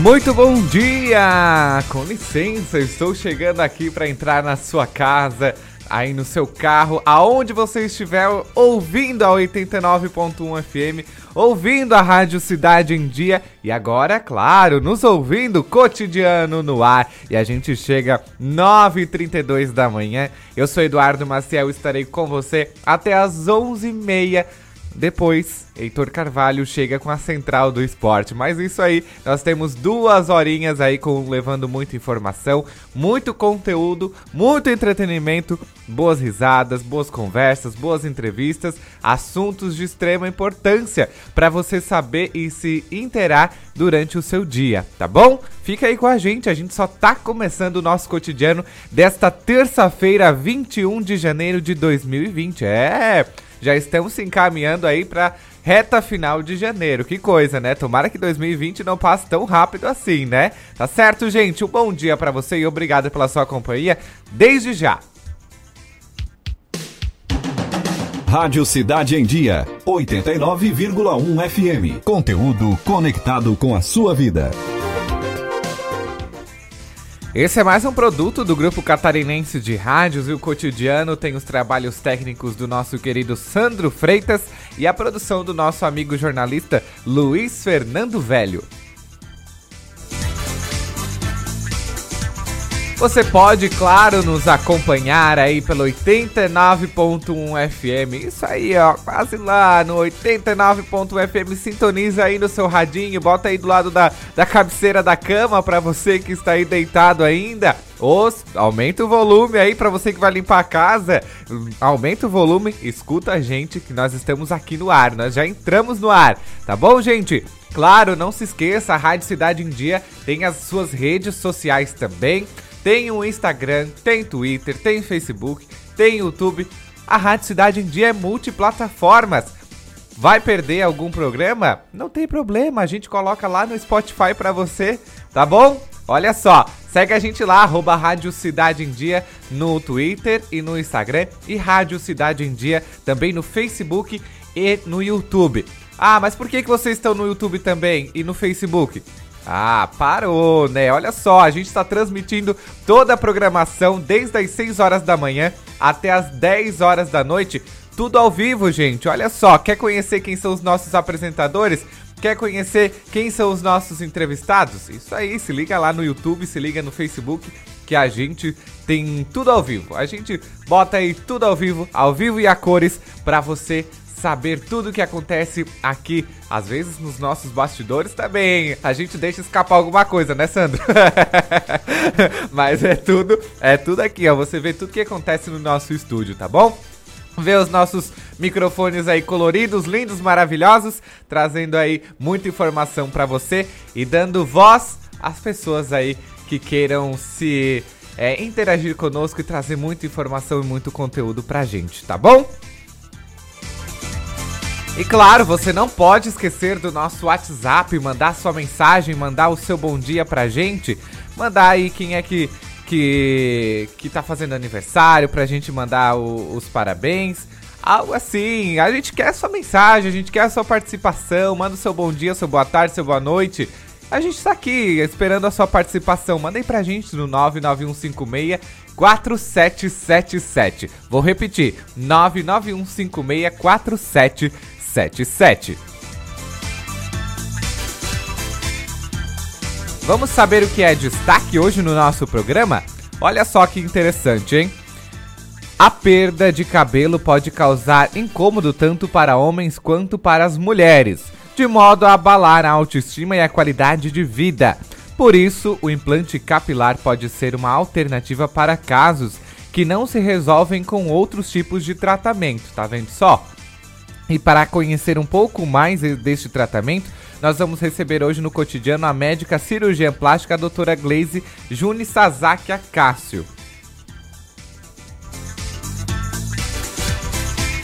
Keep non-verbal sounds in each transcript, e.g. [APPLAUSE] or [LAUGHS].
Muito bom dia! Com licença, estou chegando aqui para entrar na sua casa, aí no seu carro, aonde você estiver ouvindo a 89.1 FM, ouvindo a Rádio Cidade em Dia e agora, claro, nos ouvindo cotidiano no ar. E a gente chega 9h32 da manhã. Eu sou Eduardo Maciel, estarei com você até as 11h30 depois, Heitor Carvalho chega com a central do esporte. Mas isso aí, nós temos duas horinhas aí com levando muita informação, muito conteúdo, muito entretenimento, boas risadas, boas conversas, boas entrevistas, assuntos de extrema importância para você saber e se interar durante o seu dia, tá bom? Fica aí com a gente, a gente só tá começando o nosso cotidiano desta terça-feira, 21 de janeiro de 2020. É, já estamos se encaminhando aí para reta final de janeiro. Que coisa, né? Tomara que 2020 não passe tão rápido assim, né? Tá certo, gente? Um bom dia para você e obrigado pela sua companhia desde já. Rádio Cidade em Dia, 89,1 FM. Conteúdo conectado com a sua vida. Esse é mais um produto do grupo catarinense de rádios e o cotidiano tem os trabalhos técnicos do nosso querido Sandro Freitas e a produção do nosso amigo jornalista Luiz Fernando Velho. Você pode, claro, nos acompanhar aí pelo 89.1 FM. Isso aí, ó, quase lá no 89.1 FM. Sintoniza aí no seu radinho, bota aí do lado da, da cabeceira da cama para você que está aí deitado ainda. Os, aumenta o volume aí para você que vai limpar a casa. Aumenta o volume, escuta a gente que nós estamos aqui no ar. Nós já entramos no ar, tá bom, gente? Claro, não se esqueça, a Rádio Cidade em Dia tem as suas redes sociais também. Tem o Instagram, tem Twitter, tem Facebook, tem YouTube. A Rádio Cidade em Dia é multiplataformas. Vai perder algum programa? Não tem problema, a gente coloca lá no Spotify para você, tá bom? Olha só, segue a gente lá, arroba Rádio Cidade em Dia no Twitter e no Instagram e Rádio Cidade em Dia também no Facebook e no YouTube. Ah, mas por que, que vocês estão no YouTube também e no Facebook? Ah, parou, né? Olha só, a gente está transmitindo toda a programação desde as 6 horas da manhã até as 10 horas da noite. Tudo ao vivo, gente. Olha só, quer conhecer quem são os nossos apresentadores? Quer conhecer quem são os nossos entrevistados? Isso aí, se liga lá no YouTube, se liga no Facebook, que a gente tem tudo ao vivo. A gente bota aí tudo ao vivo, ao vivo e a cores, para você saber tudo o que acontece aqui, às vezes nos nossos bastidores também. A gente deixa escapar alguma coisa, né, Sandro? [LAUGHS] Mas é tudo, é tudo aqui, ó. Você vê tudo que acontece no nosso estúdio, tá bom? Ver os nossos microfones aí coloridos, lindos, maravilhosos, trazendo aí muita informação para você e dando voz às pessoas aí que queiram se é, interagir conosco e trazer muita informação e muito conteúdo pra gente, tá bom? E claro, você não pode esquecer do nosso WhatsApp, mandar sua mensagem, mandar o seu bom dia pra gente. Mandar aí quem é que que, que tá fazendo aniversário pra gente mandar o, os parabéns. Algo assim, a gente quer a sua mensagem, a gente quer a sua participação. Manda o seu bom dia, seu boa tarde, seu boa noite. A gente tá aqui esperando a sua participação. Manda aí pra gente no 99156 4777. Vou repetir: 99156 4777. 77. Vamos saber o que é destaque hoje no nosso programa? Olha só que interessante, hein? A perda de cabelo pode causar incômodo tanto para homens quanto para as mulheres, de modo a abalar a autoestima e a qualidade de vida. Por isso, o implante capilar pode ser uma alternativa para casos que não se resolvem com outros tipos de tratamento, tá vendo só? E para conhecer um pouco mais deste tratamento, nós vamos receber hoje no cotidiano a médica cirurgiã plástica a doutora Glaze Juni Sasaki Acácio.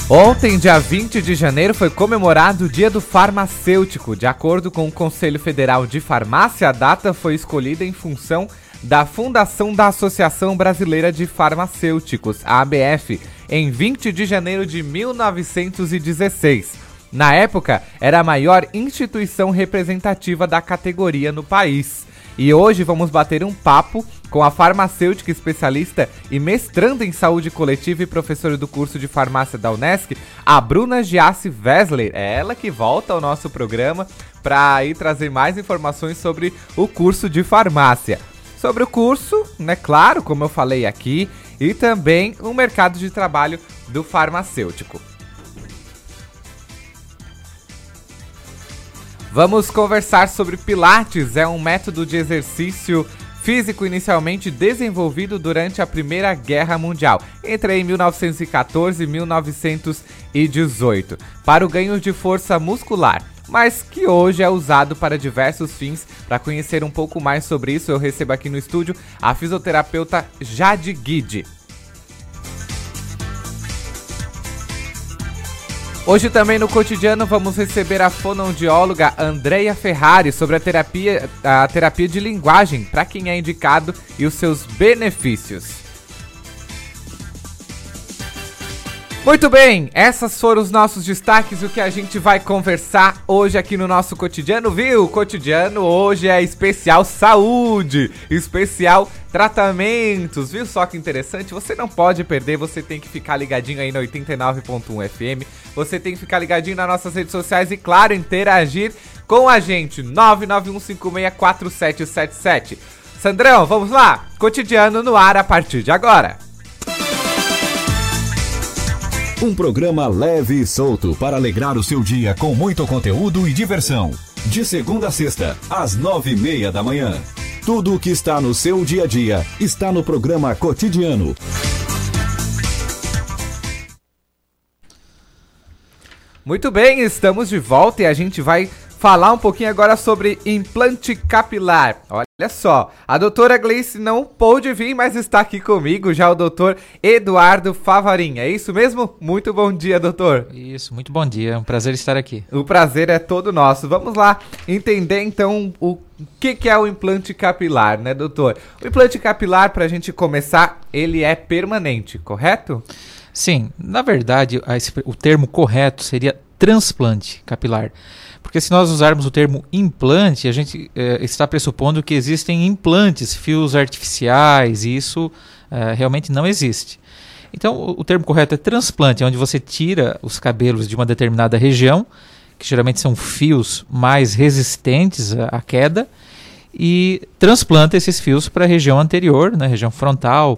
Ontem, dia 20 de janeiro, foi comemorado o Dia do Farmacêutico. De acordo com o Conselho Federal de Farmácia, a data foi escolhida em função da fundação da Associação Brasileira de Farmacêuticos, ABF, em 20 de janeiro de 1916. Na época, era a maior instituição representativa da categoria no país. E hoje vamos bater um papo com a farmacêutica especialista e mestranda em saúde coletiva e professora do curso de farmácia da Unesc, a Bruna Giassi Wessler. É ela que volta ao nosso programa para ir trazer mais informações sobre o curso de farmácia. Sobre o curso, né, claro, como eu falei aqui, e também o mercado de trabalho do farmacêutico. Vamos conversar sobre Pilates, é um método de exercício físico inicialmente desenvolvido durante a Primeira Guerra Mundial, entre 1914 e 1918, para o ganho de força muscular, mas que hoje é usado para diversos fins. Para conhecer um pouco mais sobre isso, eu recebo aqui no estúdio a fisioterapeuta Jade Guide. Hoje também no cotidiano vamos receber a fonoaudióloga Andreia Ferrari sobre a terapia, a terapia de linguagem, para quem é indicado e os seus benefícios. Muito bem, essas foram os nossos destaques, o que a gente vai conversar hoje aqui no nosso cotidiano, viu? Cotidiano hoje é especial saúde, especial tratamentos, viu só que interessante? Você não pode perder, você tem que ficar ligadinho aí no 89.1 FM, você tem que ficar ligadinho nas nossas redes sociais e, claro, interagir com a gente, 991564777. Sandrão, vamos lá? Cotidiano no ar a partir de agora. Um programa leve e solto para alegrar o seu dia com muito conteúdo e diversão. De segunda a sexta, às nove e meia da manhã. Tudo o que está no seu dia a dia está no programa Cotidiano. Muito bem, estamos de volta e a gente vai falar um pouquinho agora sobre implante capilar. Olha só, a doutora Gleice não pôde vir, mas está aqui comigo já o doutor Eduardo Favarin. É isso mesmo? Muito bom dia, doutor. Isso, muito bom dia. É um prazer estar aqui. O prazer é todo nosso. Vamos lá entender então o que, que é o implante capilar, né, doutor? O implante capilar, para a gente começar, ele é permanente, correto? Sim, na verdade, o termo correto seria transplante capilar. Porque se nós usarmos o termo implante, a gente é, está pressupondo que existem implantes, fios artificiais, e isso é, realmente não existe. Então, o, o, termo correto é transplante, onde você tira os cabelos de uma determinada região, que geralmente são fios mais resistentes à, à queda, e transplanta esses fios para a região anterior, na né, região frontal,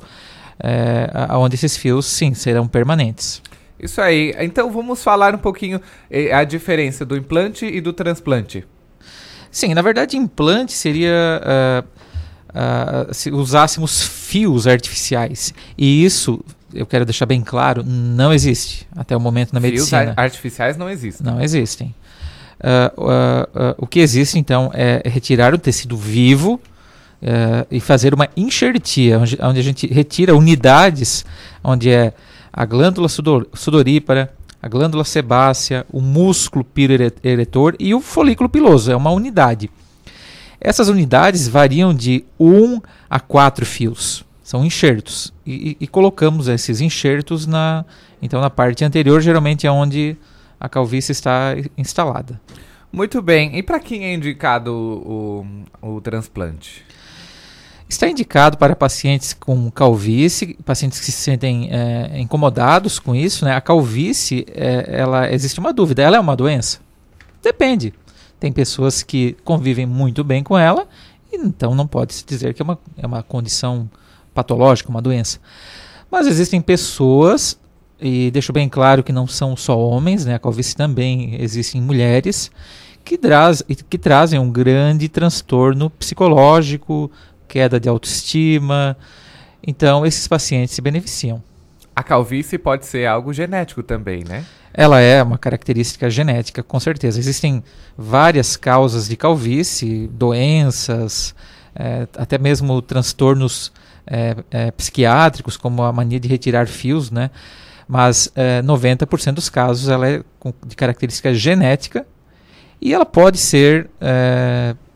é, onde esses fios, sim, serão permanentes. Isso aí. Então vamos falar um pouquinho eh, a diferença do implante e do transplante. Sim, na verdade, implante seria uh, uh, se usássemos fios artificiais. E isso, eu quero deixar bem claro, não existe até o momento na fios medicina. Fios artificiais não existem. Não existem. Uh, o que existe, então, é retirar o tecido vivo e fazer uma enxertia, onde, onde a gente retira unidades onde é a glândula sudor, sudorípara, a glândula sebácea, o músculo piroeretor e o folículo piloso, é uma unidade. Essas unidades variam de 1 a 4 fios, são enxertos. E, e, colocamos esses enxertos na, então, na parte anterior, geralmente é onde a calvície está instalada. Muito bem. E para quem é indicado o, o, o transplante? Está indicado para pacientes com calvície, pacientes que se sentem é, incomodados com isso. Né? A calvície, é, ela existe uma dúvida, ela é uma doença? Depende. Tem pessoas que convivem muito bem com ela, então não pode se dizer que é uma, é uma condição patológica, uma doença. Mas existem pessoas, e deixo bem claro que não são só homens, né? a calvície também existe em mulheres, que, traz, que trazem um grande transtorno psicológico, queda de autoestima. Então, esses pacientes se beneficiam. A calvície pode ser algo genético também, né? Ela é uma característica genética, com certeza. Existem várias causas de calvície, doenças, é, até mesmo transtornos é, é, psiquiátricos, como a mania de retirar fios, né? Mas 90% dos casos ela é de característica genética e ela pode ser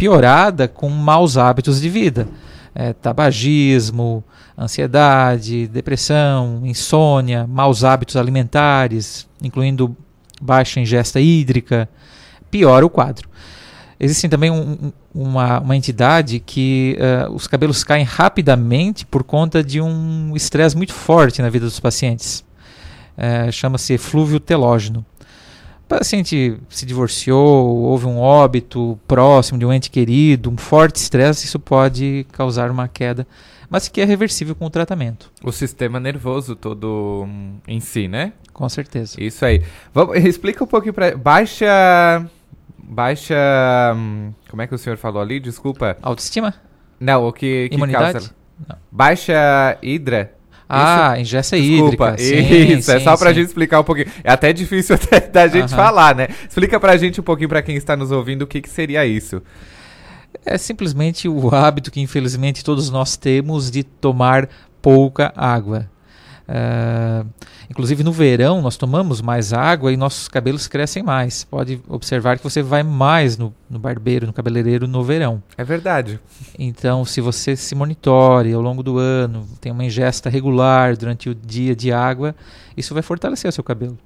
piorada com maus hábitos de vida. É, tabagismo, ansiedade, depressão, insônia, maus hábitos alimentares, incluindo baixa ingesta hídrica, piora o quadro. Existe também um, uma, uma, entidade que uh, os cabelos caem rapidamente por conta de um estresse muito forte na vida dos pacientes. Uh, Chama-se eflúvio telógeno. O paciente se divorciou, houve um óbito próximo de um ente querido, um forte estresse, isso pode causar uma queda, mas que é reversível com o tratamento. O sistema nervoso todo hum, em si, né? Com certeza. Isso aí. Vamos, explica um pouquinho para baixa baixa hum, como é que o senhor falou ali? Desculpa. Autoestima? Não, o que, que Imunidade? causa? Baixa hidra. Ah, ingesta hídrica. Desculpa, Sim, isso, é sim, só pra sim. gente explicar um pouquinho. É até difícil [LAUGHS] até da gente Aham. falar, né? Explica pra gente um pouquinho pra quem está nos ouvindo o que, que seria isso. É simplesmente o hábito que infelizmente todos nós temos de tomar pouca água. Ah, inclusive no verão nós tomamos mais água e nossos cabelos crescem mais. Pode observar que você vai mais no, no barbeiro, no cabeleireiro no verão. É verdade. Então, se você se monitore ao longo do ano, tem uma ingesta regular durante o dia de água, isso vai fortalecer o seu cabelo.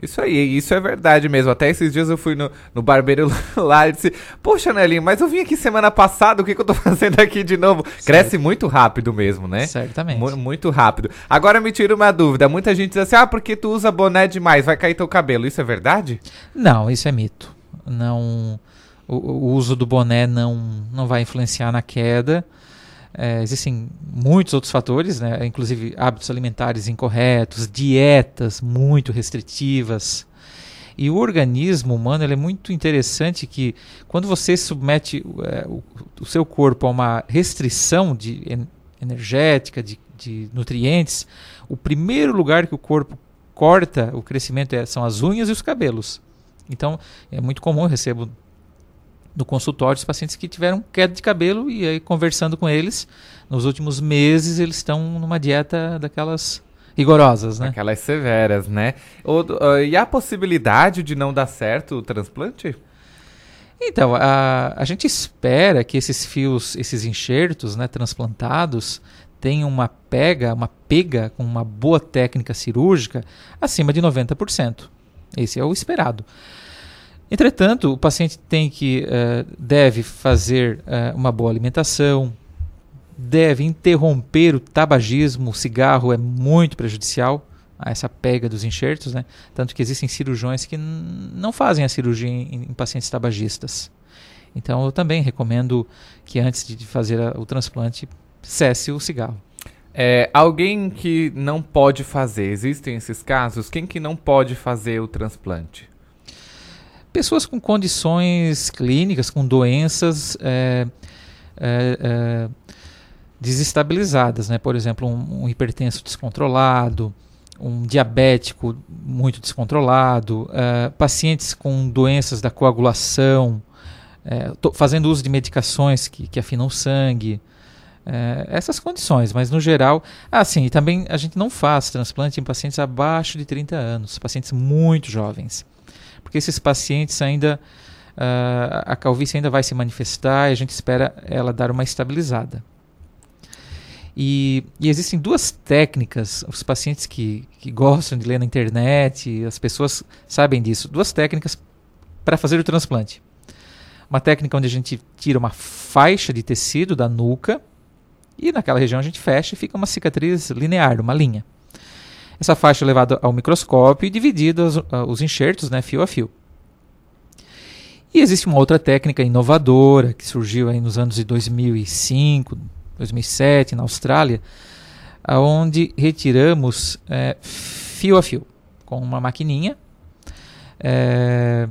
Isso aí, isso é verdade mesmo. Até esses dias eu fui no, no barbeiro [LAUGHS] lá e disse: Poxa, Nelinho, mas eu vim aqui semana passada, o que, que eu tô [LAUGHS] fazendo aqui de novo? Cresce muito rápido mesmo, né? Certamente. Mu- muito rápido. Agora me tira uma dúvida. Muita gente diz assim: ah, porque tu usa boné demais, vai cair teu cabelo. Isso é verdade? Não, isso é mito. Não, o, o uso do boné não, não vai influenciar na queda. É, existem muitos outros fatores, né? inclusive hábitos alimentares incorretos, dietas muito restritivas. E o organismo humano é muito interessante que quando você submete é, o, o seu corpo a uma restrição de en- energética, de, de nutrientes, o primeiro lugar que o corpo corta o crescimento é- são as unhas e os cabelos. Então, é muito comum, eu recebo no consultório os pacientes que tiveram queda de cabelo e aí conversando com eles, nos últimos meses eles estão numa dieta daquelas rigorosas, né? Aquelas severas, né? Ah, e a possibilidade de não dar certo o transplante? Então, a, a gente espera que esses fios, esses enxertos né, transplantados tenham uma pega, uma pega com uma boa técnica cirúrgica acima de 90%. Esse é o esperado. Entretanto, o paciente tem que eh, deve fazer eh, uma boa alimentação, deve interromper o tabagismo, o cigarro é muito prejudicial a essa pega dos enxertos, né? Tanto que existem cirurgiões que não fazem a cirurgia em, em pacientes tabagistas. Então eu também recomendo que antes de fazer a- o transplante cesse o cigarro. É, alguém que não pode fazer, existem esses casos? Quem que não pode fazer o transplante? Pessoas com condições clínicas, com doenças é, é, é, desestabilizadas, né? por exemplo, um, um hipertenso descontrolado, um diabético muito descontrolado, é, pacientes com doenças da coagulação, é, fazendo uso de medicações que, que afinam o sangue, é, essas condições, mas no geral, ah, sim, e também a gente não faz transplante em pacientes abaixo de 30 anos, pacientes muito jovens porque esses pacientes ainda ah, a calvície ainda vai se manifestar e a gente espera ela dar uma estabilizada. E, e existem duas técnicas, os pacientes que, que gostam de ler na internet, as pessoas sabem disso, duas técnicas para fazer o transplante. Uma técnica onde a gente tira uma faixa de tecido da nuca e naquela região a gente fecha e fica uma cicatriz linear, uma linha. Essa faixa é levada ao microscópio e dividida os, ah, os enxertos, né, fio a fio. E existe uma outra técnica inovadora que surgiu aí nos anos de 2005, 2007 na Austrália, onde retiramos eh, fio a fio com uma maquininha. Eh,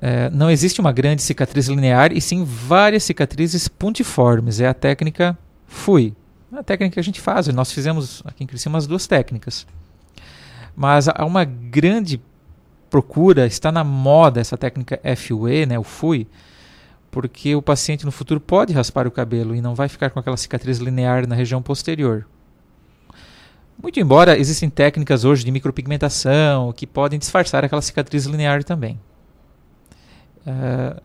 eh, não existe uma grande cicatriz linear e sim várias cicatrizes pontiformes. É a técnica FUI. A técnica que a gente faz. Nós fizemos aqui em Criciúma as duas técnicas. Mas há uma grande procura, está na moda essa técnica FUE, né, o FUI, porque o paciente no futuro pode raspar o cabelo e não vai ficar com aquela cicatriz linear na região posterior. Muito embora existem técnicas hoje de micropigmentação que podem disfarçar aquela cicatriz linear também. Uh,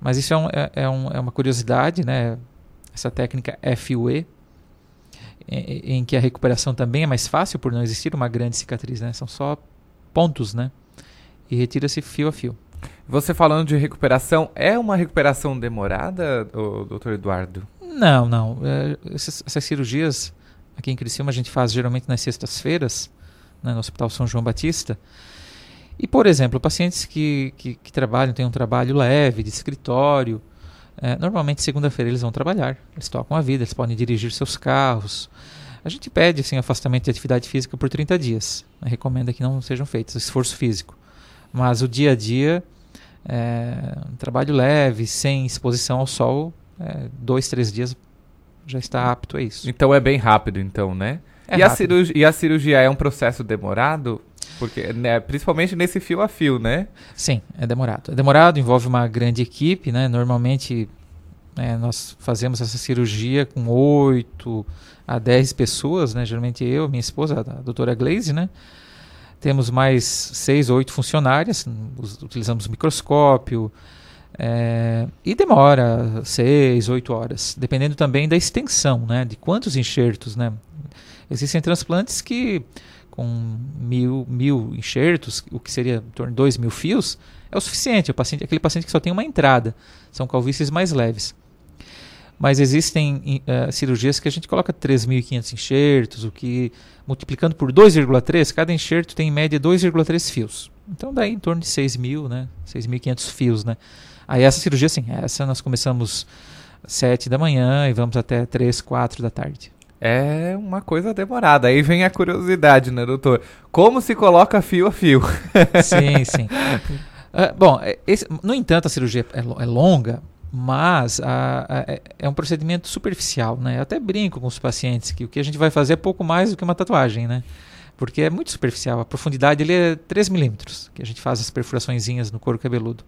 mas isso é, um, é, é, um, é, uma curiosidade, né? essa técnica FUE, em, em, que a recuperação também é mais fácil por não existir uma grande cicatriz, né? são só pontos, né? e retira-se fio a fio. Você falando de recuperação, é uma recuperação demorada, doutor Eduardo? Não, não. É, essas, essas cirurgias aqui em Criciúma a gente faz geralmente nas sextas-feiras, né, no Hospital São João Batista. E, por exemplo, pacientes que, que, que trabalham, têm um trabalho leve, de escritório, é, normalmente segunda-feira eles vão trabalhar, eles tocam a vida, eles podem dirigir seus carros. A gente pede assim, afastamento de atividade física por 30 dias. Recomenda que não sejam feitos esforço físico. Mas o dia a dia, é, um trabalho leve, sem exposição ao sol, é, dois, três dias já está apto a isso. Então é bem rápido, então, né? É e, a cirurgia, e a cirurgia é um processo demorado? Porque, né, principalmente nesse fio a fio, né? Sim, é demorado. É demorado, envolve uma grande equipe, né? Normalmente é, nós fazemos essa cirurgia com 8 a 10 pessoas, né? Geralmente eu, minha esposa, a doutora Glaze, né? Temos mais 6 ou 8 funcionárias, utilizamos microscópio, é, e demora 6, 8 horas, dependendo também da extensão, né? De quantos enxertos, né? Existem transplantes que com mil, mil enxertos, o que seria em torno de dois mil fios, é o suficiente. O paciente, aquele paciente que só tem uma entrada. São calvícies mais leves. Mas existem em, eh, cirurgias que a gente coloca 3.500 enxertos, o que multiplicando por 2,3, cada enxerto tem em média 2,3 fios. Então daí em torno de 6.000, né? 6.500 fios, né? Aí essa cirurgia, sim, essa nós começamos às 7 da manhã e vamos até 3, 4 da tarde. É uma coisa demorada. Aí vem a curiosidade, né, doutor? Como se coloca fio a fio? [LAUGHS] Sim, sim. [LAUGHS] Ah, bom, é- esse- no entanto, a cirurgia é, é longa, mas a- a- é- é um procedimento superficial, né? Eu até brinco com os pacientes que o que a gente vai fazer é pouco mais do que uma tatuagem, né? Porque é muito superficial. A profundidade ele é 3 milímetros, que a gente faz as perfuraçõezinhas no couro cabeludo.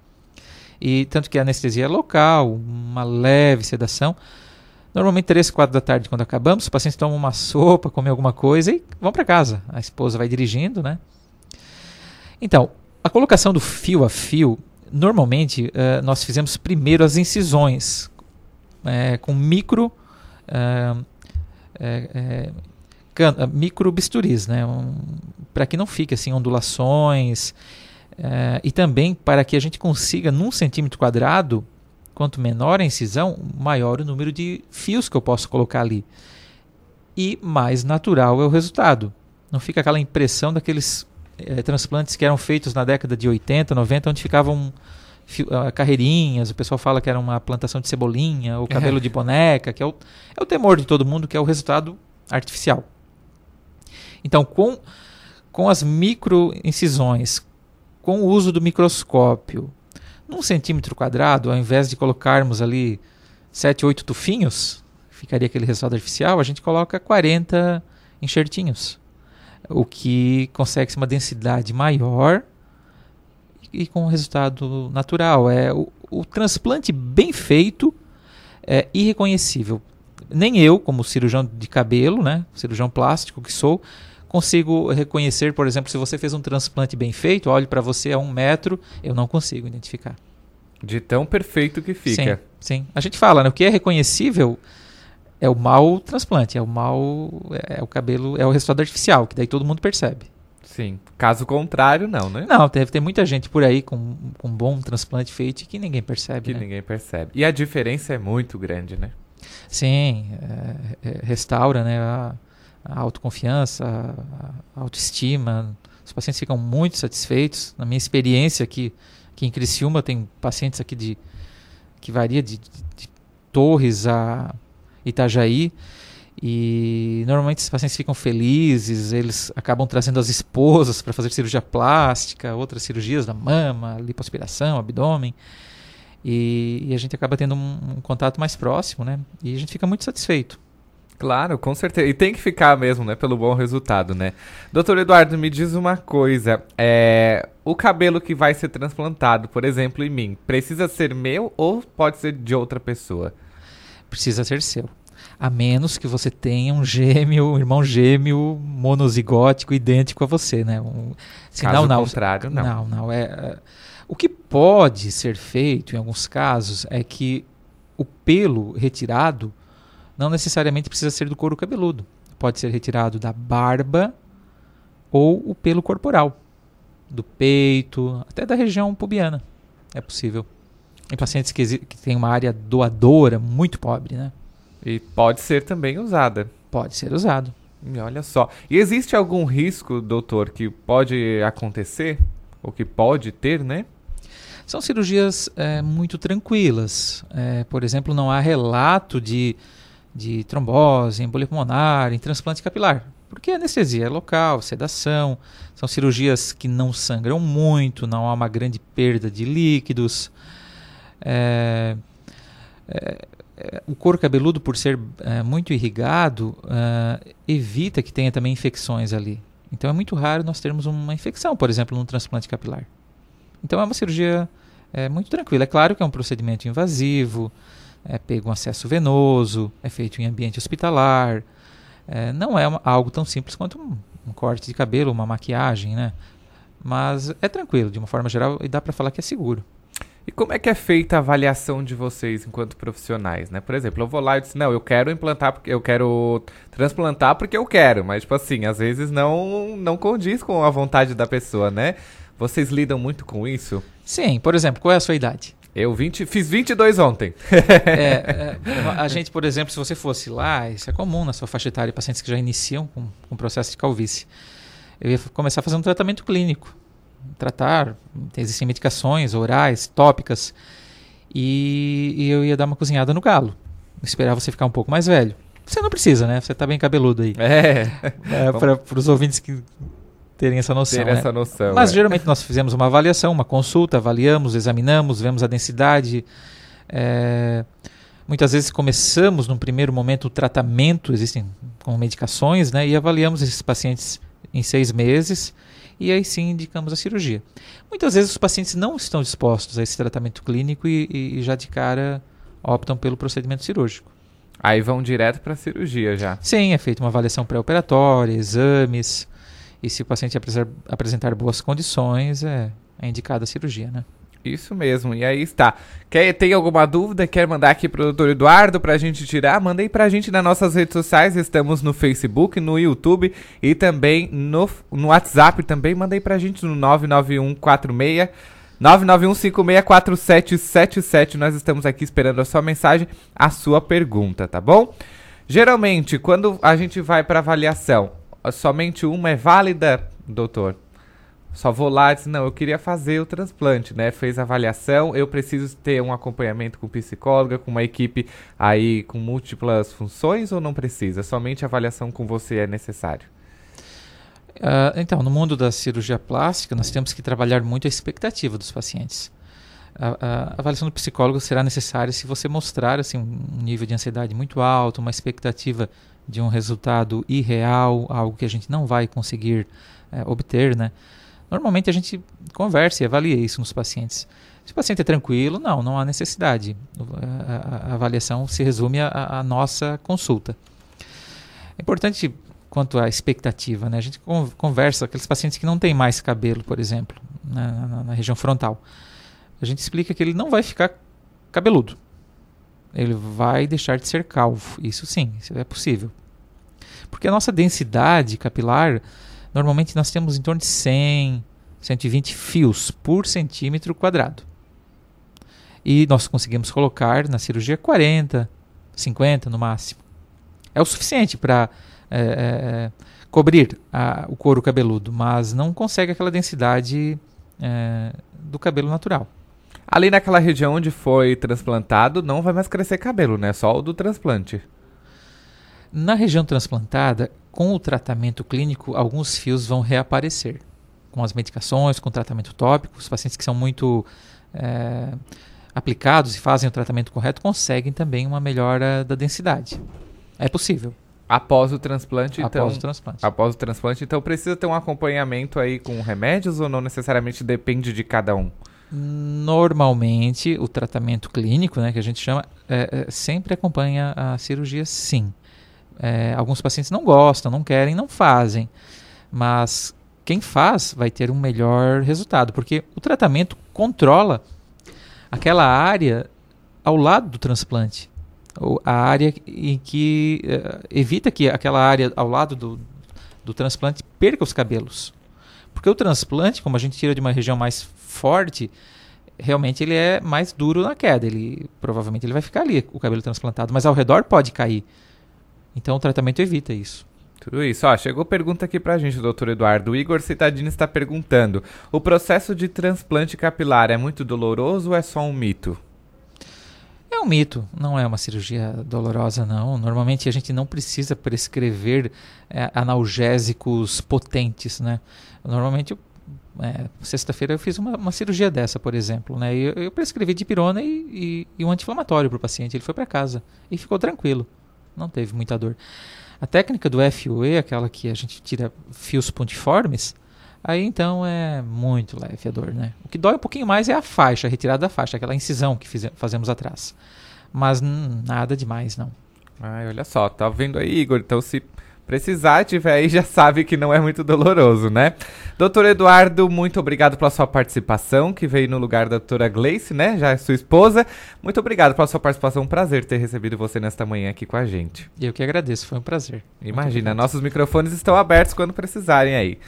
E tanto que a anestesia é local, uma leve sedação. Normalmente 3, 4 da tarde, quando acabamos, os pacientes tomam uma sopa, comem alguma coisa e vão para casa. A esposa vai dirigindo, né? Então, a colocação do fio a fio, normalmente eh, nós fizemos primeiro as incisões eh, com micro eh, eh, can- micro bisturis, né? para que não fique assim ondulações eh, e também para que a gente consiga num centímetro quadrado, quanto menor a incisão, maior o número de fios que eu posso colocar ali e mais natural é o resultado. Não fica aquela impressão daqueles eh, transplantes que eram feitos na década de 80, 90, onde ficavam fio- ah, carreirinhas, o pessoal fala que era uma plantação de cebolinha, ou cabelo de boneca, que é o, é o temor de todo mundo, que é o resultado artificial. Então, com, com as micro incisões, com o uso do microscópio, num centímetro quadrado, ao invés de colocarmos ali 7, 8 tufinhos, ficaria aquele resultado artificial, a gente coloca 40 enxertinhos o que consegue uma densidade maior e com um resultado natural. É o, o transplante bem feito é irreconhecível. Nem eu, como cirurgião de cabelo, né, cirurgião plástico que sou, consigo reconhecer, por exemplo, se você fez um transplante bem feito, olho para você a um metro, eu não consigo identificar. De tão perfeito que fica. Sim, sim. A gente fala, né, o que é reconhecível é o mau transplante, é o mau, é o cabelo, é o resultado artificial, que daí todo mundo percebe. Sim. Caso contrário, não, né? Não, deve ter muita gente por aí com, com um bom transplante feito que ninguém percebe. Que né? ninguém percebe. E a diferença é muito grande, né? Sim, é, é, restaura né, a, a autoconfiança, a, autoestima. Os pacientes ficam muito satisfeitos. Na minha experiência aqui, aqui em Criciúma, tem pacientes aqui de que varia de, de, de Torres a Itajaí. E normalmente os pacientes ficam felizes, eles acabam trazendo as esposas para fazer cirurgia plástica, outras cirurgias da mama, lipoaspiração, abdômen. E, e a gente acaba tendo um, um contato mais próximo, né? E a gente fica muito satisfeito. Claro, com certeza. E tem que ficar mesmo, né? Pelo bom resultado, né? Doutor Eduardo, me diz uma coisa. É, o cabelo que vai ser transplantado, por exemplo, em mim, precisa ser meu ou pode ser de outra pessoa? Precisa ser seu. A menos que você tenha um gêmeo, um irmão gêmeo monozigótico idêntico a você, né? Um, Caso contrário, não. Não, não. É, é, o que pode ser feito em alguns casos é que o pelo retirado não necessariamente precisa ser do couro cabeludo. Pode ser retirado da barba ou o pelo corporal. do peito, até da região pubiana. É possível. Em pacientes que, que têm uma área doadora muito pobre, né? E pode ser também usada. Pode ser usado. E olha só. E existe algum risco, doutor, que pode acontecer? Ou que pode ter, né? São cirurgias é, muito tranquilas. É, por exemplo, não há relato de, de trombose, embolia pulmonar, em transplante capilar. Porque anestesia é local, sedação, são cirurgias que não sangram muito, não há uma grande perda de líquidos. É, é, é o couro cabeludo, por ser é, muito irrigado, é, evita que tenha também infecções ali. Então é muito raro nós termos uma infecção, por exemplo, no transplante capilar. Então é uma cirurgia muito tranquila. É claro que é um procedimento invasivo, é pego um acesso venoso, é feito em ambiente hospitalar. É, não é uma, algo tão simples quanto um, um, corte de cabelo, uma maquiagem, né? Mas é tranquilo, de uma forma geral, e dá para falar que é seguro. E como é que é feita a avaliação de vocês enquanto profissionais, né? Por exemplo, eu vou lá e disse, não, eu quero implantar porque eu quero transplantar porque eu quero, mas tipo assim, às vezes não não condiz com a vontade da pessoa, né? Vocês lidam muito com isso? Sim, por exemplo, qual é a sua idade? Eu 20, fiz 22 ontem. é, [LAUGHS] é, a gente, por exemplo, se você fosse lá, isso é comum na sua faixa etária, pacientes que já iniciam com, com processo de calvície. Eu ia começar a fazer um tratamento clínico. Tratar, existem medicações orais, tópicas, e, e eu ia dar uma cozinhada no galo. Esperar você ficar um pouco mais velho. Você não precisa, né? Você está bem cabeludo aí. É. é Para os ouvintes que terem essa noção. Ter né? essa noção. Mas é. geralmente nós fizemos uma avaliação, uma consulta, avaliamos, examinamos, vemos a densidade. É, muitas vezes começamos num primeiro momento o tratamento, existem com medicações, né? E avaliamos esses pacientes em seis meses e aí sim indicamos a cirurgia. Muitas vezes os pacientes não estão dispostos a esse tratamento clínico e, e, e já de cara optam pelo procedimento cirúrgico. Aí vão direto para a cirurgia já. Sim, é feita uma avaliação pré-operatória, exames. E se o paciente apresentar boas condições, é, é indicada a cirurgia, né? Isso mesmo, e aí está. Quer, tem alguma dúvida? Quer mandar aqui pro doutor Eduardo pra gente tirar? Manda aí pra gente nas nossas redes sociais. Estamos no Facebook, no YouTube e também no, no WhatsApp. Também manda aí pra gente no 99146 991564777. Nós estamos aqui esperando a sua mensagem, a sua pergunta, tá bom? Geralmente, quando a gente vai para avaliação, somente uma é válida, doutor? Só vou lá e diz, não, eu queria fazer o transplante, né? Fez a avaliação, eu preciso ter um acompanhamento com psicóloga, com uma equipe aí com múltiplas funções ou não precisa? Somente a avaliação com você é necessário? Uh, então, no mundo da cirurgia plástica, nós temos que trabalhar muito a expectativa dos pacientes. A, a, avaliação do psicólogo será necessária se você mostrar assim, um nível de ansiedade muito alto, uma expectativa de um resultado irreal, algo que a gente não vai conseguir é, obter, né? Normalmente a gente conversa e avalia isso nos pacientes. Se o paciente é tranquilo, não, não há necessidade. A, avaliação se resume à nossa consulta. É importante quanto à expectativa, né? A gente conversa com aqueles pacientes que não têm mais cabelo, por exemplo, na, na, na região frontal. A gente explica que ele não vai ficar cabeludo ele vai deixar de ser calvo. Isso sim, isso é possível. Porque a nossa densidade capilar, normalmente nós temos em torno de 100, 120 fios por centímetro quadrado. E nós conseguimos colocar na cirurgia 40, 50 no máximo. É o suficiente para é, é, é, cobrir a, o couro cabeludo, mas não consegue aquela densidade é, do cabelo natural. Ali naquela região onde foi transplantado, não vai mais crescer cabelo, né? Só o do transplante. Na região transplantada, com o tratamento clínico, alguns fios vão reaparecer. Com as medicações, com o tratamento tópico, os pacientes que são muito é, aplicados e fazem o tratamento correto conseguem também uma melhora da densidade. É possível. Após o transplante, após então. o transplante. Após o transplante, então precisa ter um acompanhamento aí com remédios ou não necessariamente depende de cada um? Normalmente, o tratamento clínico, né, que a gente chama, é, é, sempre acompanha a cirurgia, sim. É, alguns pacientes não gostam, não querem, não fazem. Mas quem faz vai ter um melhor resultado, porque o tratamento controla aquela área ao lado do transplante. Ou a área em que uh, evita que aquela área ao lado do, do transplante perca os cabelos. Porque o transplante, como a gente tira de uma região mais forte, realmente ele é mais duro na queda. Ele provavelmente ele vai ficar ali, o cabelo transplantado, mas ao redor pode cair. Então o tratamento evita isso. Tudo isso. Ó, chegou pergunta aqui pra gente, doutor Eduardo. O Igor Citadini está perguntando: o processo de transplante capilar é muito doloroso ou é só um mito? É um mito, não é uma cirurgia dolorosa, não. Normalmente a gente não precisa prescrever é, analgésicos potentes, né? Normalmente, é, sexta-feira eu fiz uma, uma, cirurgia dessa, por exemplo, né? Eu, eu prescrevi dipirona e, e, e um anti-inflamatório para o paciente. Ele foi para casa e ficou tranquilo, não teve muita dor. A técnica do FUE, aquela que a gente tira fios pontiformes, aí então é muito leve a dor, né? O que dói um pouquinho mais é a faixa, a retirada da faixa, aquela incisão que fiz, fazemos atrás. Mas hum, nada demais, não. Ai, olha só, tá vendo aí, Igor? Então se precisar, tiver aí, já sabe que não é muito doloroso, né? Doutor Eduardo, muito obrigado pela sua participação, que veio no lugar da doutora Gleice, né? Já é sua esposa. Muito obrigado pela sua participação. Um prazer ter recebido você nesta manhã aqui com a gente. Eu que agradeço, foi um prazer. Imagina, nossos microfones estão abertos quando precisarem aí.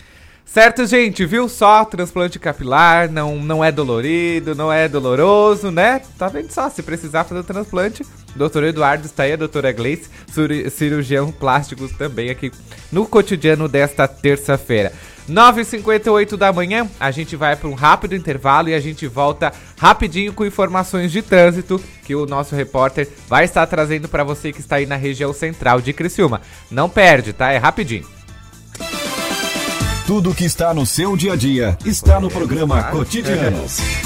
Certo, gente, viu só? Transplante capilar não, não é dolorido, não é doloroso, né? Tá vendo só? Se precisar fazer o transplante, doutor Eduardo está aí, a doutora Gleice, cirurgião plástico também aqui no cotidiano desta terça-feira. 9h58 da manhã, a gente vai para um rápido intervalo e a gente volta rapidinho com informações de trânsito que o nosso repórter vai estar trazendo para você que está aí na região central de Criciúma. Não perde, tá? É rapidinho. Tudo que está no seu dia a dia está no programa Cotidianos.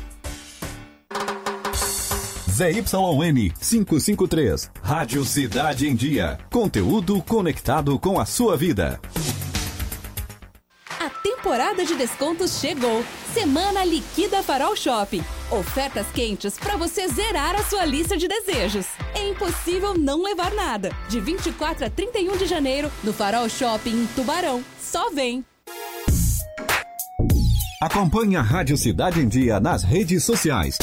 ZYN 553. Rádio Cidade em Dia. Conteúdo conectado com a sua vida. A temporada de descontos chegou. Semana Liquida Farol Shopping. Ofertas quentes para você zerar a sua lista de desejos. É impossível não levar nada. De 24 a 31 de janeiro, no Farol Shopping em Tubarão. Só vem! Acompanhe a Rádio Cidade em Dia nas redes sociais.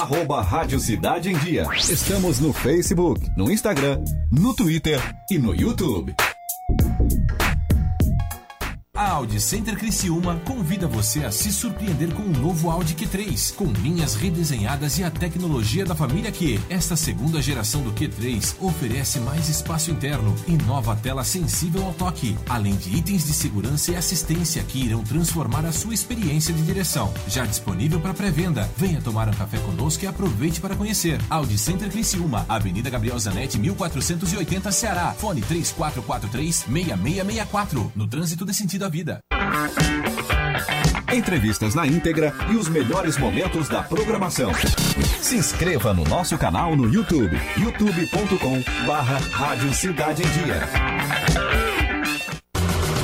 Arroba Rádio Cidade em Dia. Estamos no Facebook, no Instagram, no Twitter e no YouTube. A Audi Center Criciúma convida você a se surpreender com o novo Audi Q3, com linhas redesenhadas e a tecnologia da família Q. Esta segunda geração do Q3 oferece mais espaço interno e nova tela sensível ao toque, além de itens de segurança e assistência que irão transformar a sua experiência de direção. Já disponível para pré-venda. Venha tomar um café conosco e aproveite para conhecer. Audi Center Criciúma, Avenida Gabriel Zanetti, 1480 Ceará. Fone 3443 6664. No trânsito de sentido vida. Entrevistas na íntegra e os melhores momentos da programação. Se inscreva no nosso canal no YouTube, youtube.com barra Rádio Cidade em Dia.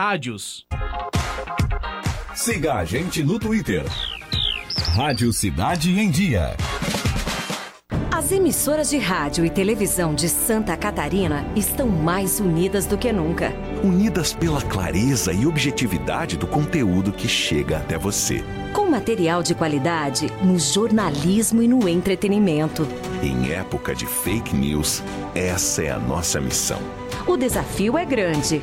rádios. Siga a gente no Twitter. Rádio Cidade em Dia. As emissoras de rádio e televisão de Santa Catarina estão mais unidas do que nunca. Unidas pela clareza e objetividade do conteúdo que chega até você. Com material de qualidade no jornalismo e no entretenimento. Em época de fake news, essa é a nossa missão. O desafio é grande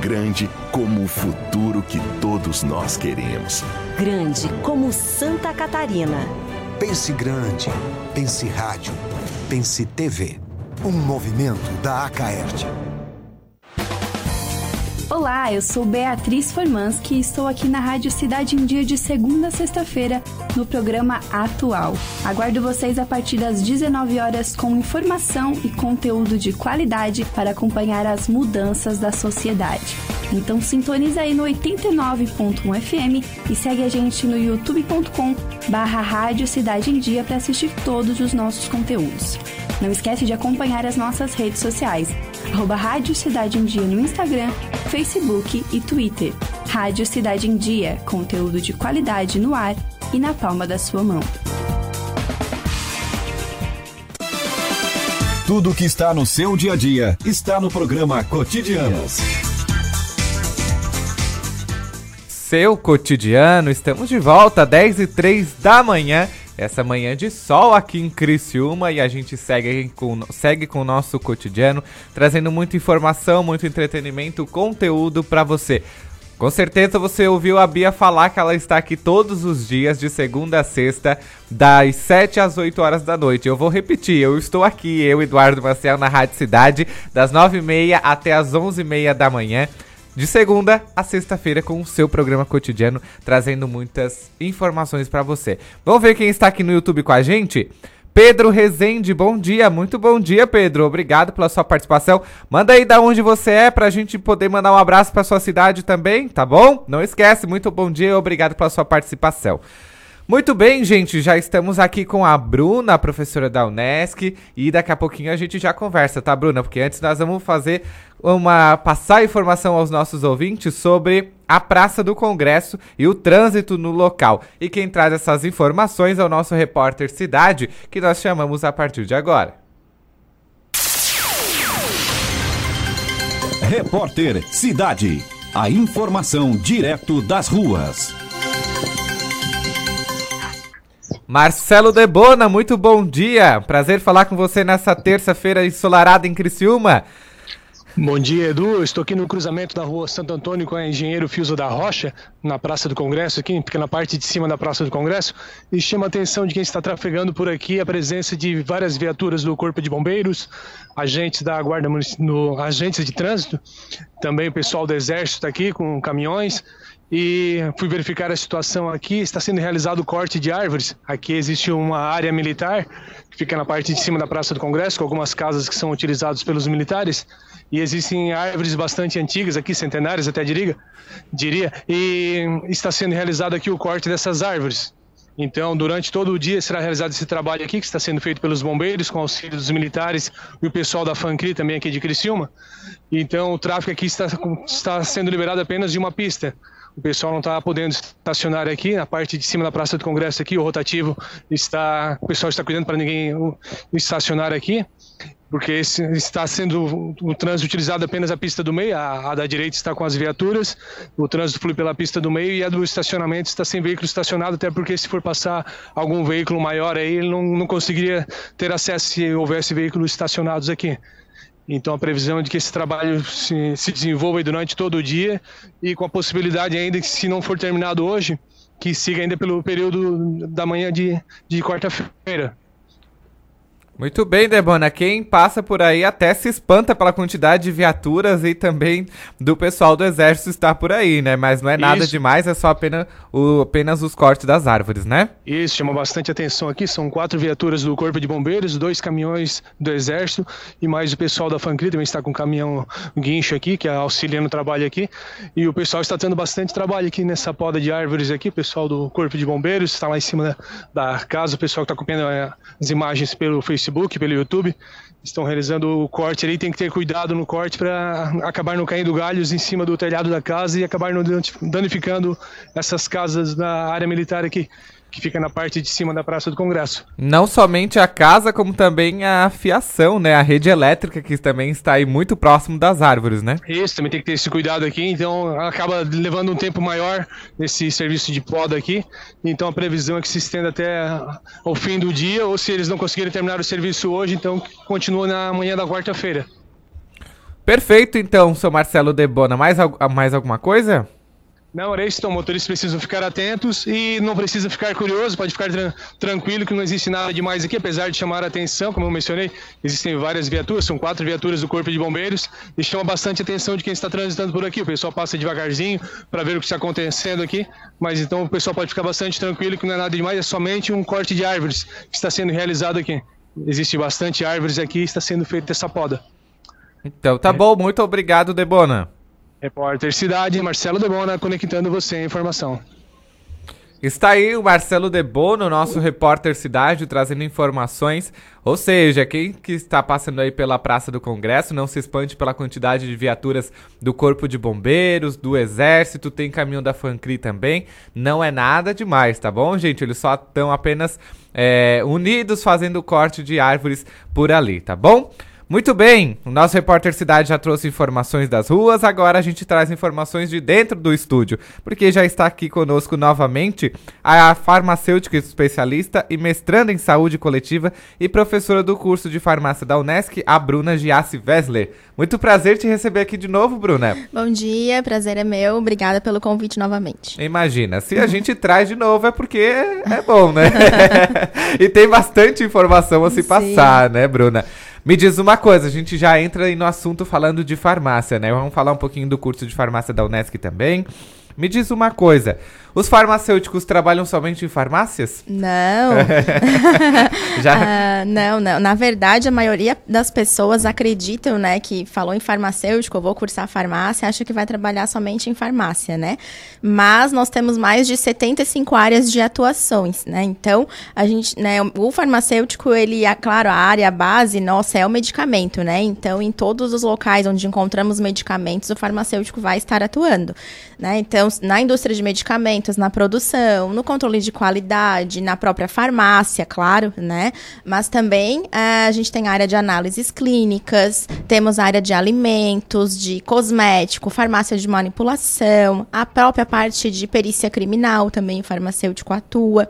Grande como o futuro que todos nós queremos. Grande como Santa Catarina. Pense grande. Pense rádio. Pense TV. Um movimento da Acaerte. Olá, eu sou Beatriz Formansky e estou aqui na Rádio Cidade em Dia de segunda a sexta-feira no programa Atual. Aguardo vocês a partir das 19 horas com informação e conteúdo de qualidade para acompanhar as mudanças da sociedade. Então sintoniza aí no 89.1 FM e segue a gente no youtube.com barra Rádio Cidade em Dia para assistir todos os nossos conteúdos. Não esquece de acompanhar as nossas redes sociais, arroba Rádio Cidade em Dia no Instagram, Facebook e Twitter. Rádio Cidade em Dia, conteúdo de qualidade no ar e na palma da sua mão. Tudo que está no seu dia a dia está no programa Cotidianos. Seu cotidiano, estamos de volta, 10 e 3 da manhã. Essa manhã de sol aqui em Criciúma e a gente segue com, segue com o nosso cotidiano, trazendo muita informação, muito entretenimento, conteúdo para você. Com certeza você ouviu a Bia falar que ela está aqui todos os dias, de segunda a sexta, das 7 às 8 horas da noite. Eu vou repetir, eu estou aqui, eu, Eduardo Marcel, na Rádio Cidade, das 9h30 até as 11h30 da manhã de segunda a sexta-feira com o seu programa cotidiano, trazendo muitas informações para você. Vamos ver quem está aqui no YouTube com a gente? Pedro Rezende, bom dia, muito bom dia, Pedro. Obrigado pela sua participação. Manda aí da onde você é pra gente poder mandar um abraço pra sua cidade também, tá bom? Não esquece, muito bom dia obrigado pela sua participação. Muito bem, gente, já estamos aqui com a Bruna, professora da Unesc, e daqui a pouquinho a gente já conversa, tá, Bruna? Porque antes nós vamos fazer uma passar informação aos nossos ouvintes sobre a Praça do Congresso e o trânsito no local. E quem traz essas informações é o nosso repórter Cidade, que nós chamamos a partir de agora. Repórter Cidade. A informação direto das ruas. Marcelo Debona, muito bom dia. Prazer falar com você nessa terça-feira ensolarada em Criciúma. Bom dia, Edu. Estou aqui no cruzamento da rua Santo Antônio com a engenheiro Fiuso da Rocha, na Praça do Congresso, aqui, fica na parte de cima da Praça do Congresso, e chama a atenção de quem está trafegando por aqui a presença de várias viaturas do Corpo de Bombeiros, agentes da Guarda no, agentes de trânsito, também o pessoal do Exército está aqui com caminhões, e fui verificar a situação aqui. Está sendo realizado o corte de árvores. Aqui existe uma área militar que fica na parte de cima da Praça do Congresso, com algumas casas que são utilizadas pelos militares. E existem árvores bastante antigas aqui, centenárias até diria, diria. E está sendo realizado aqui o corte dessas árvores. Então, durante todo o dia será realizado esse trabalho aqui, que está sendo feito pelos bombeiros, com auxílio dos militares e o pessoal da FANCRI também aqui de Criciúma. Então, o tráfego aqui está, está sendo liberado apenas de uma pista. O pessoal não está podendo estacionar aqui na parte de cima da Praça do Congresso aqui, o rotativo está, o pessoal está cuidando para ninguém estacionar aqui, porque está sendo o trânsito utilizado apenas a pista do meio, a, a, da direita está com as viaturas, o trânsito flui pela pista do meio e a do estacionamento está sem veículo estacionado, até porque se for passar algum veículo maior aí, ele não, não conseguiria ter acesso se houvesse veículos estacionados aqui. Então a previsão é de que esse trabalho se, se desenvolva durante todo o dia e com a possibilidade ainda que se não for terminado hoje, que siga ainda pelo período da manhã de, de quarta-feira. Muito bem, Debona. Quem passa por aí até se espanta pela quantidade de viaturas e também do pessoal do exército estar por aí, né? Mas não é nada Isso. demais, é só apenas, o, apenas os cortes das árvores, né? Isso, chama bastante atenção aqui. São quatro viaturas do Corpo de Bombeiros, dois caminhões do Exército e mais o pessoal da Fancri também está com um caminhão guincho aqui, que é auxiliando o trabalho aqui. E o pessoal está tendo bastante trabalho aqui nessa poda de árvores aqui. O pessoal do Corpo de Bombeiros está lá em cima da, da casa, o pessoal que está acompanhando é, as imagens pelo Facebook Facebook, pelo YouTube, estão realizando o corte ali. Tem que ter cuidado no corte para acabar não caindo galhos em cima do telhado da casa e acabar não danificando essas casas da área militar aqui. Que fica na parte de cima da Praça do Congresso. Não somente a casa, como também a fiação, né? A rede elétrica que também está aí muito próximo das árvores, né? Isso, também tem que ter esse cuidado aqui, então acaba levando um tempo maior esse serviço de poda aqui. Então a previsão é que se estenda até o fim do dia, ou se eles não conseguirem terminar o serviço hoje, então continua na manhã da quarta-feira. Perfeito, então, seu Marcelo Debona. Mais, mais alguma coisa? Não. Então, motoristas precisam ficar atentos e não precisa ficar curioso, pode ficar tra tranquilo que não existe nada demais aqui, apesar de chamar a atenção, como eu mencionei, existem várias viaturas, são quatro viaturas do Corpo de Bombeiros e chama bastante atenção de quem está transitando por aqui. O pessoal passa devagarzinho para ver o que está acontecendo aqui, mas então o pessoal pode ficar bastante tranquilo que não é nada demais, é somente um corte de árvores que está sendo realizado aqui. Existe bastante árvores aqui e está sendo feita essa poda. Então tá é. bom, muito obrigado, Debona. Repórter Cidade, Marcelo Debona, conectando você à informação. Está aí o Marcelo Debono, nosso repórter cidade, trazendo informações. Ou seja, quem que está passando aí pela Praça do Congresso, não se espante pela quantidade de viaturas do Corpo de Bombeiros, do Exército, tem caminhão da Fancri também. Não é nada demais, tá bom, gente? Eles só estão apenas é, unidos fazendo corte de árvores por ali, tá bom? Muito bem, o nosso repórter Cidade já trouxe informações das ruas, agora a gente traz informações de dentro do estúdio, porque já está aqui conosco novamente a farmacêutica especialista e mestranda em saúde coletiva e professora do curso de farmácia da Unesc, a Bruna Giassi Wessler. Muito prazer te receber aqui de novo, Bruna. Bom dia, prazer é meu, obrigada pelo convite novamente. Imagina, se a gente traz de novo é porque é bom, né? [LAUGHS] [LAUGHS] e tem bastante informação a se Sim. passar, né, Bruna? Me diz uma coisa, a gente já entra aí no assunto falando de farmácia, né? Vamos falar um pouquinho do curso de farmácia da Unesc também. Me diz uma coisa, os farmacêuticos trabalham somente em farmácias? Não. [LAUGHS] Já? Uh, não, não. Na verdade, a maioria das pessoas acreditam, né, que falou em farmacêutico, eu vou cursar farmácia, acha que vai trabalhar somente em farmácia, né? Mas nós temos mais de 75 áreas de atuações, né? Então, a gente, né, o farmacêutico, ele, é claro, a área base nossa é o medicamento, né? Então, em todos os locais onde encontramos medicamentos, o farmacêutico vai estar atuando, né? Então, na indústria de medicamentos na produção, no controle de qualidade, na própria farmácia, claro, né? Mas também é, a gente tem área de análises clínicas, temos área de alimentos, de cosmético, farmácia de manipulação, a própria parte de perícia criminal também o farmacêutico atua.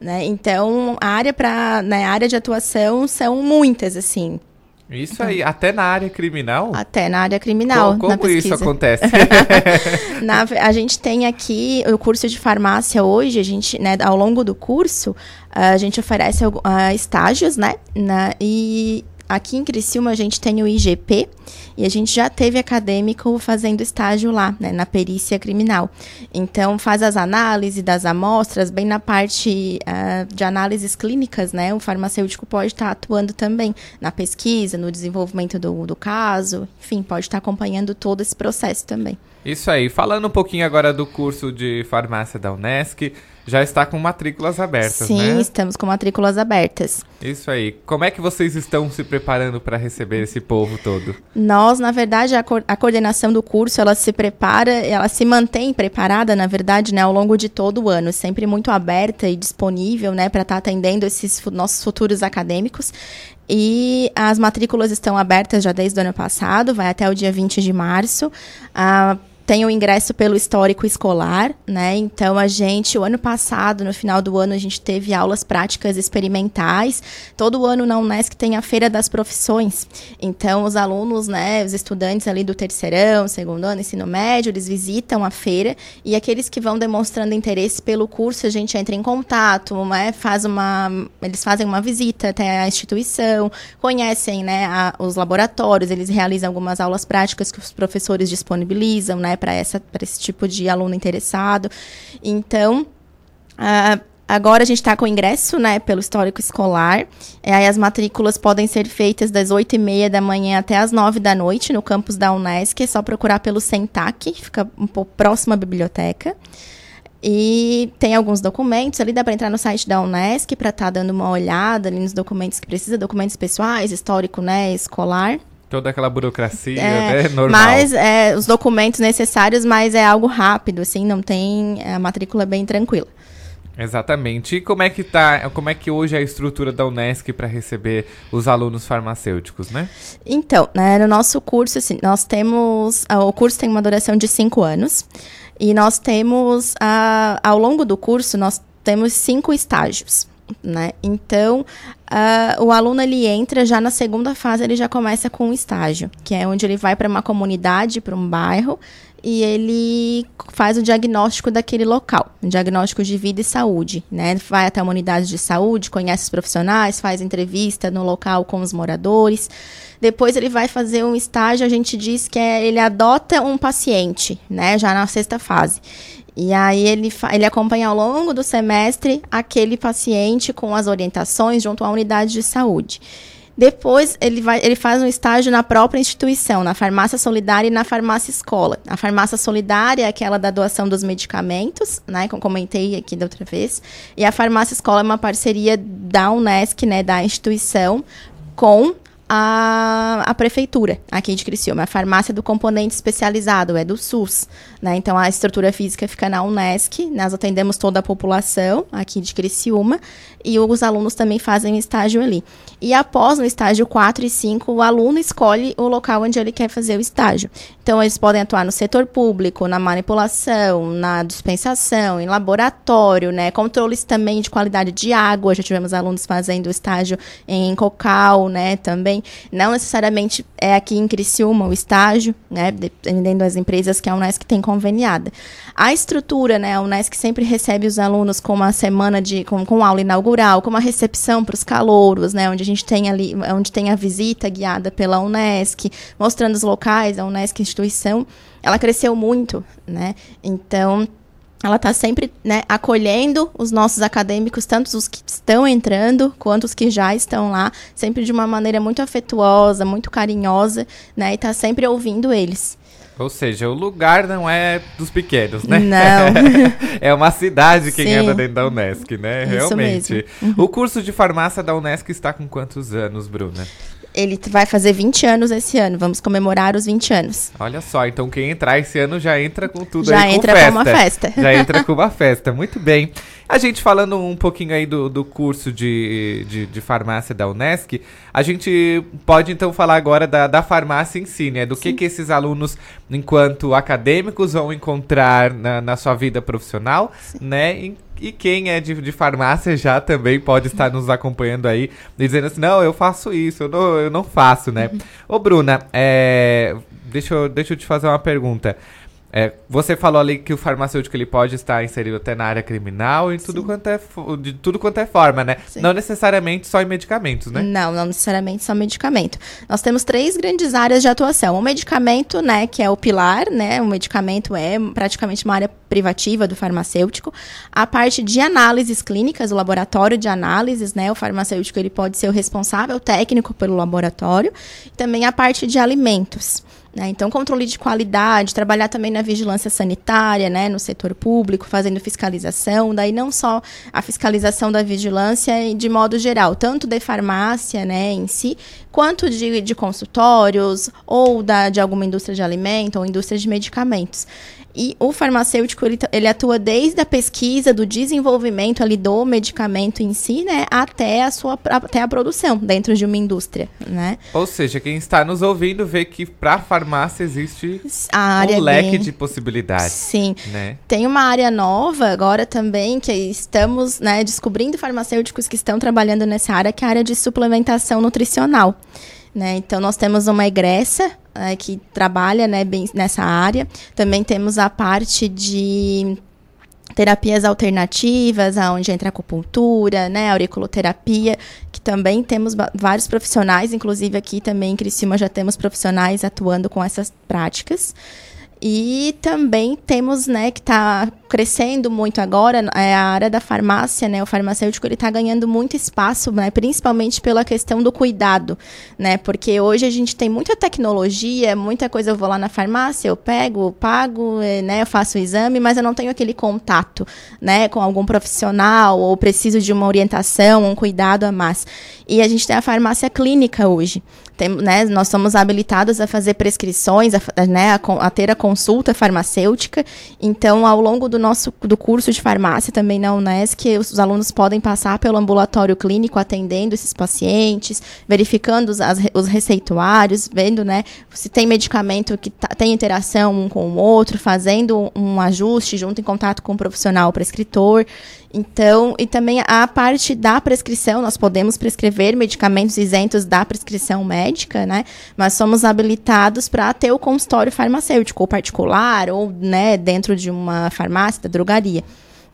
Né? Então, a área para, né, área de atuação são muitas assim. Isso aí, até na área criminal? Até na área criminal. Como, como isso acontece? [LAUGHS] na, a gente tem aqui o curso de farmácia hoje, a gente, né, ao longo do curso, a gente oferece uh, estágios, né? Na, e aqui em Criciúma a gente tem o IGP e a gente já teve acadêmico fazendo estágio lá, né, na perícia criminal. Então faz as análises das amostras, bem na parte uh, de análises clínicas, né? O farmacêutico pode estar atuando também na pesquisa, no desenvolvimento do, do caso, enfim, pode estar acompanhando todo esse processo também. Isso aí. Falando um pouquinho agora do curso de farmácia da Unesc, já está com matrículas abertas, Sim, né? Estamos com matrículas abertas. Isso aí. Como é que vocês estão se preparando para receber esse povo todo? Nós, na verdade, a, co a, coordenação do curso, ela se prepara, ela se mantém preparada, na verdade, né, ao longo de todo o ano, sempre muito aberta e disponível, né, para estar tá atendendo esses nossos futuros acadêmicos. E as matrículas estão abertas já desde o ano passado, vai até o dia 20 de março. Ah, tem o ingresso pelo histórico escolar, né? Então a gente, o ano passado, no final do ano, a gente teve aulas práticas experimentais. Todo ano na Unesc tem a Feira das Profissões. Então os alunos, né, os estudantes ali do terceirão, segundo ano, ensino médio, eles visitam a feira e aqueles que vão demonstrando interesse pelo curso, a gente entra em contato, né, faz uma, eles fazem uma visita até a instituição, conhecem, né, a, os laboratórios, eles realizam algumas aulas práticas que os professores disponibilizam, né? Para esse tipo de aluno interessado. Então, uh, agora a gente está com ingresso, né, pelo histórico escolar. É, aí as matrículas podem ser feitas das 8 e meia da manhã até as 9 da noite no campus da Unesc. É só procurar pelo Sentac, fica um pouco próximo à biblioteca. E tem alguns documentos ali, dá para entrar no site da Unesc para estar tá dando uma olhada ali nos documentos que precisa, documentos pessoais, histórico, né, escolar. Toda aquela burocracia, é, né? Normal. Mas é, os documentos necessários, mas é algo rápido, assim, não tem. A matrícula é bem tranquila. Exatamente. E como é que tá, como é que hoje é a estrutura da Unesc para receber os alunos farmacêuticos, né? Então, né, no nosso curso, assim, nós temos, o curso tem uma duração de cinco anos e nós temos, a, ao longo do curso, nós temos cinco estágios. Né? Então, uh, o aluno ele entra já na segunda fase, ele já começa com um estágio, que é onde ele vai para uma comunidade, para um bairro, e ele faz o diagnóstico daquele local, um diagnóstico de vida e saúde, né? Vai até uma unidade de saúde, conhece os profissionais, faz entrevista no local com os moradores. Depois ele vai fazer um estágio, a gente diz que é, ele adota um paciente, né? Já na sexta fase. E aí ele, ele acompanha ao longo do semestre aquele paciente com as orientações junto à unidade de saúde. Depois, ele, vai, ele faz um estágio na própria instituição, na farmácia solidária e na farmácia escola. A farmácia solidária é aquela da doação dos medicamentos, né, como comentei aqui da outra vez. E a farmácia escola é uma parceria da Unesc, né, da instituição, com a, a prefeitura aqui de Criciúma. A farmácia do componente especializado é do SUS. Né? Então, a estrutura física fica na Unesc. Nós atendemos toda a população aqui de Criciúma. E os alunos também fazem estágio ali. E após, no estágio 4 e 5, o aluno escolhe o local onde ele quer fazer o estágio. Então, eles podem atuar no setor público, na manipulação, na dispensação, em laboratório, né? Controles também de qualidade de água. Já tivemos alunos fazendo estágio em Cocal, né? Também. Não necessariamente é aqui em Criciúma o estágio, né? Dependendo das empresas que a Unesc tem conveniada. A estrutura, né? A Unesc sempre recebe os alunos com uma semana de... com, com aula inaugural, com uma recepção para os calouros, né? Onde a gente tem ali, onde tem a visita guiada pela Unesc, mostrando os locais, a Unesc instituição, ela cresceu muito, né? Então, ela está sempre né, acolhendo os nossos acadêmicos, tanto os que estão entrando quanto os que já estão lá, sempre de uma maneira muito afetuosa, muito carinhosa, né? E está sempre ouvindo eles. Ou seja, o lugar não é dos pequenos, né? Não. [LAUGHS] é uma cidade quem Sim. anda dentro da Unesc, né? Realmente. Uhum. O curso de farmácia da Unesc está com quantos anos, Bruna? Ele vai fazer 20 anos esse ano. Vamos comemorar os 20 anos. Olha só, então quem entrar esse ano já entra com tudo já aí, com entra festa. com uma festa. Já [LAUGHS] entra com uma festa. Muito bem. A gente falando um pouquinho aí do, do curso de, de, de, farmácia da Unesc, a gente pode então falar agora da, da farmácia em si, né? Do que, que esses alunos, enquanto acadêmicos, vão encontrar na, na sua vida profissional, Sim. né? E quem é de, de farmácia já também pode estar nos acompanhando aí, dizendo assim, não, eu faço isso, eu não, eu não faço, né? Uhum. Ô, Bruna, é, deixa, eu, deixa eu te fazer uma pergunta. É, você falou ali que o farmacêutico ele pode estar inserido até na área criminal e tudo quanto é de tudo quanto é forma, né? Sim. Não necessariamente só em medicamentos, né? Não, não necessariamente só medicamento. Nós temos três grandes áreas de atuação. O medicamento, né, que é o pilar, né? O medicamento é praticamente uma área privativa do farmacêutico. A parte de análises clínicas, o laboratório de análises, né? O farmacêutico ele pode ser o responsável técnico pelo laboratório. Também a parte de alimentos. Né? Então, controle de qualidade, trabalhar também na vigilância sanitária, né, no setor público, fazendo fiscalização, daí não só a fiscalização da vigilância de modo geral, tanto de farmácia né, em si, quanto de, de consultórios ou da, de alguma indústria de alimento ou indústria de medicamentos. E o farmacêutico, ele, ele, atua desde a pesquisa, do desenvolvimento ali do medicamento em si, né, até a sua até a produção dentro de uma indústria, né? Ou seja, quem está nos ouvindo vê que para a farmácia existe um leque bem... de possibilidades. Sim. Né? Tem uma área nova agora também que estamos, né, descobrindo farmacêuticos que estão trabalhando nessa área, que é a área de suplementação nutricional. Né? Então, nós temos uma egressa é, que trabalha né, bem nessa área. Também temos a parte de terapias alternativas, onde entra acupuntura, né, auriculoterapia, que também temos vários profissionais, inclusive aqui também em Criciúma já temos profissionais atuando com essas práticas. E também temos, né, que está crescendo muito agora, é a área da farmácia, né, o farmacêutico ele está ganhando muito espaço, né, principalmente pela questão do cuidado, né, porque hoje a gente tem muita tecnologia, muita coisa, eu vou lá na farmácia, eu pego, pago, é, né, eu faço o exame, mas eu não tenho aquele contato, né, com algum profissional, ou preciso de uma orientação, um cuidado a mais. E a gente tem a farmácia clínica hoje, tem, né, nós somos habilitados a fazer prescrições, a, né, a, a ter a consulta farmacêutica. Então, ao longo do nosso do curso de farmácia também na Unesc, os, os alunos podem passar pelo ambulatório clínico atendendo esses pacientes, verificando os, as, os receituários, vendo né, se tem medicamento que tá, tem interação um com o outro, fazendo um ajuste junto em contato com o profissional prescritor. Então, e também a parte da prescrição, nós podemos prescrever medicamentos isentos da prescrição médica, né? Mas somos habilitados para ter o consultório farmacêutico, ou particular, ou né, dentro de uma farmácia, da drogaria.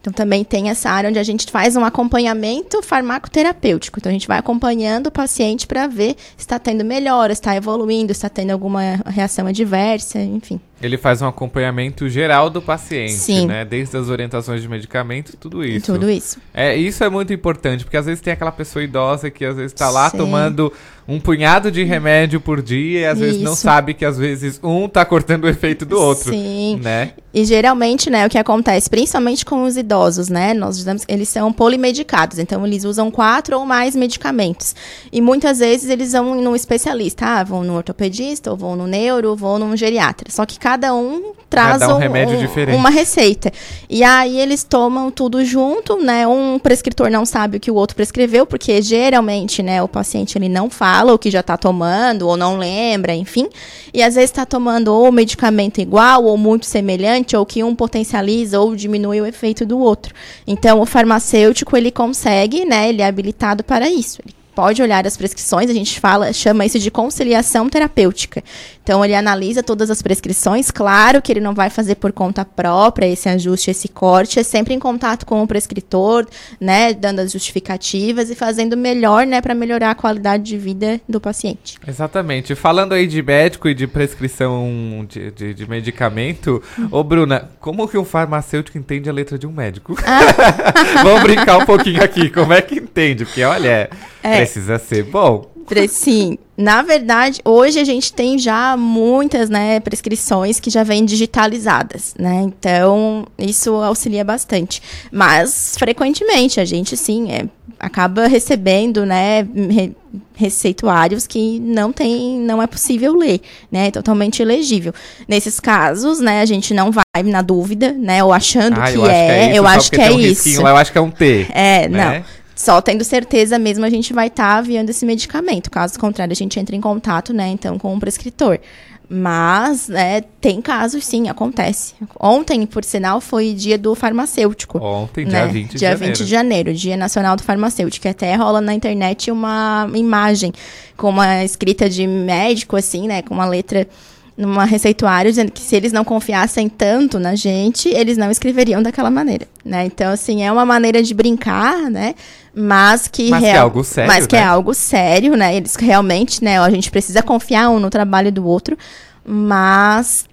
Então também tem essa área onde a gente faz um acompanhamento farmacoterapêutico. Então a gente vai acompanhando o paciente para ver se está tendo melhora, se está evoluindo, se está tendo alguma reação adversa, enfim. Ele faz um acompanhamento geral do paciente, Sim. né? Desde as orientações de medicamento, tudo isso. Tudo isso. É, isso é muito importante, porque às vezes tem aquela pessoa idosa que às vezes está lá Sim. tomando um punhado de remédio por dia e às vezes não Isso. sabe que às vezes um tá cortando o efeito do outro. Sim. Né? E geralmente, né, o que acontece, principalmente com os idosos, né, nós dizemos que eles são polimedicados, então eles usam quatro ou mais medicamentos. E muitas vezes eles vão num especialista, ah, vão no ortopedista, ou vão no neuro, ou vão num geriatra. Só que cada um traz Cada um remédio diferente. uma receita. E aí eles tomam tudo junto, né? Um prescritor não sabe o que o outro prescreveu, porque geralmente, né, o paciente ele não fala o que já está tomando ou não lembra, enfim. E às vezes está tomando ou medicamento igual ou muito semelhante, ou que um potencializa ou diminui o efeito do outro. Então o farmacêutico ele consegue, né, ele é habilitado para isso. Ele pode olhar as prescrições, a gente fala, chama isso de conciliação terapêutica. Então ele analisa todas as prescrições, claro que ele não vai fazer por conta própria esse ajuste, esse corte, é sempre em contato com o prescritor, né, dando as justificativas e fazendo melhor, né, para melhorar a qualidade de vida do paciente. Exatamente. Falando aí de médico e de prescrição de, de, de medicamento, ô Bruna, como que um farmacêutico entende a letra de um médico? [LAUGHS] [LAUGHS] Vamos brincar um pouquinho aqui, como é que entende? Porque, olha, É. precisa ser bom. Sim, na verdade, hoje a gente tem já muitas né, prescrições que já vêm digitalizadas, né? Então, isso auxilia bastante. Mas, frequentemente, a gente, sim, é, acaba recebendo, né, re- receituários que não tem, não é possível ler, né? É totalmente ilegível. Nesses casos, né, a gente não vai na dúvida, né, ou achando Ah, que, eu é, que é isso, eu acho que é um isso. risquinho eu acho que é um T. É, né? não. Só tendo certeza mesmo a gente vai estar aviando esse medicamento. Caso contrário, a gente entra em contato, né, então, com o prescritor. Mas, né, tem casos sim, acontece. Ontem, por sinal, foi dia do farmacêutico. Ontem, dia né? 20 de dia janeiro. 20 de janeiro, Dia Nacional do Farmacêutico. Até rola na internet uma imagem com uma escrita de médico, assim, né, com uma letra numa receituário dizendo que se eles não confiassem tanto na gente, eles não escreveriam daquela maneira, né? Então, assim, é uma maneira de brincar, né? Mas que, Mas que é algo sério, Mas que né? é algo sério, né? Eles realmente, né? A gente precisa confiar um no trabalho do outro, mas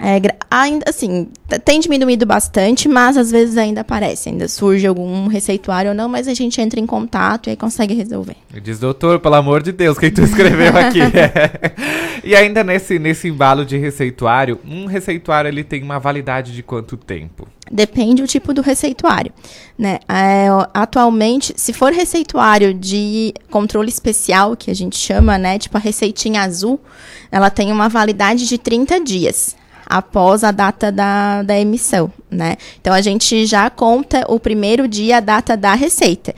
é, ainda assim, tem diminuído bastante, mas às vezes ainda aparece, ainda surge algum receituário ou não, mas a gente entra em contato e aí consegue resolver. Diz, doutor, pelo amor de Deus, quem tu escreveu aqui? [LAUGHS] e ainda nesse, nesse embalo de receituário, um receituário ele tem uma validade de quanto tempo? Depende do tipo do receituário, né? É, atualmente, se for receituário de controle especial, que a gente chama, né? Tipo a receitinha azul, ela tem uma validade de 30 dias após a data da, da emissão, né? Então, a gente já conta o primeiro dia a data da receita.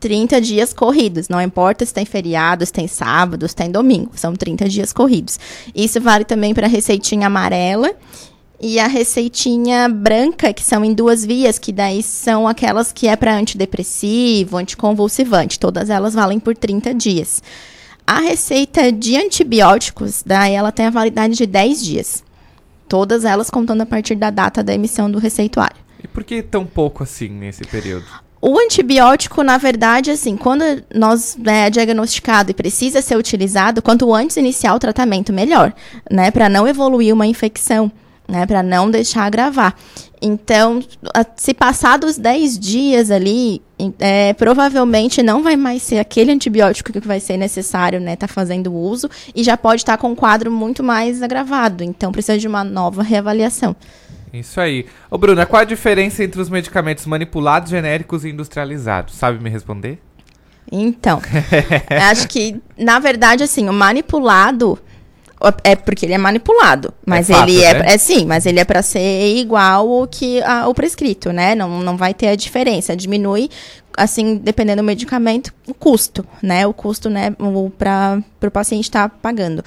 30 dias corridos, não importa se tem feriado, se tem sábado, se tem domingo, são 30 dias corridos. Isso vale também para a receitinha amarela e a receitinha branca, que são em duas vias, que daí são aquelas que é para antidepressivo, anticonvulsivante. Todas elas valem por 30 dias. A receita de antibióticos, daí ela tem a validade de 10 dias. Todas elas contando a partir da data da emissão do receituário. E por que tão pouco assim nesse período? O antibiótico, na verdade, assim, quando nós né, é diagnosticado e precisa ser utilizado, quanto antes iniciar o tratamento, melhor, né? Para não evoluir uma infecção, né? Para não deixar agravar. Então, se passar dos 10 dias ali, é, provavelmente não vai mais ser aquele antibiótico que vai ser necessário, né? Tá fazendo uso e já pode estar com um quadro muito mais agravado. Então, precisa de uma nova reavaliação. Isso aí. Ô, Bruna, qual a diferença entre os medicamentos manipulados, genéricos e industrializados? Sabe me responder? Então, [LAUGHS] acho que, na verdade, assim, o manipulado, É porque ele é manipulado. Mas É fato, ele é, né? é sim, mas ele é para ser igual ao que a- o prescrito, né? Não, não vai ter a diferença. Diminui, assim, dependendo do medicamento, o custo, né? O custo, né, para o paciente estar pagando.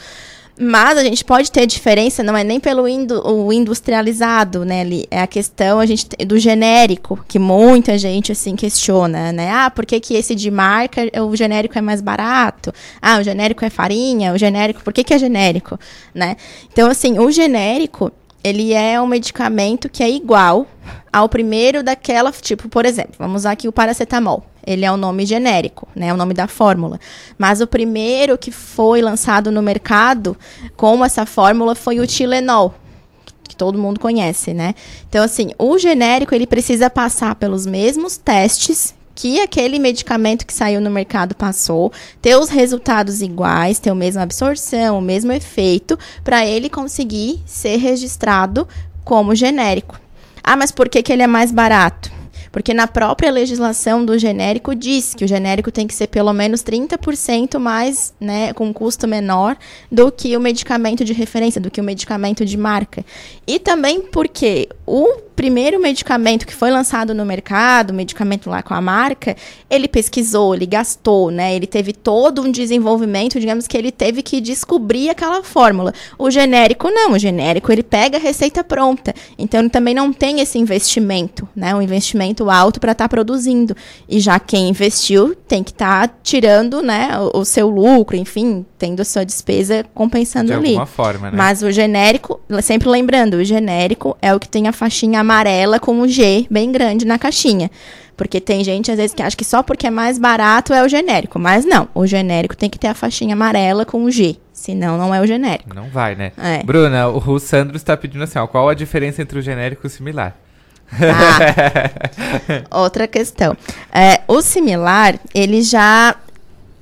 Mas a gente pode ter diferença, não é nem pelo indu- o industrializado, né? ali, É a questão a gente do genérico, que muita gente assim questiona, né? Ah, por que, que esse de marca, o genérico é mais barato? Ah, o genérico é farinha, o genérico, por que, que é genérico? Né? Então, assim, o genérico, ele é um medicamento que é igual ao primeiro daquela, tipo, por exemplo, vamos usar aqui o paracetamol. Ele é o nome genérico, né? É o nome da fórmula. Mas o primeiro que foi lançado no mercado com essa fórmula foi o Tilenol, que todo mundo conhece, né? Então, assim, o genérico ele precisa passar pelos mesmos testes que aquele medicamento que saiu no mercado passou, ter os resultados iguais, ter a mesma absorção, o mesmo efeito, para ele conseguir ser registrado como genérico. Ah, mas por que, que ele é mais barato? Porque na própria legislação do genérico diz que o genérico tem que ser pelo menos 30% mais, né, com custo menor do que o medicamento de referência, do que o medicamento de marca. E também porque o primeiro medicamento que foi lançado no mercado, o medicamento lá com a marca, ele pesquisou, ele gastou, né? Ele teve todo um desenvolvimento, digamos que ele teve que descobrir aquela fórmula. O genérico não, o genérico ele pega a receita pronta. Então ele também não tem esse investimento, né? Um investimento alto para estar produzindo. E já quem investiu tem que estar tirando, né, o, o seu lucro, enfim, tendo a sua despesa compensando De ali. alguma forma, né? Mas o genérico, sempre lembrando, o genérico é o que tem a faixinha amarela com um G bem grande na caixinha. Porque tem gente, às vezes, que acha que só porque é mais barato é o genérico. Mas não, o genérico tem que ter a faixinha amarela com um G. Senão, não é o genérico. Não vai, né? É. Bruna, o Sandro está pedindo assim, ó, qual a diferença entre o genérico e o similar? [LAUGHS] Outra questão. É, o similar, ele já.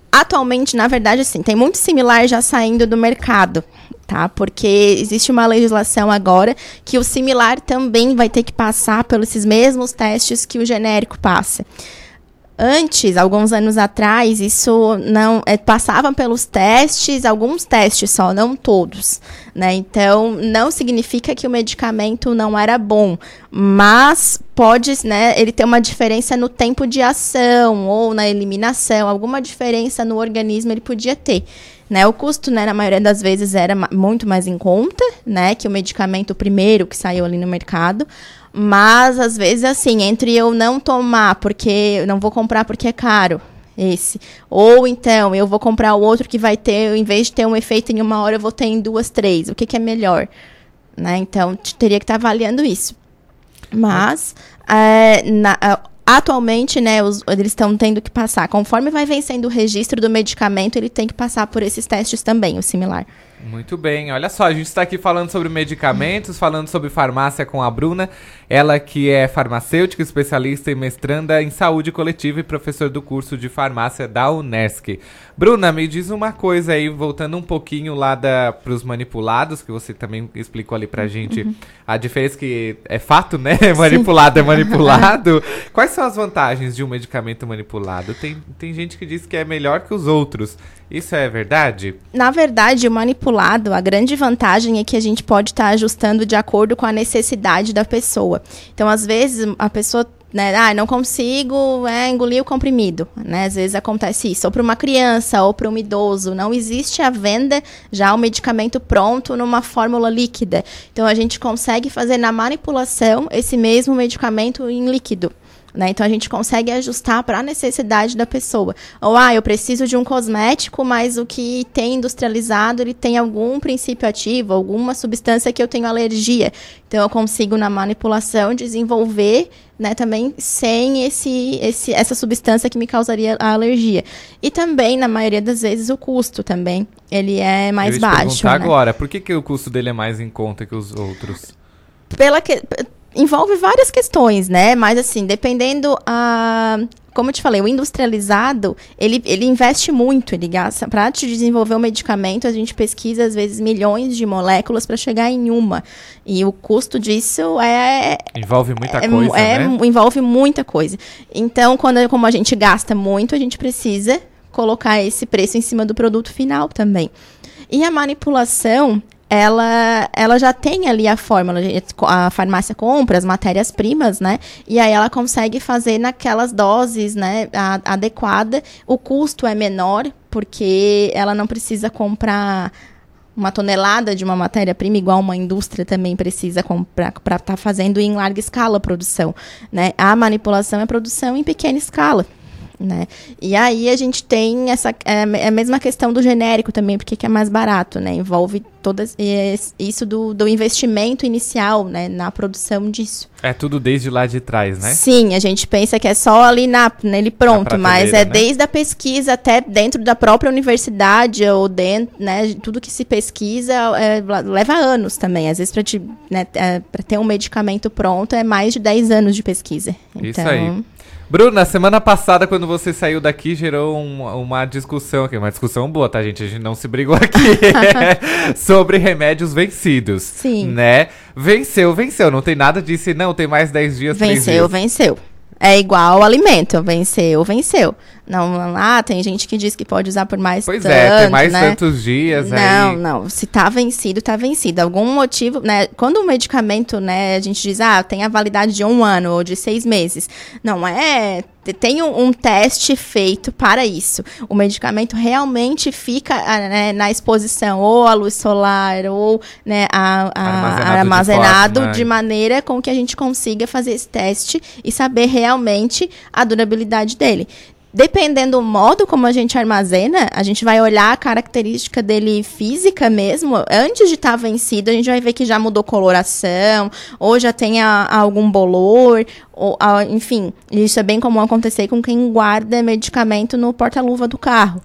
Atualmente, na verdade, assim, tem muito similar já saindo do mercado. Tá? Porque existe uma legislação agora que o similar também vai ter que passar pelos esses mesmos testes que o genérico passa. Antes, alguns anos atrás, isso não é, passava pelos testes, alguns testes só, não todos, né? Então, não significa que o medicamento não era bom, mas pode, né, ele ter uma diferença no tempo de ação ou na eliminação, alguma diferença no organismo ele podia ter. Né, o custo, né, na maioria das vezes, era muito mais em conta, né, que o medicamento primeiro que saiu ali no mercado. Mas, às vezes, assim, entre eu não tomar, porque eu não vou comprar porque é caro, esse. Ou então, eu vou comprar o outro que vai ter, em vez de ter um efeito em uma hora, eu vou ter em duas, três. O que, que é melhor? Né? Então, teria que estar avaliando isso. Mas, é, na- atualmente, né, os- eles estão tendo que passar. Conforme vai vencendo o registro do medicamento, ele tem que passar por esses testes também, o similar. Muito bem, olha só, a gente está aqui falando sobre medicamentos, falando sobre farmácia com a Bruna, ela que é farmacêutica, especialista e mestranda em saúde coletiva e professor do curso de farmácia da Unesc. Bruna, me diz uma coisa aí, voltando um pouquinho lá para os manipulados, que você também explicou ali pra gente Uhum. a diferença que é fato, né? [LAUGHS] Manipulado é [LAUGHS] manipulado. Quais são as vantagens de um medicamento manipulado? Tem, tem gente que diz que é melhor que os outros. Isso é verdade? Na verdade, o manipulado, a grande vantagem é que a gente pode estar ajustando de acordo com a necessidade da pessoa. Então, às vezes, a pessoa, né, ah, não consigo é, engolir o comprimido, né? Às vezes acontece isso, ou para uma criança, ou para um idoso. Não existe a venda já o medicamento pronto numa fórmula líquida. Então, a gente consegue fazer na manipulação esse mesmo medicamento em líquido. Né? Então a gente consegue ajustar para a necessidade da pessoa. Ou ah, eu preciso de um cosmético, mas o que tem industrializado ele tem algum princípio ativo, alguma substância que eu tenho alergia. Então eu consigo na manipulação desenvolver, né, também sem esse, esse essa substância que me causaria a alergia. E também na maioria das vezes o custo também ele é mais Eu baixo. né? agora, por que, que o custo dele é mais em conta que os outros? pela que, envolve várias questões, né? Mas assim, dependendo a como eu te falei, o industrializado, ele, ele investe muito, ele gasta para te desenvolver um medicamento, a gente pesquisa às vezes milhões de moléculas para chegar em uma. E o custo disso é Envolve muita é, coisa, é- né? envolve muita coisa. Então, quando como a gente gasta muito, a gente precisa colocar esse preço em cima do produto final também. E a manipulação, ela, ela já tem ali a fórmula, a farmácia compra as matérias-primas, né? E aí ela consegue fazer naquelas doses, né, a, adequada. O custo é menor, porque ela não precisa comprar uma tonelada de uma matéria-prima, igual uma indústria também precisa comprar para estar tá fazendo em larga escala a produção. Né? A manipulação é produção em pequena escala. Né? E aí a gente tem essa é, é a mesma questão do genérico também, porque é mais barato, né? Envolve todas isso do, do investimento inicial, né, na produção disso. É tudo desde lá de trás, né? Sim, a gente pensa que é só ali na, nele pronto, mas é né? desde a pesquisa até dentro da própria universidade ou dentro, né, tudo que se pesquisa é, leva anos também. Às vezes para né, é, ter um medicamento pronto é mais de 10 anos de pesquisa. Isso então, aí. Bruna, semana passada, quando você saiu daqui, gerou um, uma discussão aqui. Uma discussão boa, tá, gente? A gente não se brigou aqui. [LAUGHS] [LAUGHS] sobre remédios vencidos. Sim. Né? Venceu, venceu. Não tem nada disso. Não, tem mais 10 dias, Venceu, venceu. É igual alimento, venceu, venceu. Não, ah, tem gente que diz que pode usar por mais pois tanto, é, tem mais né? tantos dias Não, aí. não, se tá vencido, tá vencido. Algum motivo, né, quando o medicamento, né, a gente diz, ah, tem a validade de um ano ou de seis meses. Não é, tem um, um teste feito para isso. O medicamento realmente fica ah, né, na exposição ou à luz solar ou né, a, a, armazenado, armazenado de, forma, de maneira com que a gente consiga fazer esse teste e saber realmente a durabilidade dele dependendo do modo como a gente armazena, a gente vai olhar a característica dele física mesmo. Antes de estar tá vencido, a gente vai ver que já mudou coloração, ou já tem a, a algum bolor, ou, a, enfim. Isso é bem comum acontecer com quem guarda medicamento no porta-luva do carro.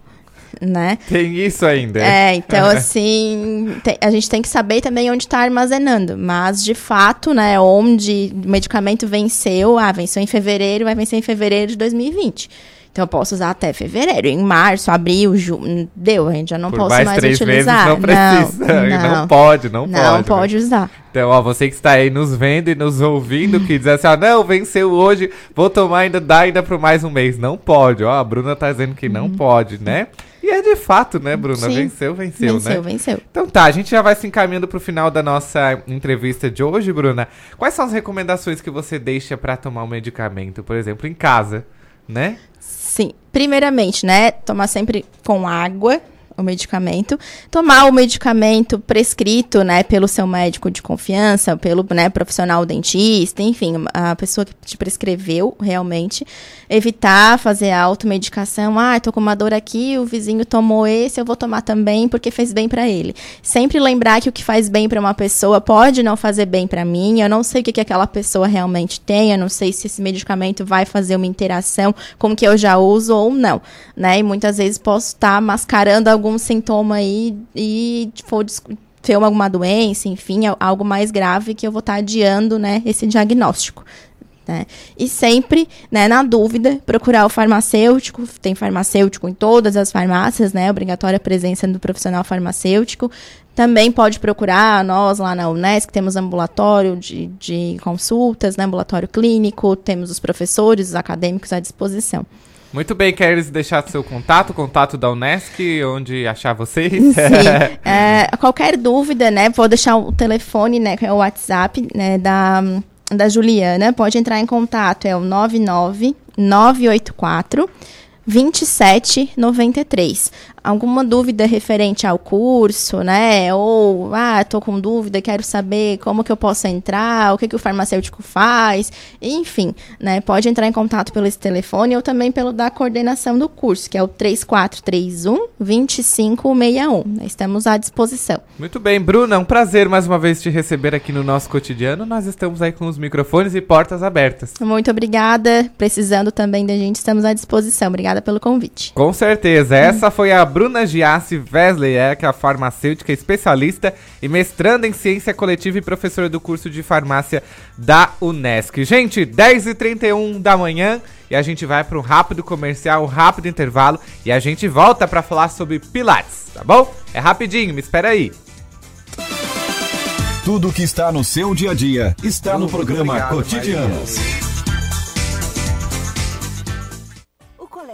Né? Tem isso ainda. É, então [LAUGHS] assim, tem, a gente tem que saber também onde está armazenando. Mas, de fato, né, onde o medicamento venceu, ah, venceu em fevereiro, vai vencer em fevereiro de 2020. Então eu posso usar até fevereiro. Em março, abril, junho. Deu, a gente já não Por posso mais, mais três utilizar. Meses não precisa. [LAUGHS] Não, não pode, não, não pode. Não pode né? usar. Então, ó, você que está aí nos vendo e nos ouvindo, que diz assim, ah, não, venceu hoje, vou tomar ainda, dá ainda por mais um mês. Não pode, ó, a Bruna tá dizendo que não uhum. pode, né? E é de fato, né, Bruna? Sim. Venceu, venceu, venceu, né? Venceu, venceu. Então tá, a gente já vai se encaminhando pro final da nossa entrevista de hoje, Bruna. Quais são as recomendações que você deixa para tomar um medicamento, por exemplo, em casa, né? Sim, primeiramente, né, tomar sempre com água, o medicamento, tomar o medicamento prescrito, né, pelo seu médico de confiança, pelo, né, profissional dentista, enfim, a pessoa que te prescreveu realmente, evitar fazer automedicação, ah, tô com uma dor aqui, o vizinho tomou esse, eu vou tomar também porque fez bem para ele. Sempre lembrar que o que faz bem para uma pessoa pode não fazer bem para mim, eu não sei o que, que aquela pessoa realmente tem, eu não sei se esse medicamento vai fazer uma interação com o que eu já uso ou não, né, e muitas vezes posso estar tá mascarando algum algum sintoma aí e for ter alguma doença, enfim, algo mais grave que eu vou estar tá adiando, né, esse diagnóstico. Né? E sempre, né, na dúvida, procurar o farmacêutico. Tem farmacêutico em todas as farmácias, né? Obrigatória a presença do profissional farmacêutico. Também pode procurar nós lá na Unesc, temos ambulatório de, de consultas, né, ambulatório clínico, temos os professores, os acadêmicos à disposição. Muito bem, queres deixar seu contato, contato da Unesc, onde achar vocês? Sim, [LAUGHS] é, qualquer dúvida, né, vou deixar o telefone, né, que é o WhatsApp, né, da, da Juliana, pode entrar em contato, é o 99 984 2793 alguma dúvida referente ao curso, né? Ou, ah, tô com dúvida, quero saber como que eu posso entrar, o que que o farmacêutico faz, enfim, né? Pode entrar em contato pelo esse telefone ou também pelo da coordenação do curso, que é o 3431 2561. Estamos à disposição. Muito bem, Bruna, um prazer mais uma vez te receber aqui no nosso cotidiano. Nós estamos aí com os microfones e portas abertas. Muito obrigada. Precisando também da gente, estamos à disposição. Obrigada pelo convite. Com certeza. Essa foi a Bruna Giassi Wesley é que é a farmacêutica especialista e mestranda em ciência coletiva e professora do curso de farmácia da Unesc. Gente, 10h31 da manhã e a gente vai para um rápido comercial, um rápido intervalo e a gente volta para falar sobre Pilates, tá bom? É rapidinho, me espera aí. Tudo que está no seu dia a dia está no programa Cotidianos.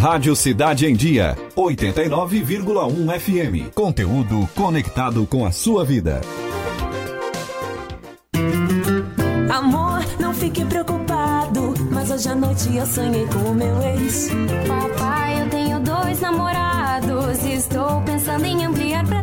Rádio Cidade em Dia, 89,1 FM. Conteúdo conectado com a sua vida. Amor, não fique preocupado, mas hoje à noite eu sonhei com o meu ex. Papai, eu tenho dois namorados, estou pensando em ampliar pra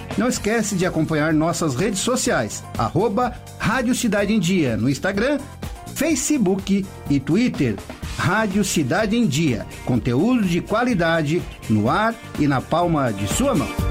Não esquece de acompanhar nossas redes sociais, arroba Rádio Cidade em Dia no Instagram, Facebook e Twitter. Rádio Cidade em Dia, conteúdo de qualidade no ar e na palma de sua mão.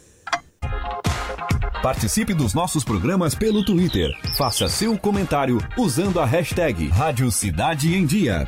Participe dos nossos programas pelo Twitter. Faça seu comentário usando a hashtag Rádio Cidade em Dia.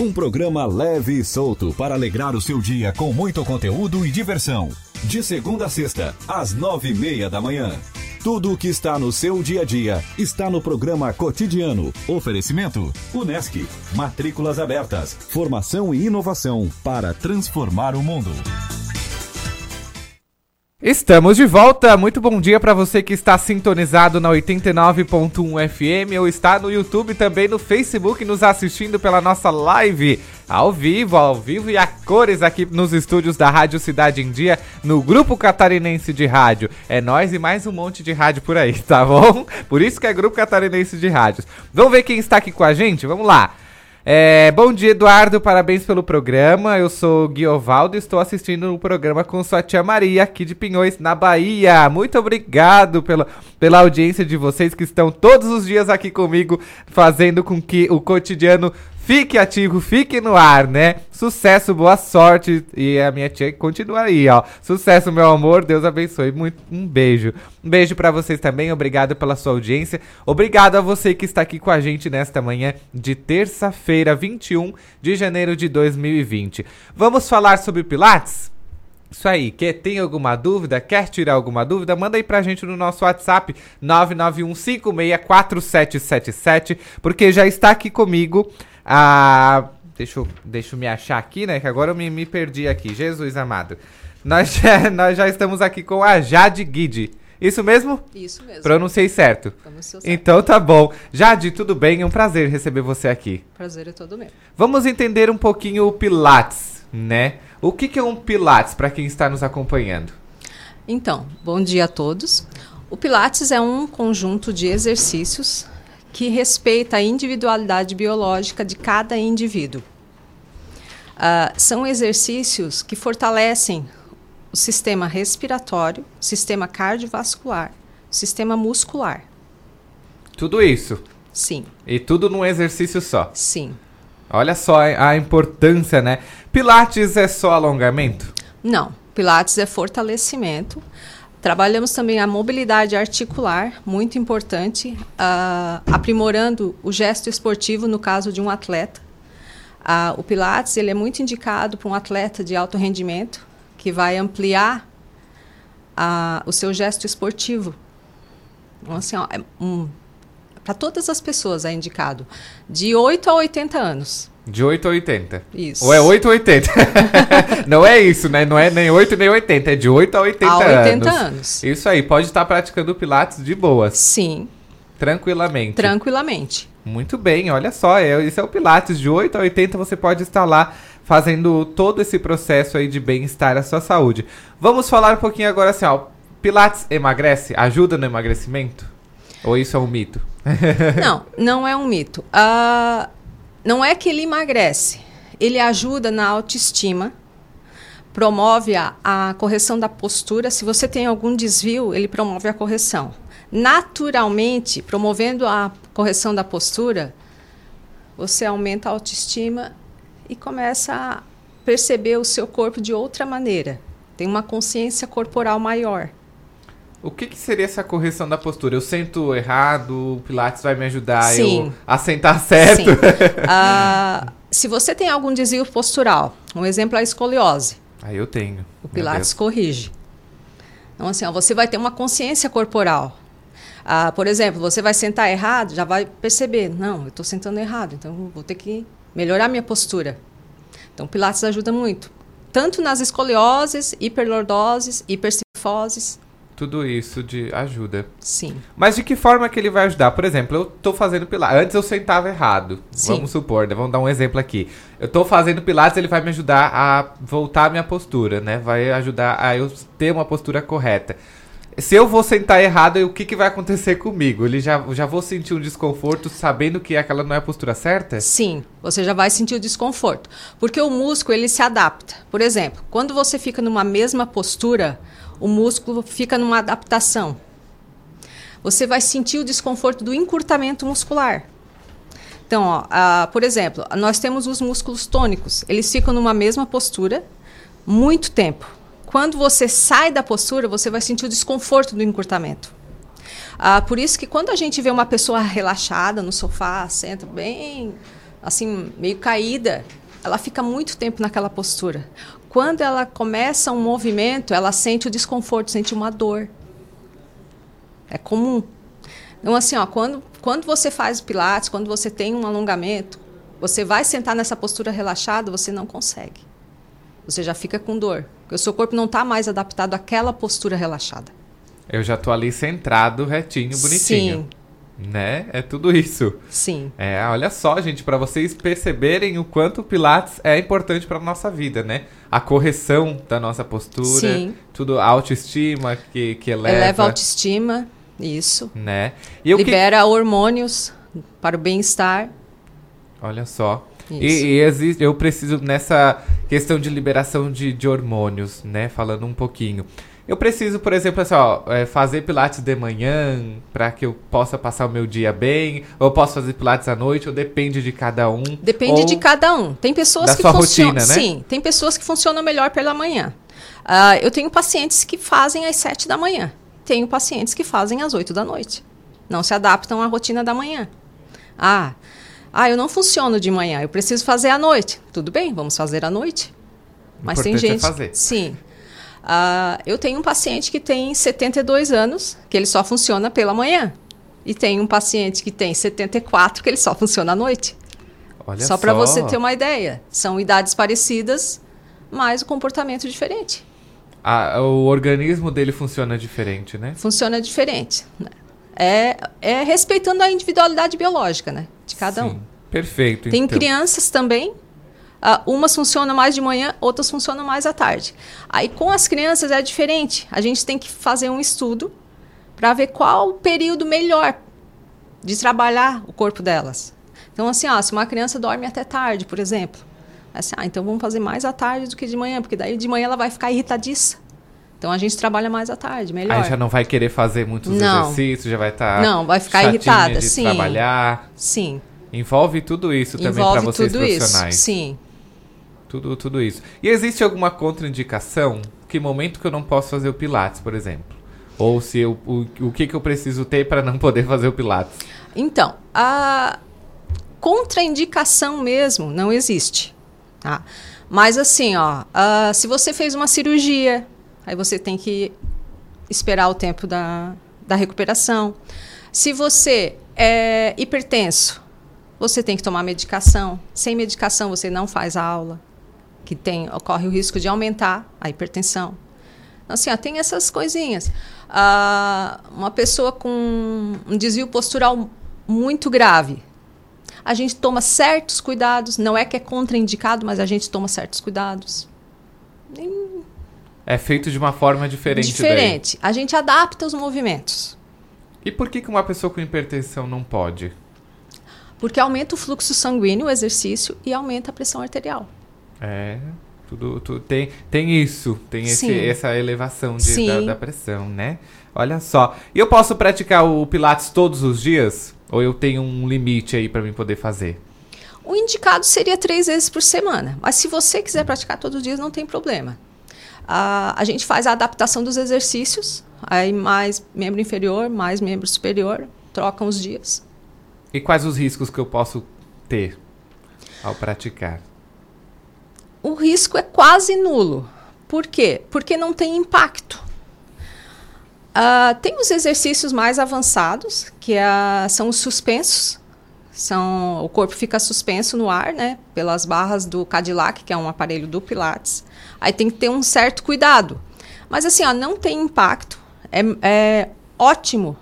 Um programa leve e solto para alegrar o seu dia com muito conteúdo e diversão. De segunda a sexta, às nove e meia da manhã. Tudo o que está no seu dia a dia está no programa cotidiano. Oferecimento: Unesc. Matrículas abertas. Formação e inovação para transformar o mundo. Estamos de volta. Muito bom dia para você que está sintonizado na 89.1 FM ou está no YouTube também no Facebook nos assistindo pela nossa live ao vivo, ao vivo e a cores aqui nos estúdios da Rádio Cidade em Dia, no Grupo Catarinense de Rádio. É nós e mais um monte de rádio por aí, [LAUGHS] tá bom? Por isso que é Grupo Catarinense de Rádios. Vamos ver quem está aqui com a gente? Vamos lá. É, bom dia, Eduardo. Parabéns pelo programa. Eu sou Guiovaldo e estou assistindo o programa com sua tia Maria, aqui de Pinhões, na Bahia. Muito obrigado pela, pela audiência de vocês que estão todos os dias aqui comigo, fazendo com que o cotidiano Fique ativo, fique no ar, né? Sucesso, boa sorte. E a minha tia continua aí, ó. Sucesso, meu amor. Deus abençoe. Muito, um beijo. Um beijo para vocês também. Obrigado pela sua audiência. Obrigado a você que está aqui com a gente nesta manhã de terça-feira, 21 de janeiro de 2020. Vamos falar sobre Pilates? Isso aí, que tem alguma dúvida, quer tirar alguma dúvida, manda aí pra gente no nosso WhatsApp 991564777, porque já está aqui comigo a deixa eu, deixa eu me achar aqui, né, que agora eu me, me perdi aqui. Jesus amado. Nós [LAUGHS] já, nós já estamos aqui com a Jade Guide. Isso mesmo? Isso mesmo. Pronunciei certo. Pronunciou certo. Então tá bom. Jade, tudo bem? É um prazer receber você aqui. Prazer é todo meu. Vamos entender um pouquinho o Pilates, né? O que, que é um Pilates para quem está nos acompanhando? Então, bom dia a todos. O Pilates é um conjunto de exercícios que respeita a individualidade biológica de cada indivíduo. Uh, são exercícios que fortalecem o sistema respiratório, o sistema cardiovascular, o sistema muscular. Tudo isso? Sim. E tudo num exercício só? Sim. Olha só a importância, né? Pilates é só alongamento? Não. Pilates é fortalecimento. Trabalhamos também a mobilidade articular, muito importante, uh, aprimorando o gesto esportivo no caso de um atleta. Uh, o Pilates ele é muito indicado para um atleta de alto rendimento, que vai ampliar a, o seu gesto esportivo. Então, assim, é um, para todas as pessoas é indicado. De 8 a 80 anos. De 8 a 80. Isso. Ou é 8 a 80. [LAUGHS] não é isso, né? Não é nem 8 nem 80. É de 8 a 80 anos. A 80 anos. anos. Isso aí. Pode estar praticando Pilates de boas. Sim. Tranquilamente. Tranquilamente. Muito bem. Olha só. É, esse é o Pilates. De 8 a 80 você pode estar lá fazendo todo esse processo aí de bem-estar à sua saúde. Vamos falar um pouquinho agora assim, ó. Pilates emagrece? Ajuda no emagrecimento? Ou isso é um mito? não, não é um mito. Uh, não é que ele emagrece. Ele ajuda na autoestima, promove a, a correção da postura. Se você tem algum desvio, ele promove a correção. Naturalmente, promovendo a correção da postura, você aumenta a autoestima e começa a perceber o seu corpo de outra maneira. Tem uma consciência corporal maior. O que, que, seria essa correção da postura? Eu sento errado, o Pilates vai me ajudar Sim. a sentar certo? Sim. uh, [LAUGHS] se você tem algum desvio postural, um exemplo é a escoliose. Aí eu tenho. O Pilates corrige. Então, assim, ó, você vai ter uma consciência corporal. Uh, por exemplo, você vai sentar errado, já vai perceber, não, eu estou sentando errado, então vou ter que melhorar minha postura. Então, Pilates ajuda muito, tanto nas escolioses, hiperlordoses, hipercifoses. Tudo isso de ajuda. Sim. Mas de que forma que ele vai ajudar? Por exemplo, eu estou fazendo Pilates. Antes eu sentava errado. Sim. Vamos supor, né? Vamos dar um exemplo aqui. Eu estou fazendo Pilates, ele vai me ajudar a voltar a minha postura, né? Vai ajudar a eu ter uma postura correta se eu vou sentar errado, o que, que vai acontecer comigo? Ele já, já vou sentir um desconforto sabendo que aquela não é a postura certa? Sim, você já vai sentir o desconforto. Porque o músculo, ele se adapta. Por exemplo, quando você fica numa mesma postura, o músculo fica numa adaptação. Você vai sentir o desconforto do encurtamento muscular. Então, ó, por exemplo, nós temos os músculos tônicos. Eles ficam numa mesma postura muito tempo quando você sai da postura, você vai sentir o desconforto do encurtamento. Ah, por isso que quando a gente vê uma pessoa relaxada no sofá, senta bem, assim, meio caída, ela fica muito tempo naquela postura. Quando ela começa um movimento, ela sente o desconforto, sente uma dor. É comum. Então, assim, ó, quando, quando você faz pilates, quando você tem um alongamento, você vai sentar nessa postura relaxada, você não consegue. Você já fica com dor. Porque o seu corpo não está mais adaptado àquela postura relaxada. Eu já tô ali centrado, retinho, bonitinho. Sim. Né? É tudo isso. Sim. É, olha só, gente, para vocês perceberem o quanto o Pilates é importante para nossa vida, né? A correção da nossa postura, Sim. tudo a autoestima que, que eleva. Eleva a autoestima, isso. Né? E Libera que... hormônios para o bem-estar. Olha só. E, e, existe, eu preciso, nessa questão de liberação de, de hormônios, né? Falando um pouquinho. Eu preciso, por exemplo, assim, ó, é, fazer pilates de manhã para que eu possa passar o meu dia bem, ou eu posso fazer pilates à noite, ou depende de cada um. Depende de cada um. Tem pessoas que funcionam. Né? Sim, tem pessoas que funcionam melhor pela manhã. Uh, eu tenho pacientes que fazem às sete da manhã. Tenho pacientes que fazem às oito da noite. Não se adaptam à rotina da manhã. Ah, ah, eu não funciono de manhã, eu preciso fazer à noite. Tudo bem, vamos fazer à noite. Mas tem é gente. É fazer. Sim. Ah, eu tenho um paciente que tem 72 anos, que ele só funciona pela manhã. E tem um paciente que tem 74, que ele só funciona à noite. Olha só para só. você ter uma ideia. São idades parecidas, mas o comportamento diferente. Ah, o organismo dele funciona diferente, né? Funciona diferente. né? É, é respeitando a individualidade biológica, né? De cada um. Perfeito. Tem então. crianças também. Ah, umas funcionam mais de manhã, outras funcionam mais à tarde. Aí com as crianças é diferente. A gente tem que fazer um estudo para ver qual o período melhor de trabalhar o corpo delas. Então, assim, ó, se uma criança dorme até tarde, por exemplo, assim, ah, então vamos fazer mais à tarde do que de manhã, porque daí de manhã ela vai ficar irritadiça. Então a gente trabalha mais à tarde, melhor. Aí já não vai querer fazer muitos Não. exercícios, já vai estar. Não, vai ficar irritada, de sim. trabalhar. Sim. Envolve tudo isso também para Envolve vocês tudo isso. profissionais. Sim. Tudo, tudo isso. E existe alguma contraindicação? Que momento que eu não posso fazer o Pilates, por exemplo? Ou se eu, o, o que, que eu preciso ter para não poder fazer o Pilates? Então, a contraindicação mesmo não existe. Tá? Mas assim, ó, ah, se você fez uma cirurgia, aí você tem que esperar o tempo da, da recuperação. Se você é hipertenso, você tem que tomar medicação. Sem medicação, você não faz a aula, que tem, ocorre o risco de aumentar a hipertensão. Então, assim, ó, tem essas coisinhas. Ah, uma pessoa com um desvio postural muito grave. A gente toma certos cuidados, não é que é contraindicado, mas a gente toma certos cuidados. Em- É feito de uma forma diferente. daí. Diferente. A gente adapta os movimentos. E por que, que uma pessoa com hipertensão não pode? Porque aumenta o fluxo sanguíneo, o exercício, e aumenta a pressão arterial. É, tudo, tudo tem, tem isso, tem esse, essa elevação de- da, da pressão, né? Olha só. E eu posso praticar o Pilates todos os dias? Ou eu tenho um limite aí para mim poder fazer? O indicado seria três vezes por semana, mas se você quiser praticar todos os dias, não tem problema. A gente faz a adaptação dos exercícios, aí mais membro inferior, mais membro superior, trocam os dias. E quais os riscos que eu posso ter ao praticar? O risco é quase nulo. Por quê? Porque não tem impacto. Ah, tem os exercícios mais avançados, que ah, são os suspensos. São, o corpo fica suspenso no ar, né? Pelas barras do Cadillac, que é um aparelho do Pilates. Aí tem que ter um certo cuidado. Mas assim, ó, não tem impacto. É, é ótimo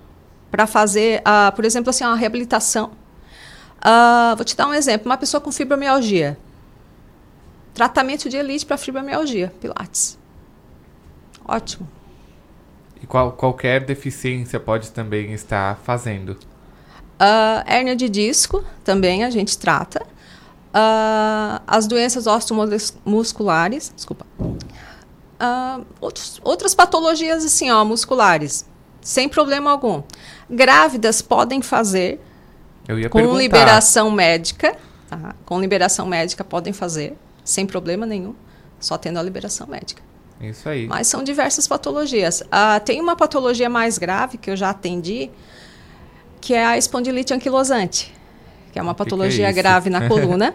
para fazer, ah, por exemplo, assim, uma reabilitação. Ah, vou te dar um exemplo. Uma pessoa com fibromialgia. Tratamento de elite para fibromialgia, Pilates. Ótimo. E qual, qualquer deficiência pode também estar fazendo? Ah, hérnia de disco também a gente trata. Ah, as doenças osteomusculares, desculpa. Ah, outros, outras patologias assim, ó, musculares, sem problema algum. Grávidas podem fazer Eu ia com perguntar. liberação médica, tá? Com liberação médica podem fazer, sem problema nenhum, só tendo a liberação médica. Isso aí. Mas são diversas patologias. Ah, tem uma patologia mais grave que eu já atendi, que é a espondilite anquilosante, que é uma é patologia isso? grave na [LAUGHS] coluna,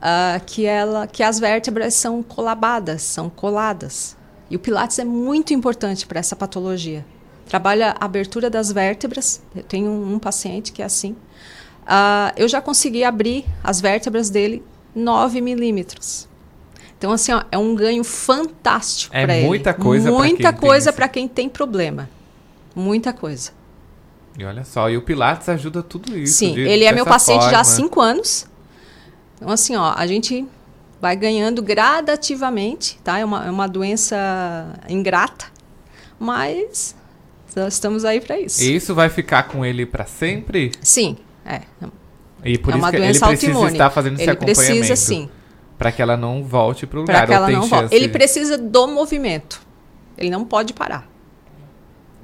ah, que ela, que as vértebras são colabadas, são coladas. E o Pilates é muito importante para essa patologia. Trabalha a abertura das vértebras. Eu tenho um, um paciente que é assim. Ah, eu já consegui abrir as vértebras dele 9 milímetros. Então, assim, ó, é um ganho fantástico É para ele. muita coisa Muita quem tem coisa esse- para quem tem problema. Muita coisa. E olha só, e o Pilates ajuda tudo isso. Sim, de- ele é meu paciente já há forma. cinco anos. Então, assim, ó, a gente vai ganhando gradativamente, tá? É uma, é uma doença ingrata, mas nós estamos aí para isso. E isso vai ficar com ele pra sempre? Sim, é. E por É isso uma que ele doença precisa estar fazendo esse Ele acompanhamento. precisa, sim. Pra que ela não volte Para lugar. que ela não volte. Ele de- precisa do movimento. Ele não pode parar.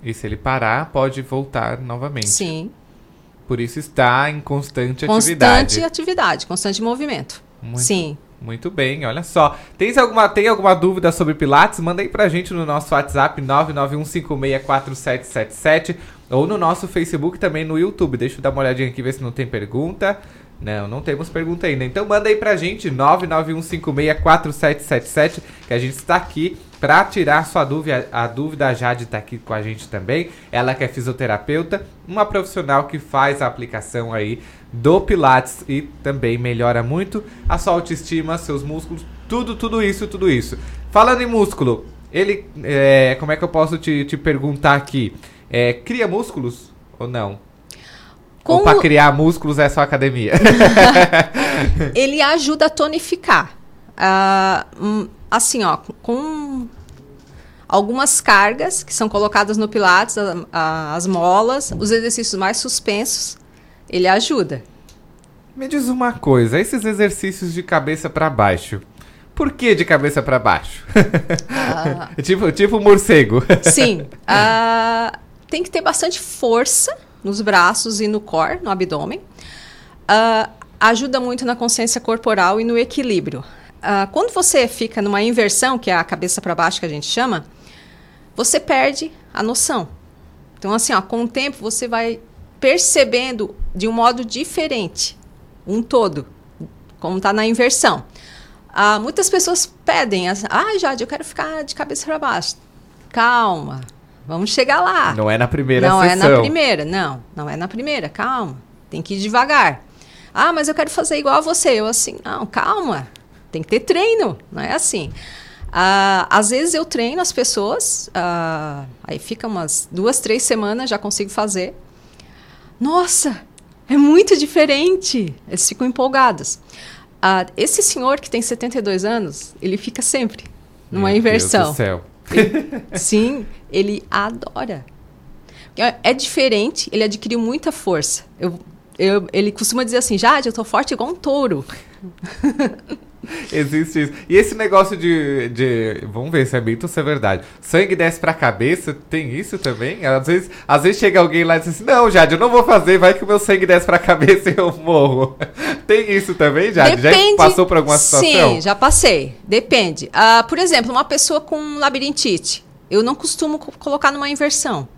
E se ele parar, pode voltar novamente. Sim. Por isso está em constante, Constante atividade. atividade, constante movimento. Muito, Sim. Muito bem, olha só. Tem alguma, tem alguma dúvida sobre Pilates? Manda aí pra gente no nosso WhatsApp 991564777 ou no nosso Facebook também no YouTube. Deixa eu dar uma olhadinha aqui ver se não tem pergunta. Não, não temos pergunta ainda. Então manda aí pra gente 991564777 que a gente está aqui Pra tirar sua dúvida, a dúvida, a Jade tá aqui com a gente também. Ela que é fisioterapeuta, uma profissional que faz a aplicação aí do Pilates e também melhora muito a sua autoestima, seus músculos, tudo, tudo isso, tudo isso. Falando em músculo, ele, é, como é que eu posso te, te perguntar aqui? É, cria músculos ou não? Como... Ou pra criar músculos é só academia? [LAUGHS] ele ajuda a tonificar. Uh, assim, ó, com algumas cargas que são colocadas no Pilates, a, a, as molas, os exercícios mais suspensos, ele ajuda. Me diz uma coisa, esses exercícios de cabeça para baixo, por que de cabeça para baixo? Ah. [LAUGHS] tipo, tipo morcego. Sim. Uh, tem que ter bastante força nos braços e no core, no abdômen. Uh, ajuda muito na consciência corporal e no equilíbrio. Uh, quando você fica numa inversão, que é a cabeça para baixo que a gente chama, você perde a noção. Então, assim, ó, com o tempo você vai percebendo de um modo diferente um todo, como está na inversão. Uh, muitas pessoas pedem, ah, Jade, eu quero ficar de cabeça para baixo. Calma, vamos chegar lá. Não é na primeira não sessão. Não é na primeira, não, não é na primeira, calma, tem que ir devagar. Ah, mas eu quero fazer igual a você. Eu assim, não, calma, tem que ter treino, não é assim. Uh, às vezes eu treino as pessoas, uh, aí fica umas duas, três semanas, já consigo fazer. Nossa, é muito diferente. Eles ficam empolgados. Uh, esse senhor que tem 72 anos, ele fica sempre numa Meu inversão. Deus do céu. [LAUGHS] Sim, ele adora. É, é diferente, ele adquiriu muita força. Eu, eu, ele costuma dizer assim, Jade, eu tô forte igual um touro. [LAUGHS] [LAUGHS] Existe isso. E esse negócio de, de. Vamos ver se é mito ou se é verdade. Sangue desce pra cabeça, tem isso também? Às vezes, às vezes chega alguém lá e diz assim: Não, Jade, eu não vou fazer, vai que o meu sangue desce pra [LAUGHS] cabeça e eu morro. [LAUGHS] tem isso também, Jade? Depende, já passou por alguma situação? Sim, já passei. Depende. Uh, por exemplo, uma pessoa com labirintite. Eu não costumo colocar numa inversão.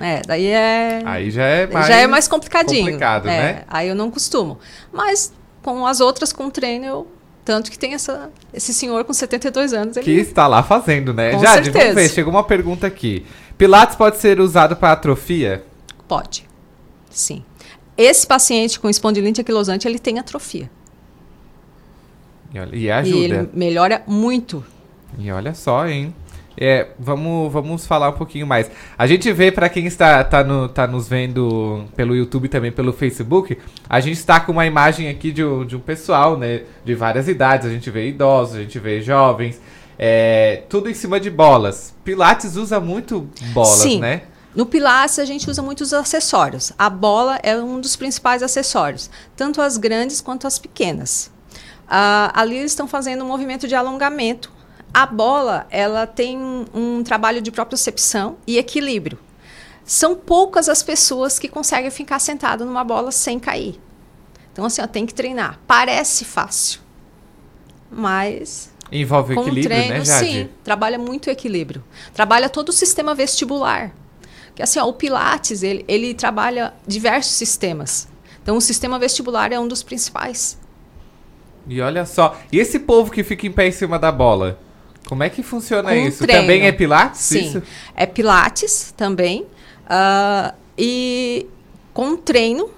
É, daí é. Aí já é mais. Já é mais complicadinho. Complicado, é, né? Aí eu não costumo. Mas com as outras com treino, eu, tanto que tem essa, esse senhor com 72 anos. Ele... Que está lá fazendo, né? Com Jade, certeza. vamos ver, chegou uma pergunta aqui. Pilates pode ser usado para atrofia? Pode, sim. Esse paciente com espondilite anquilosante, ele tem atrofia. E, olha, e ajuda. E ele melhora muito. E olha só, hein? É, vamos, vamos falar um pouquinho mais. A gente vê, para quem está tá no, tá nos vendo pelo YouTube também pelo Facebook, a gente está com uma imagem aqui de um, de um pessoal, né? De várias idades. A gente vê idosos, a gente vê jovens. É, tudo em cima de bolas. Pilates usa muito bolas, Sim. né? No Pilates a gente usa muitos acessórios. A bola é um dos principais acessórios, tanto as grandes quanto as pequenas. Uh, ali eles estão fazendo um movimento de alongamento a bola, ela tem um, trabalho de propriocepção e equilíbrio. São poucas as pessoas que conseguem ficar sentado numa bola sem cair. Então, assim, ó, tem que treinar. Parece fácil, mas Envolve com equilíbrio, treino, né, Jade? Sim, trabalha muito equilíbrio. Trabalha todo o sistema vestibular. Que assim, ó, o Pilates, ele, ele trabalha diversos sistemas. Então, o sistema vestibular é um dos principais. E olha só, e esse povo que fica em pé em cima da bola? Como é que funciona isso? treino. Também é Pilates? Sim, isso? é Pilates também. Uh, e com treino,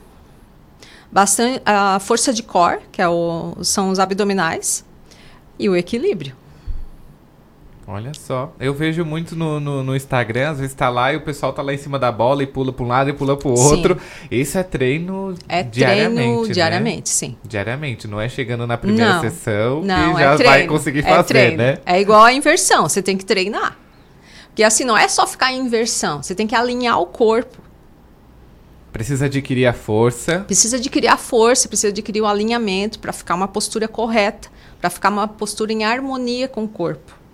bastante a força de core, que é o, são os abdominais, e o equilíbrio. Olha só, eu vejo muito no, no, no, Instagram, às vezes tá lá e o pessoal tá lá em cima da bola e pula para um lado e pula para o outro. Isso é treino é diariamente, treino né? diariamente, sim. Diariamente, não é chegando na primeira não, sessão não, que já é vai conseguir é fazer, treino. né? É igual a inversão, você tem que treinar. Porque assim, não é só ficar em inversão, você tem que alinhar o corpo. Precisa adquirir a força. Precisa adquirir a força, precisa adquirir o alinhamento para ficar uma postura correta, para ficar uma postura em harmonia com o corpo.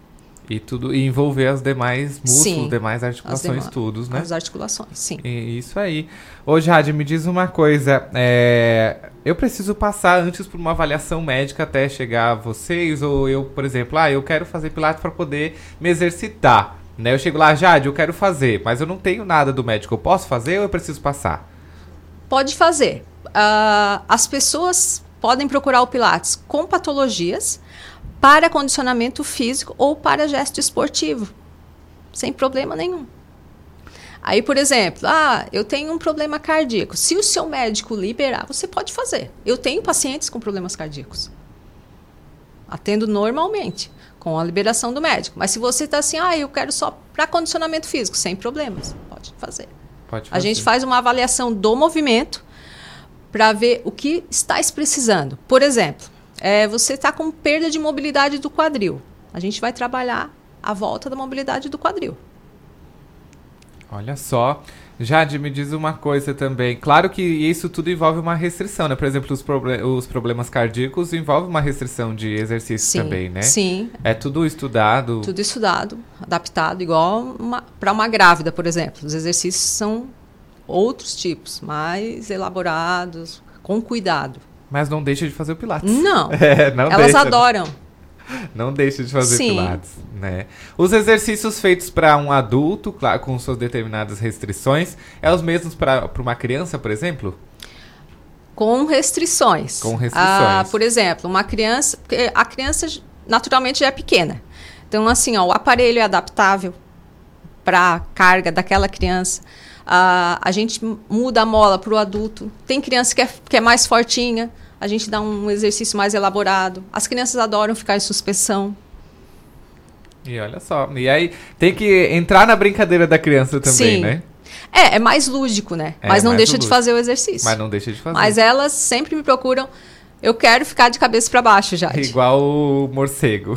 E tudo e envolver as demais músculos, sim, demais articulações, todos, né? As articulações, sim. E, isso aí. Ô, Jade, me diz uma coisa. É, eu preciso passar antes por uma avaliação médica até chegar a vocês? Ou eu, por exemplo, ah, eu quero fazer pilates para poder me exercitar. Né? Eu chego lá, Jade, eu quero fazer, mas eu não tenho nada do médico. Eu posso fazer ou eu preciso passar? Pode fazer. Uh, as pessoas podem procurar o Pilates com patologias para condicionamento físico ou para gesto esportivo, sem problema nenhum. Aí, por exemplo, ah, eu tenho um problema cardíaco. Se o seu médico liberar, você pode fazer. Eu tenho pacientes com problemas cardíacos. Atendo normalmente, com a liberação do médico. Mas se você está assim, ah, eu quero só para condicionamento físico, sem problemas, pode fazer. Pode A gente faz uma avaliação do movimento para ver o que está precisando. Por exemplo, é, você está com perda de mobilidade do quadril. A gente vai trabalhar a volta da mobilidade do quadril. Olha só. Jade, me diz uma coisa também. Claro que isso tudo envolve uma restrição, né? Por exemplo, os, proble os problemas cardíacos envolvem uma restrição de exercício Sim, também, né? sim. É tudo estudado. Tudo estudado, adaptado, igual para uma grávida, por exemplo. Os exercícios são outros tipos, mais elaborados, com cuidado. Mas não deixa de fazer o Pilates. Não. [LAUGHS] É, não Elas deixa. adoram. Não deixa de fazer Sim. Pilates, né? Os exercícios feitos para um adulto, claro, com suas determinadas restrições, é os mesmos para uma criança, por exemplo? Com restrições. Com restrições. Ah, por exemplo, uma criança. A criança naturalmente já é pequena. Então, assim, ó, o aparelho é adaptável para a carga daquela criança. Ah, a gente muda a mola para o adulto. Tem criança que é, que é mais fortinha, a gente dá um exercício mais elaborado. As crianças adoram ficar em suspensão. E olha só. E aí tem que entrar na brincadeira da criança também, Sim. né? É, é mais lúdico, né? É, Mas não deixa de lúdico. fazer o exercício. Mas não deixa de fazer. Mas elas sempre me procuram. Eu quero ficar de cabeça para baixo, já. Igual o morcego.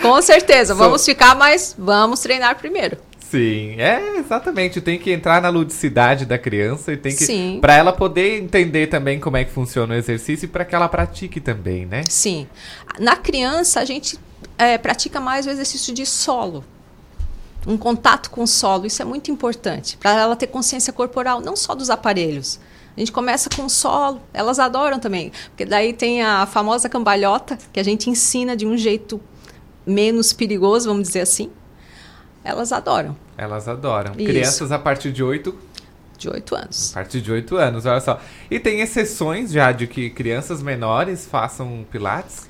Com certeza, [LAUGHS] vamos ficar, mas vamos treinar primeiro. Sim, é exatamente. Tem que entrar na ludicidade da criança e tem que. Sim. Pra ela poder entender também como é que funciona o exercício e para que ela pratique também, né? Sim. Na criança, a gente é, pratica mais o exercício de solo. Um contato com o solo, isso é muito importante. Para ela ter consciência corporal, não só dos aparelhos. A gente começa com o solo, elas adoram também. Porque daí tem a famosa cambalhota, que a gente ensina de um jeito menos perigoso, vamos dizer assim. Elas adoram. Elas adoram. Isso. Crianças a partir de 8 De 8 anos. A partir de 8 anos, olha só. E tem exceções já de que crianças menores façam pilates?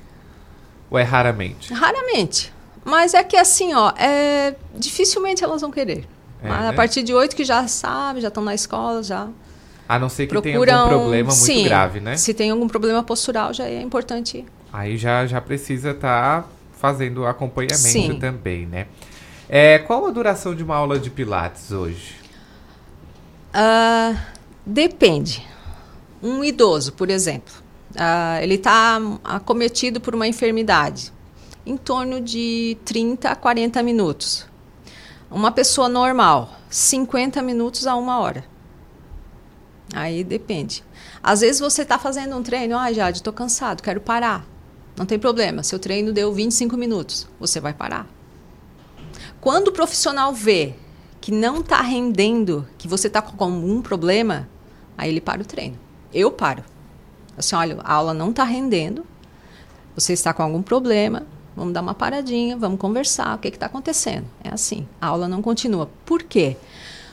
Ou é raramente? Raramente. Mas é que assim, ó, é, dificilmente elas vão querer. É, Mas né? A partir de 8 que já sabem, já estão na escola, já. A não ser que tenha procuram. algum problema muito Sim, grave, né? Se tem algum problema postural, já é importante. Aí já, já precisa estar fazendo acompanhamento Sim. também, né? É, qual a duração de uma aula de pilates hoje? Ah, depende. Um idoso, por exemplo, ah, ele está acometido por uma enfermidade, em torno de 30 a 40 minutos. Uma pessoa normal, 50 minutos a uma hora. Aí depende. Às vezes você está fazendo um treino, ah, Jade, estou cansado, quero parar. Não tem problema, seu treino deu 25 minutos, você vai parar. Quando o profissional vê que não está rendendo, que você está com algum problema, aí ele para o treino. Eu paro. Assim, olha, a aula não está rendendo, você está com algum problema, vamos dar uma paradinha, vamos conversar, o que está acontecendo? É assim, a aula não continua. Por quê?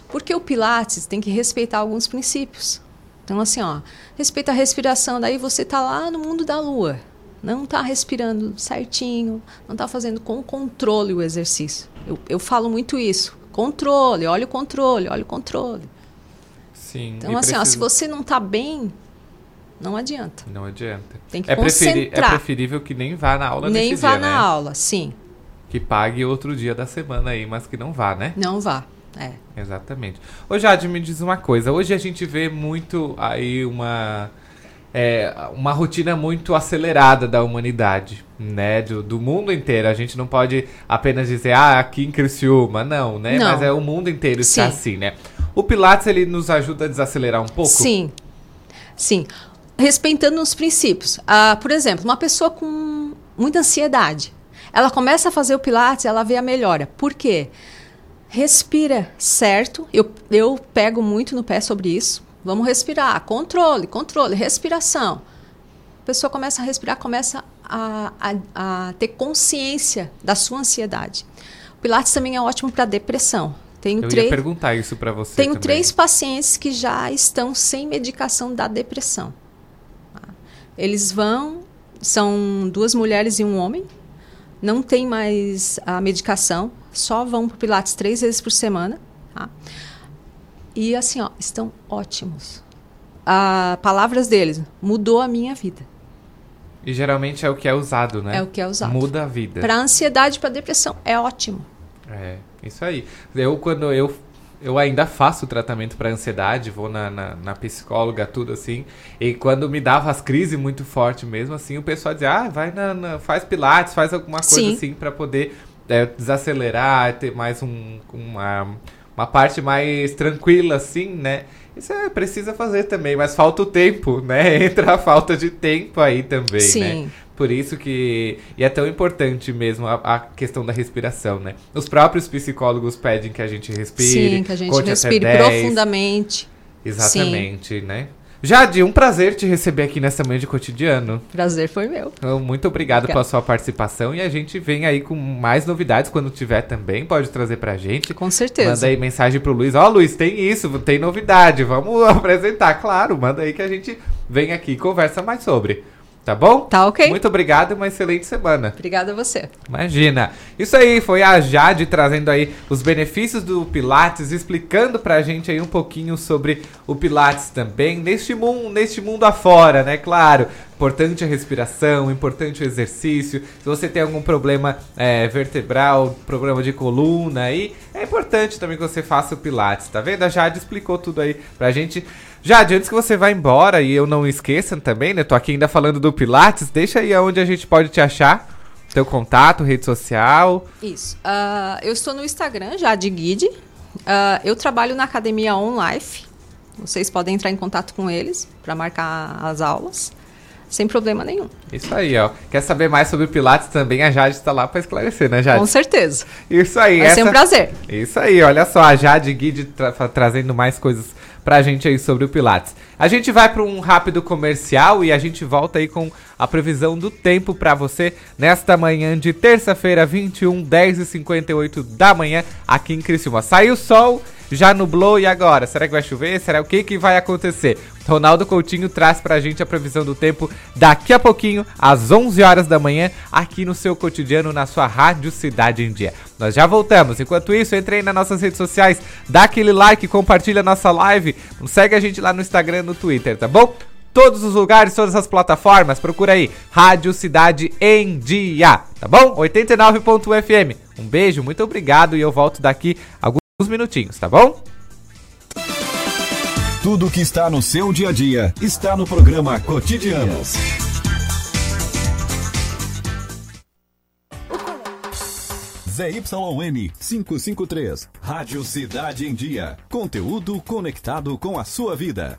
Porque o Pilates tem que respeitar alguns princípios. Então, assim, ó, respeita a respiração, daí você está lá no mundo da lua, não está respirando certinho, não está fazendo com controle o exercício. Eu, eu falo muito isso. Controle, olha o controle, olha o controle. Sim. Então, assim, ó, se precisa- você não está bem, não adianta. Não adianta. Tem que é, é concentrar. preferível que nem vá na aula Nem vá dia, na né? aula, sim. Que pague outro dia da semana aí, mas que não vá, né? Não vá. É. Exatamente. Ô Jade, me diz uma coisa. Hoje a gente vê muito aí uma, é, uma rotina muito acelerada da humanidade, né? Do, do mundo inteiro. A gente não pode apenas dizer, ah, aqui em Criciúma. Não, né? Não. Mas é o mundo inteiro está Sim. assim, né? O Pilates, ele nos ajuda a desacelerar um pouco? Sim. Sim. Respeitando os princípios. Ah, por exemplo, uma pessoa com muita ansiedade. Ela começa a fazer o Pilates, ela vê a melhora. Por quê? Respira certo. Eu, eu pego muito no pé sobre isso. Vamos respirar. Controle, controle, respiração. A pessoa começa a respirar, começa a, a, a ter consciência da sua ansiedade. O Pilates também é ótimo para depressão. Tenho Eu ia três, perguntar isso pra você tenho também. três pacientes que já estão sem medicação da depressão. tá? Eles vão São duas mulheres e um homem. Não tem mais a medicação, só vão para o Pilates três vezes por semana. Tá? E assim, ó, estão ótimos. Ah, palavras deles, mudou a minha vida. E geralmente é o que é usado, né? É o que é usado. Muda a vida. Para ansiedade, para depressão, é ótimo. É, isso aí. Eu, quando eu eu ainda faço tratamento para ansiedade, vou na, na, na, psicóloga, tudo assim. E quando me dava as crises muito forte mesmo, assim, o pessoal dizia, ah, vai na, na faz pilates, faz alguma coisa Sim. assim para poder é, desacelerar, ter mais um, uma, uma parte mais tranquila, assim, né? Isso é, precisa fazer também, mas falta o tempo, né? [LAUGHS] Entra a falta de tempo aí também, Sim. né? Por isso que. E é tão importante mesmo a, a, questão da respiração, né? Os próprios psicólogos pedem que a gente respire. Sim, que a gente respire profundamente. Exatamente, Sim. né? Jade, um prazer te receber aqui nessa manhã de cotidiano. Prazer foi meu. Então, muito obrigado Obrigada. pela sua participação e a gente vem aí com mais novidades quando tiver também, pode trazer pra gente. Com certeza. Manda aí mensagem pro Luiz, ó oh, Luiz, tem isso, tem novidade, vamos [LAUGHS] apresentar, claro, manda aí que a gente vem aqui e conversa mais sobre. Tá bom? Tá ok. Muito obrigado e uma excelente semana. Obrigada a você. Imagina. Isso aí, foi a Jade trazendo aí os benefícios do Pilates, explicando pra gente aí um pouquinho sobre o Pilates também, neste mundo, neste mundo afora, né? Claro, importante a respiração, importante o exercício. Se você tem algum problema é, vertebral, problema de coluna aí, é importante também que você faça o Pilates, tá vendo? A Jade explicou tudo aí pra gente. Jade, antes que você vá embora e eu não esqueça também, né? Tô aqui ainda falando do Pilates, deixa aí aonde a gente pode te achar. Teu contato, rede social. Isso. Uh, eu estou no Instagram, Jade Guide. Uh, eu trabalho na academia On Life. Vocês podem entrar em contato com eles para marcar as aulas sem problema nenhum. Isso aí, ó. Quer saber mais sobre Pilates também? A Jade está lá para esclarecer, né, Jade? Com certeza. Isso aí. Vai essa... ser um prazer. Isso aí, olha só, a Jade Guide tra trazendo mais coisas pra gente aí sobre o Pilates. A gente vai para um rápido comercial e a gente volta aí com a previsão do tempo para você nesta manhã de terça-feira, 21, 10 e 58 da manhã, aqui em Criciúma. Saiu o sol, já nublou e agora? Será que vai chover? Será o que, que vai acontecer? Ronaldo Coutinho traz pra gente a previsão do tempo daqui a pouquinho, às 11 horas da manhã, aqui no seu cotidiano, na sua Rádio Cidade em Dia. Nós já voltamos. Enquanto isso, entre aí nas nossas redes sociais, dá aquele like, compartilha a nossa live, segue a gente lá no Instagram no Twitter, tá bom? Todos os lugares, todas as plataformas, procura aí, Rádio Cidade em Dia, tá bom? 89.fm. Um beijo, muito obrigado e eu volto daqui alguns minutinhos, tá bom? Tudo que está no seu dia a dia está no programa Cotidianos. ZYN 553, Rádio Cidade em Dia. Conteúdo conectado com a sua vida.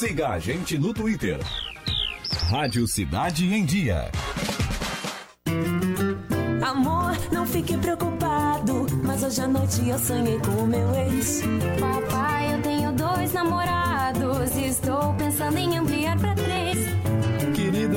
Siga a gente no Twitter. Rádio Cidade em Dia. Amor, não fique preocupado, mas hoje à noite eu sonhei com o meu ex. Papai, eu tenho dois namorados estou pensando em ampliar para três.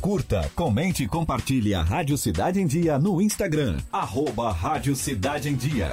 Curta, comente e compartilhe a Rádio Cidade em Dia no Instagram. Arroba Rádio Cidade em Dia.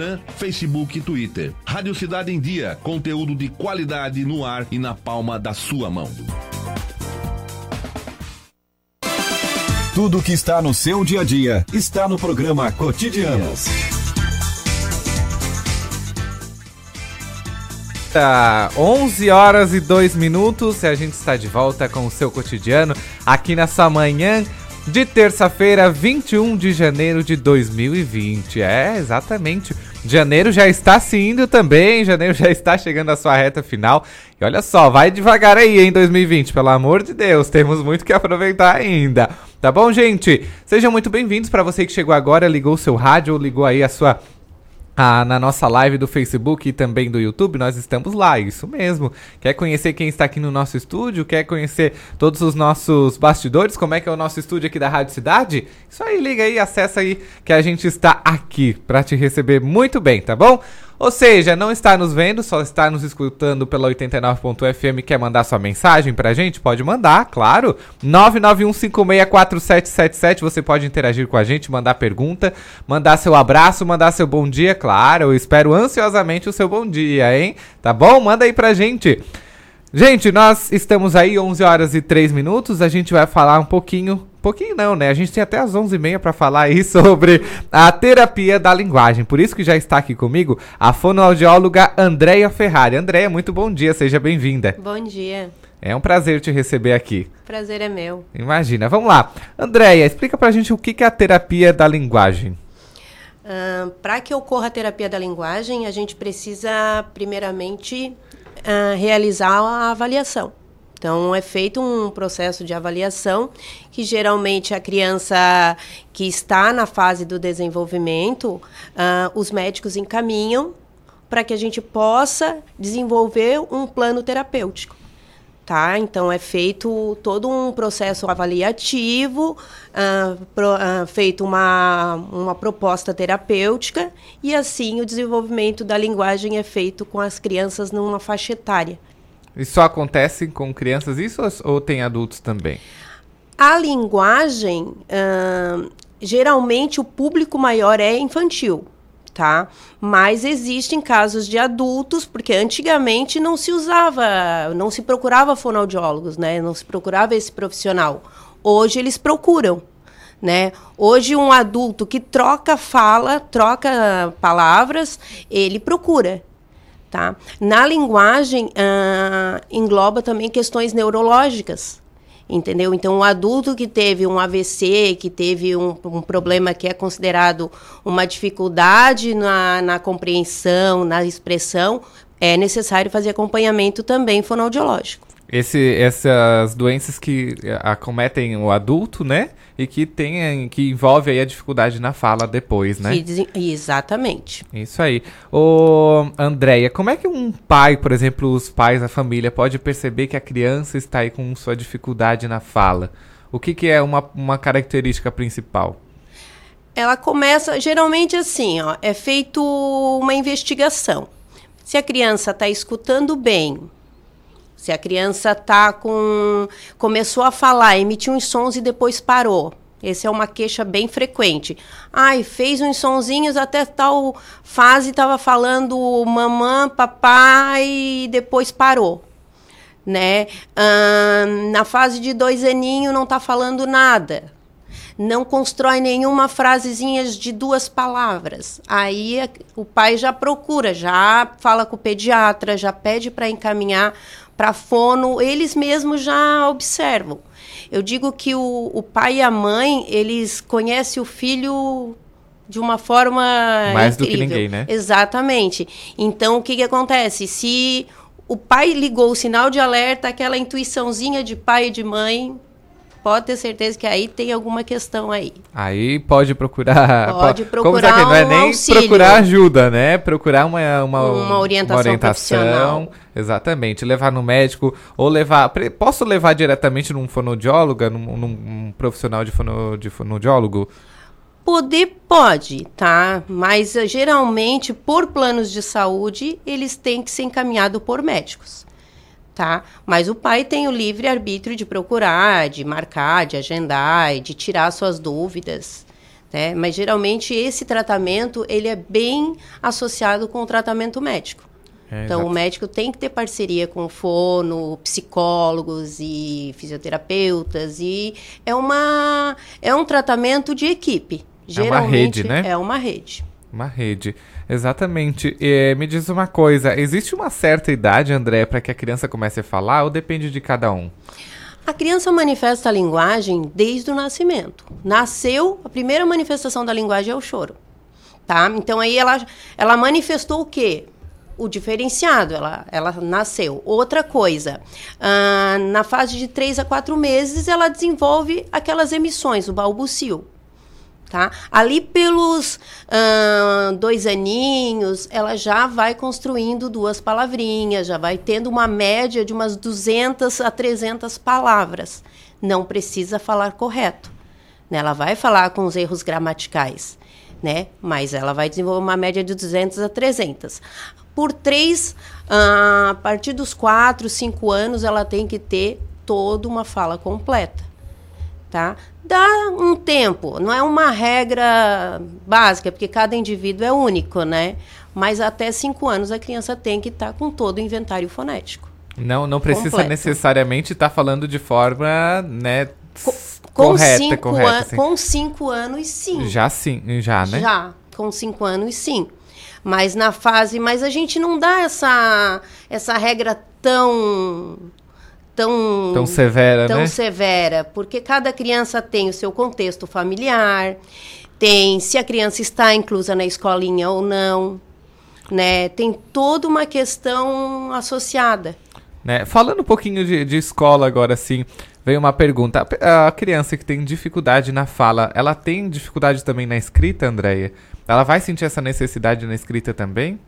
Facebook e Twitter. Rádio Cidade em Dia, conteúdo de qualidade no ar e na palma da sua mão. Tudo que está no seu dia a dia está no programa Cotidianos. Tá, 11 horas e 2 minutos e a gente está de volta com o seu cotidiano aqui nessa manhã de terça-feira, 21 de janeiro de 2020. É, exatamente. Janeiro já está se indo também, janeiro já está chegando à sua reta final. E olha só, vai devagar aí em 2020, pelo amor de Deus, temos muito que aproveitar ainda. Tá bom, gente? Sejam muito bem-vindos para você que chegou agora, ligou o seu rádio ou ligou aí a sua ah, na nossa live do Facebook e também do YouTube, nós estamos lá, isso mesmo. Quer conhecer quem está aqui no nosso estúdio? Quer conhecer todos os nossos bastidores? Como é que é o nosso estúdio aqui da Rádio Cidade? Isso aí, liga aí, acessa aí que a gente está aqui para te receber muito bem, tá bom? Ou seja, não está nos vendo, só está nos escutando pela 89.fm. Quer mandar sua mensagem pra gente? Pode mandar, claro. 991564777. Você pode interagir com a gente, mandar pergunta, mandar seu abraço, mandar seu bom dia, claro. Eu espero ansiosamente o seu bom dia, hein? Tá bom? Manda aí pra gente. Gente, nós estamos aí 11 horas e 3 minutos. A gente vai falar um pouquinho Pouquinho não, né? A gente tem até as 11h30 para falar aí [LAUGHS] sobre a terapia da linguagem. Por isso que já está aqui comigo a fonoaudióloga Andréia Ferrari. Andréia, muito bom dia, seja bem-vinda. Bom dia. É um prazer te receber aqui. Prazer é meu. Imagina. Vamos lá. Andréia, explica pra gente o que é a terapia da linguagem. Uh, para que ocorra a terapia da linguagem, a gente precisa, primeiramente, uh, realizar a avaliação. Então, é feito um processo de avaliação que geralmente a criança que está na fase do desenvolvimento, uh, os médicos encaminham para que a gente possa desenvolver um plano terapêutico. Tá? Então, é feito todo um processo avaliativo, uh, pro, uh, feito uma, uma proposta terapêutica, e assim o desenvolvimento da linguagem é feito com as crianças numa faixa etária. E só acontece com crianças isso ou tem adultos também? A linguagem, geralmente o público maior é infantil, tá? Mas existem casos de adultos, porque antigamente não se usava, não se procurava fonoaudiólogos, né? Não se procurava esse profissional. Hoje eles procuram. Né? Hoje um adulto que troca fala, troca palavras, ele procura. Tá? Na linguagem, uh, engloba também questões neurológicas, entendeu? Então, o adulto que teve um AVC, que teve um, um problema que é considerado uma dificuldade na, na compreensão, na expressão, é necessário fazer acompanhamento também fonoaudiológico. Esse, essas doenças que acometem o adulto, né? E que tem, que envolve aí a dificuldade na fala depois, né? Exatamente. Isso aí. Ô, Andréia, como é que um pai, por exemplo, os pais, a família, pode perceber que a criança está aí com sua dificuldade na fala? O que, que é uma, uma característica principal? Ela começa, geralmente assim, ó, é feito uma investigação. Se a criança está escutando bem, se a criança tá com começou a falar, emitiu uns sons e depois parou. Essa é uma queixa bem frequente. Ai, fez uns sonzinhos até tal fase estava falando mamã, papai e depois parou. Né? na fase de dois aninhos não está falando nada. Não constrói nenhuma frasezinha de duas palavras. Aí o pai já procura, já fala com o pediatra, já pede para encaminhar para fono, eles mesmos já observam. Eu digo que o, o pai e a mãe, eles conhecem o filho de uma forma Mais do que incrível. ninguém, né? Exatamente. Então, o que, que acontece? Se o pai ligou o sinal de alerta, aquela intuiçãozinha de pai e de mãe, pode ter certeza que aí tem alguma questão aí. Aí pode procurar. Pode po- como procurar dizer que não é um nem auxílio. procurar ajuda, né? Procurar uma, uma, Uma orientação profissional. Exatamente. Levar no médico ou levar. Posso levar diretamente num fonoaudiólogo, num, num profissional de, fono, de fonoaudiólogo? Poder pode, tá? Mas eh, geralmente, por planos de saúde, eles têm que ser encaminhados por médicos, tá? Mas o pai tem o livre arbítrio de procurar, de marcar, de agendar, e de tirar suas dúvidas, né? Mas geralmente esse tratamento ele é bem associado com o tratamento médico. É, então, o médico tem que ter parceria com o fono, psicólogos e fisioterapeutas e é uma é um tratamento de equipe. É uma Geralmente rede, né? é uma rede. Uma rede. Exatamente. Eh, me diz uma coisa: existe uma certa idade, André, para que a criança comece a falar ou depende de cada um? A criança manifesta a linguagem desde o nascimento. Nasceu, a primeira manifestação da linguagem é o choro. Tá? Então aí ela, ela manifestou o quê? O diferenciado, ela, ela nasceu. Outra coisa, ah, na fase de 3 a 4 meses, ela desenvolve aquelas emissões, o balbucio. Tá? Ali pelos ah, dois aninhos, ela já vai construindo duas palavrinhas, já vai tendo uma média de umas 200 a 300 palavras. Não precisa falar correto. né? Ela vai falar com os erros gramaticais, né? mas ela vai desenvolver uma média de 200 a 300. Por três, ah, a partir dos 4, 5 anos, ela tem que ter toda uma fala completa tá? Dá um tempo, não é uma regra básica, porque cada indivíduo é único, né? Mas até cinco anos a criança tem que estar com todo o inventário fonético. Não, não precisa Completo. necessariamente estar falando de forma, né, Com correta, cinco, correta. assim. com cinco anos, sim. Já sim, já, né? Já, com cinco anos, sim. Mas na fase, mas a gente não dá essa essa regra tão tão Tão severa, tão né? severa, porque cada criança tem o seu contexto familiar, tem se a criança está inclusa na escolinha ou não, né? Tem toda uma questão associada. Né? Falando um pouquinho de, de escola agora, assim, veio uma pergunta. A A, criança que tem dificuldade na fala, ela tem dificuldade também na escrita, Andréia? Ela vai sentir essa necessidade na escrita também?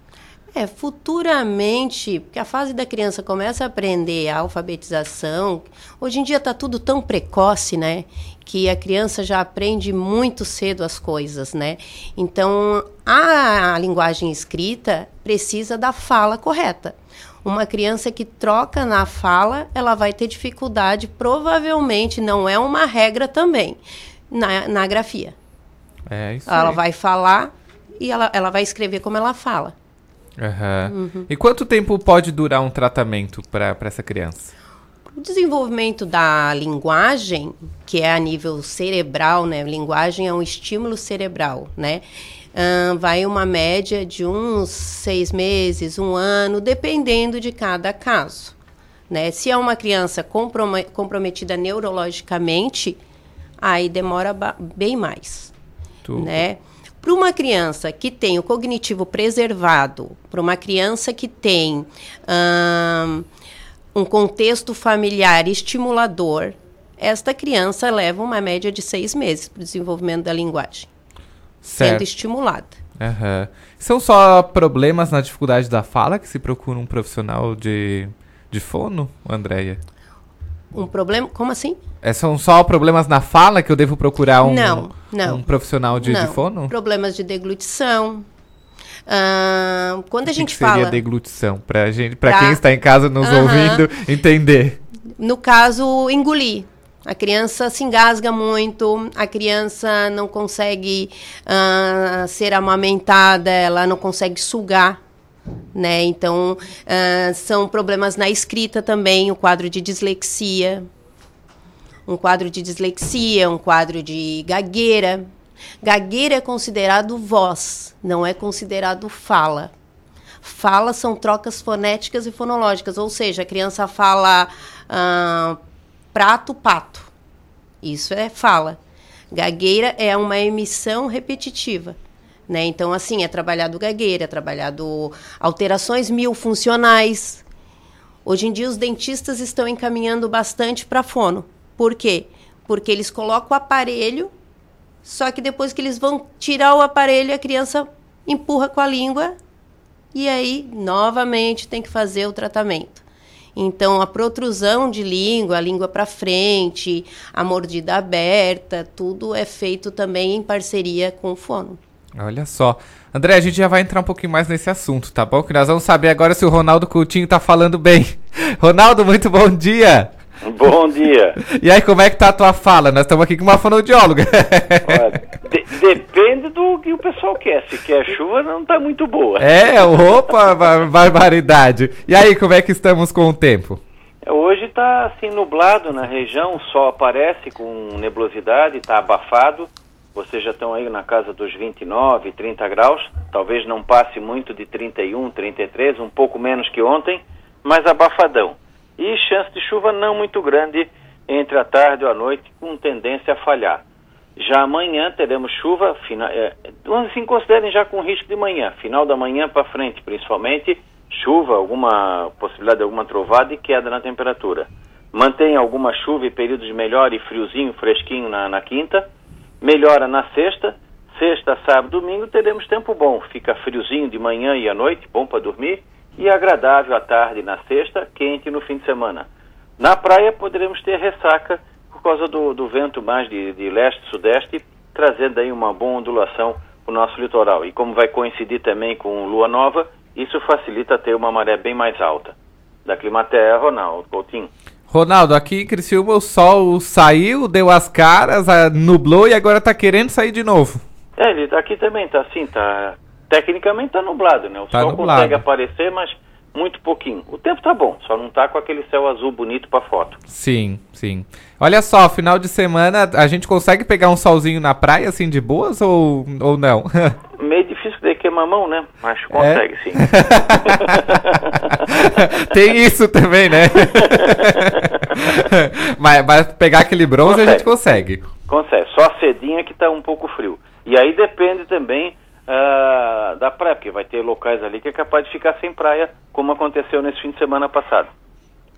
É, futuramente, porque a fase da criança começa a aprender a alfabetização. Hoje em dia está tudo tão precoce, né? Que a criança já aprende muito cedo as coisas, né? Então, a linguagem escrita precisa da fala correta. Uma criança que troca na fala, ela vai ter dificuldade, provavelmente, não é uma regra também, na, na grafia. É isso Ela aí. vai falar e ela, ela vai escrever como ela fala. Aham. Uhum. E quanto tempo pode durar um tratamento para essa criança? O desenvolvimento da linguagem, que é a nível cerebral, né? Linguagem é um estímulo cerebral, né? Ahn, vai uma média de uns seis meses, um ano, dependendo de cada caso. Né? Se é uma criança comprome- comprometida neurologicamente, aí demora bem mais. Né? Para uma criança que tem o cognitivo preservado, para uma criança que tem ahn, um contexto familiar estimulador, esta criança leva uma média de seis meses para o desenvolvimento da linguagem, sendo Certo. estimulada. Aham. São só problemas na dificuldade da fala que se procura um profissional de, de fono, Andréia? Um problema, como assim? É, são só problemas na fala que eu devo procurar um, Não, não. um profissional de, de Não. fono? Problemas de deglutição. Ahn, quando a O gente que seria fala, deglutição? Pra, gente, Pra- quem está em casa nos Aham. ouvindo entender. no caso, engolir. A criança se engasga muito, a criança não consegue ah, ser amamentada, ela não consegue sugar. Né? Então, ah, são problemas na escrita também, o quadro de dislexia. Um quadro de dislexia, um quadro de gagueira. Gagueira é considerado voz, não é considerado fala. Fala são trocas fonéticas e fonológicas, ou seja, a criança fala ah, prato, pato. Isso é fala. Gagueira é uma emissão repetitiva. Né? Então, assim, é trabalhado gagueira, é trabalhado alterações milfuncionais. Hoje em dia, os dentistas estão encaminhando bastante para fono. Por quê? Porque eles colocam o aparelho, só que depois que eles vão tirar o aparelho, a criança empurra com a língua e aí, novamente, tem que fazer o tratamento. Então, a protrusão de língua, a língua para frente, a mordida aberta, tudo é feito também em parceria com o fono. Olha só. André, a gente já vai entrar um pouquinho mais nesse assunto, tá bom? Que nós vamos saber agora se o Ronaldo Coutinho tá falando bem. [LAUGHS] Ronaldo, muito bom dia. [LAUGHS] Bom dia. E aí, como é que tá a tua fala? Nós estamos aqui com uma fonoaudióloga. [LAUGHS] De, depende do que o pessoal quer. Se quer chuva, não tá muito boa. É, opa, barbaridade. E aí, como é que estamos com o tempo? Hoje tá assim nublado na região, o sol aparece com nebulosidade, tá abafado. Vocês já estão aí na casa dos 29, 30 graus. Talvez não passe muito de 31, 33, um pouco menos que ontem, mas abafadão e chance de chuva não muito grande entre a tarde e a noite, com tendência a falhar. Já amanhã teremos chuva, fina, é, assim, considerem já com risco de manhã, final da manhã para frente, principalmente, chuva, alguma possibilidade de alguma trovada e queda na temperatura. Mantém alguma chuva e períodos melhor e friozinho, fresquinho na, na quinta. Melhora na sexta. Sexta, sábado, domingo teremos tempo bom. Fica friozinho de manhã e à noite, bom para dormir e agradável à tarde na sexta, quente no fim de semana. Na praia poderemos ter ressaca por causa do, do vento mais de, de leste-sudeste, trazendo aí uma boa ondulação para o nosso litoral. E como vai coincidir também com lua nova, isso facilita ter uma maré bem mais alta. Da Climaterra, Ronaldo Coutinho. Ronaldo, aqui em Criciúma o sol saiu, deu as caras, nublou e agora está querendo sair de novo. É, ele aqui também tá assim, tá Tecnicamente está nublado, né? O tá sol nublado. consegue aparecer, mas muito pouquinho. O tempo tá bom, só não tá com aquele céu azul bonito para foto. Sim, sim. Olha só, final de semana a gente consegue pegar um solzinho na praia assim de boas ou, ou não? [LAUGHS] Meio difícil de queimar a mão, né? Mas consegue, é? sim. [LAUGHS] Tem isso também, né? [LAUGHS] mas, mas, pegar aquele bronze consegue. a gente consegue. Consegue, só a cedinha que tá um pouco frio. E aí depende também uh, da praia, porque vai ter locais ali que é capaz de ficar sem praia, como aconteceu nesse fim de semana passado.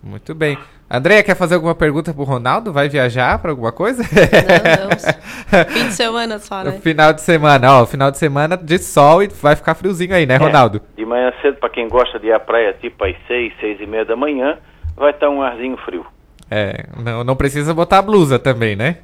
Muito bem. Andréia, quer fazer alguma pergunta pro Ronaldo? Vai viajar para alguma coisa? Não, não. [LAUGHS] Fim de semana só, né? Final de semana, ó. Final de semana de sol e vai ficar friozinho aí, né, é, Ronaldo? De manhã cedo, para quem gosta de ir à praia, tipo às seis, seis e meia da manhã, vai estar um arzinho frio. É, não, não precisa botar blusa também, né?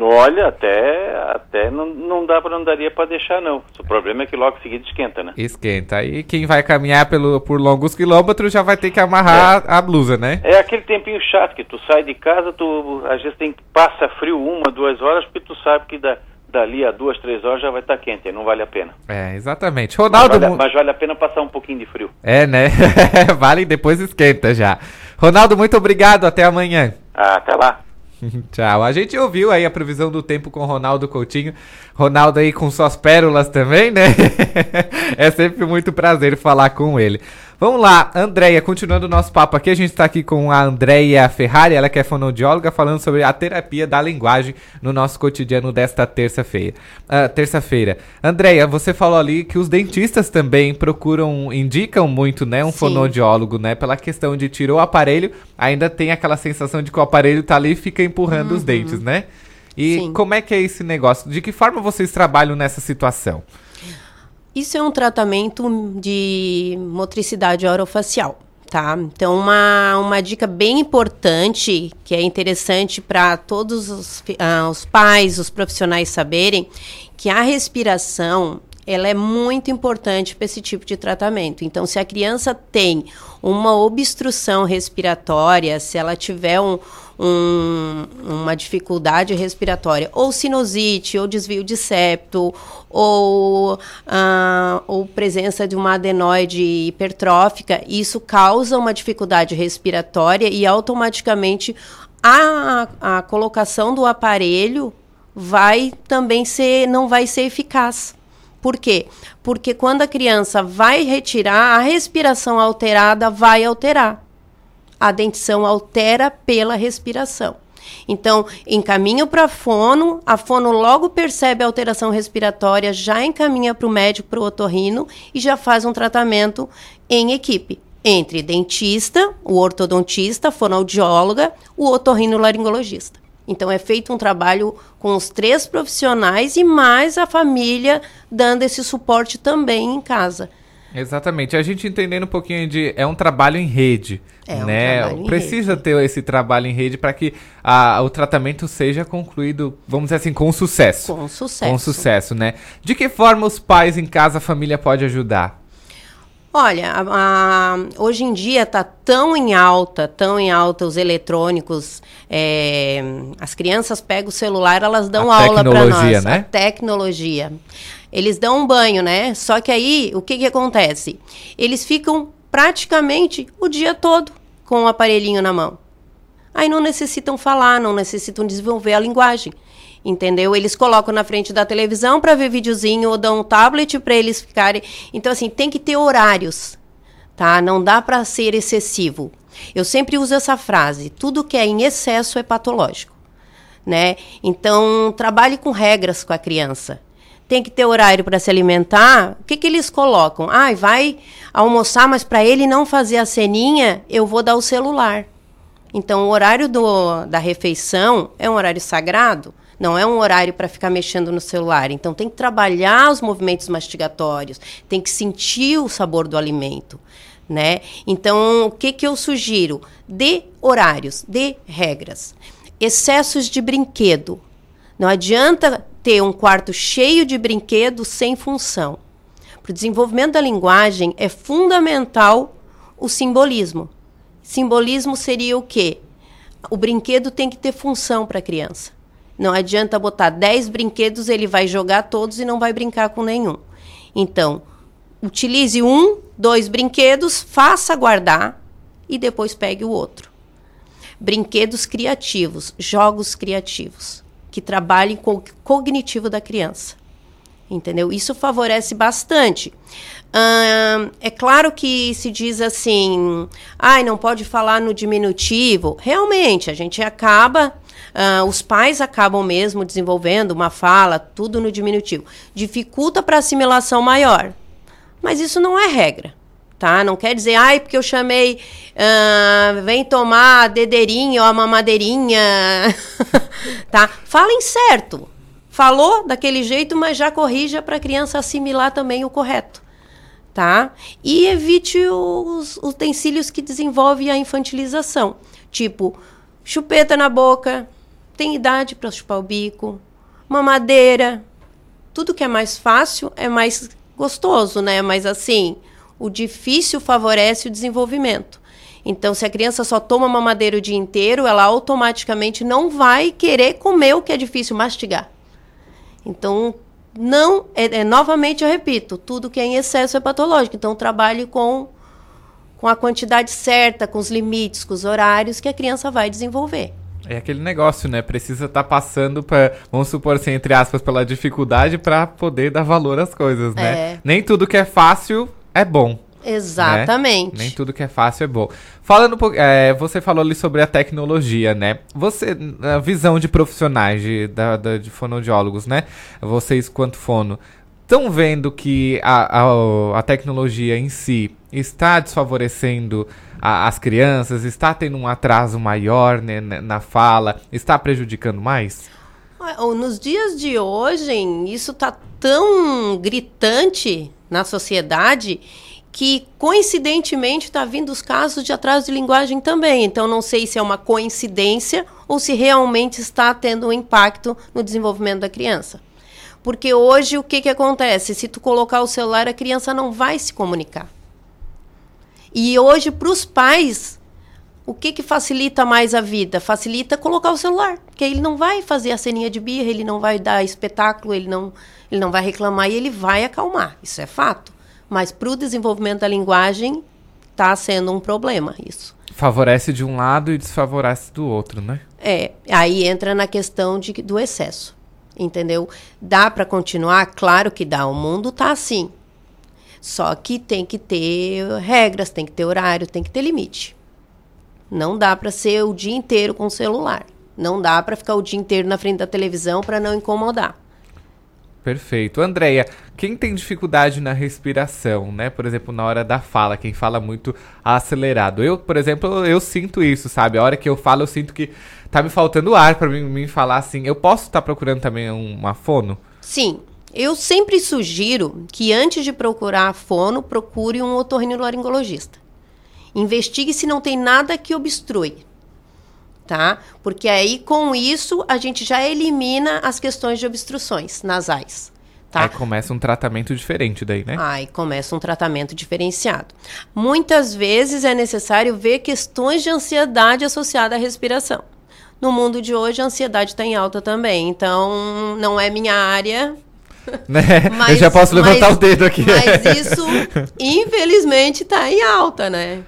Olha, até, até não, não dá para não daria para deixar não. O problema é que logo em seguida esquenta, né? Esquenta. Aí quem vai caminhar pelo, por longos quilômetros já vai ter que amarrar é. a blusa, né? É aquele tempinho chato que tu sai de casa, tu às vezes tem passa frio uma, duas horas, porque tu sabe que da, dali a duas, três horas já vai estar tá quente, não vale a pena. É, exatamente. Ronaldo. Mas vale, mas vale a pena passar um pouquinho de frio. É, né? [LAUGHS] vale depois esquenta já. Ronaldo, muito obrigado. Até amanhã. Ah, até lá. [LAUGHS] Tchau. A gente ouviu aí a previsão do tempo com Ronaldo Coutinho. Ronaldo aí com suas pérolas também, né? [LAUGHS] é sempre muito prazer falar com ele. Vamos lá, Andréia, continuando o nosso papo aqui, a gente está aqui com a Andréia Ferrari, ela que é fonoaudióloga, falando sobre a terapia da linguagem no nosso cotidiano desta terça-feira. Uh, terça-feira. Andréia, você falou ali que os dentistas também procuram, indicam muito, né, um Sim. fonoaudiólogo, né, pela questão de tirar o aparelho, ainda tem aquela sensação de que o aparelho tá ali e fica empurrando uhum. os dentes, né? E Sim. como é que é esse negócio? De que forma vocês trabalham nessa situação? Isso é um tratamento de motricidade orofacial. Tá? Então, uma, uma dica bem importante, que é interessante para todos os, uh, os pais, os profissionais saberem, que a respiração ela é muito importante para esse tipo de tratamento. Então, se a criança tem uma obstrução respiratória, se ela tiver um, um, uma dificuldade respiratória, ou sinusite, ou desvio de septo, ou, uh, ou presença de uma adenoide hipertrófica, isso causa uma dificuldade respiratória e automaticamente a, a colocação do aparelho vai também ser, não vai ser eficaz. Por quê? Porque quando a criança vai retirar, a respiração alterada vai alterar. A dentição altera pela respiração. Então, encaminho para a fono, a fono logo percebe a alteração respiratória, já encaminha para o médico, para o otorrino e já faz um tratamento em equipe entre dentista, o ortodontista, a fonoaudióloga, o otorrinolaringologista. Então é feito um trabalho com os três profissionais e mais a família dando esse suporte também em casa. Exatamente. A gente entendendo um pouquinho de. É um trabalho em rede. É né? Um Precisa rede. ter esse trabalho em rede para que a, o tratamento seja concluído, vamos dizer assim, com sucesso. Com sucesso. Com sucesso, né? De que forma os pais em casa, a família pode ajudar? Olha, a, a, hoje em dia está tão em alta, tão em alta os eletrônicos. É, as crianças pegam o celular, elas dão a aula para nós. Né? A tecnologia. Eles dão um banho, né? Só que aí, o que, que acontece? Eles ficam praticamente o dia todo com o aparelhinho na mão. Aí não necessitam falar, não necessitam desenvolver a linguagem entendeu? Eles colocam na frente da televisão para ver videozinho ou dão um tablet para eles ficarem. Então assim, tem que ter horários, tá? Não dá para ser excessivo. Eu sempre uso essa frase: tudo que é em excesso é patológico, né? Então, trabalhe com regras com a criança. Tem que ter horário para se alimentar. O que, que eles colocam? Ah, vai almoçar, mas para ele não fazer a ceninha, eu vou dar o celular. Então, o horário do, da refeição é um horário sagrado. Não é um horário para ficar mexendo no celular. Então tem que trabalhar os movimentos mastigatórios, tem que sentir o sabor do alimento. Né? Então, o que, que eu sugiro? De horários, de regras. Excessos de brinquedo. Não adianta ter um quarto cheio de brinquedos sem função. Para o desenvolvimento da linguagem é fundamental o simbolismo. Simbolismo seria o quê? O brinquedo tem que ter função para a criança. Não adianta botar 10 brinquedos, ele vai jogar todos e não vai brincar com nenhum. Então, utilize um, dois brinquedos, faça guardar e depois pegue o outro. Brinquedos criativos, jogos criativos, que trabalhem com o cognitivo da criança. Entendeu? Isso favorece bastante. Hum, é claro que se diz assim, ai, não pode falar no diminutivo. Realmente, a gente acaba Uh, os pais acabam mesmo desenvolvendo uma fala, tudo no diminutivo. Dificulta para assimilação maior. Mas isso não é regra. Tá? Não quer dizer, ai, porque eu chamei, uh, vem tomar a dedeirinha ou a mamadeirinha. [LAUGHS] tá? Falem certo. Falou daquele jeito, mas já corrija para a criança assimilar também o correto. Tá? E evite os utensílios que desenvolvem a infantilização. Tipo, chupeta na boca, tem idade para chupar o bico, mamadeira. Tudo que é mais fácil é mais gostoso, né? Mas assim, o difícil favorece o desenvolvimento. Então, se a criança só toma mamadeira o dia inteiro, ela automaticamente não vai querer comer o que é difícil mastigar. Então, não, é, é, novamente eu repito, tudo que é em excesso é patológico. Então, trabalhe com, com a quantidade certa, com os limites, com os horários que a criança vai desenvolver. É aquele negócio, né? Precisa estar tá passando, pra, vamos supor assim, entre aspas, pela dificuldade para poder dar valor às coisas, né? É. Nem tudo que é fácil é bom. Né? Exatamente. Né? Nem tudo que é fácil é bom. Falando, é, você falou ali sobre a tecnologia, né? Você, a visão de profissionais, de, da, da, de fonoaudiólogos, né? Vocês, quanto fono, estão vendo que a, a, a tecnologia em si está desfavorecendo a, as crianças? Está tendo um atraso maior né, na fala? Está prejudicando mais? Nos dias de hoje, isso está tão gritante na sociedade que coincidentemente está vindo os casos de atraso de linguagem também. Então não sei se é uma coincidência ou se realmente está tendo um impacto no desenvolvimento da criança. Porque hoje o que, que acontece? Se tu colocar o celular, a criança não vai se comunicar. E hoje, para os pais, o que, que facilita mais a vida? Facilita colocar o celular. Porque ele não vai fazer a ceninha de birra, ele não vai dar espetáculo, ele não, ele não vai reclamar e ele vai acalmar. Isso é fato. Mas para o desenvolvimento da linguagem, está sendo um problema isso. Favorece de um lado e desfavorece do outro, né? É, aí entra na questão de, do excesso, entendeu? Dá para continuar? Claro que dá. O mundo está assim. Só que tem que ter regras, tem que ter horário, tem que ter limite. Não dá para ser o dia inteiro com o celular. Não dá para ficar o dia inteiro na frente da televisão para não incomodar. Perfeito. Andréia, quem tem dificuldade na respiração, né? Por exemplo, na hora da fala, quem fala muito acelerado. Eu, por exemplo, eu sinto isso, sabe? A hora que eu falo, eu sinto que tá me faltando ar para mim, mim falar assim. Eu posso estar tá procurando também uma fono? Sim. Eu sempre sugiro que antes de procurar a fono, procure um otorrinolaringologista. Investigue se não tem nada que obstrui tá? Porque aí com isso a gente já elimina as questões de obstruções nasais. Tá? Aí começa um tratamento diferente daí, né? Aí começa um tratamento diferenciado. Muitas vezes é necessário ver questões de ansiedade associada à respiração. No mundo de hoje, a ansiedade está em alta também. Então, não é minha área. [LAUGHS] Né? Mas, Eu já posso levantar mas, o dedo aqui. Mas [LAUGHS] isso, infelizmente, está em alta, né?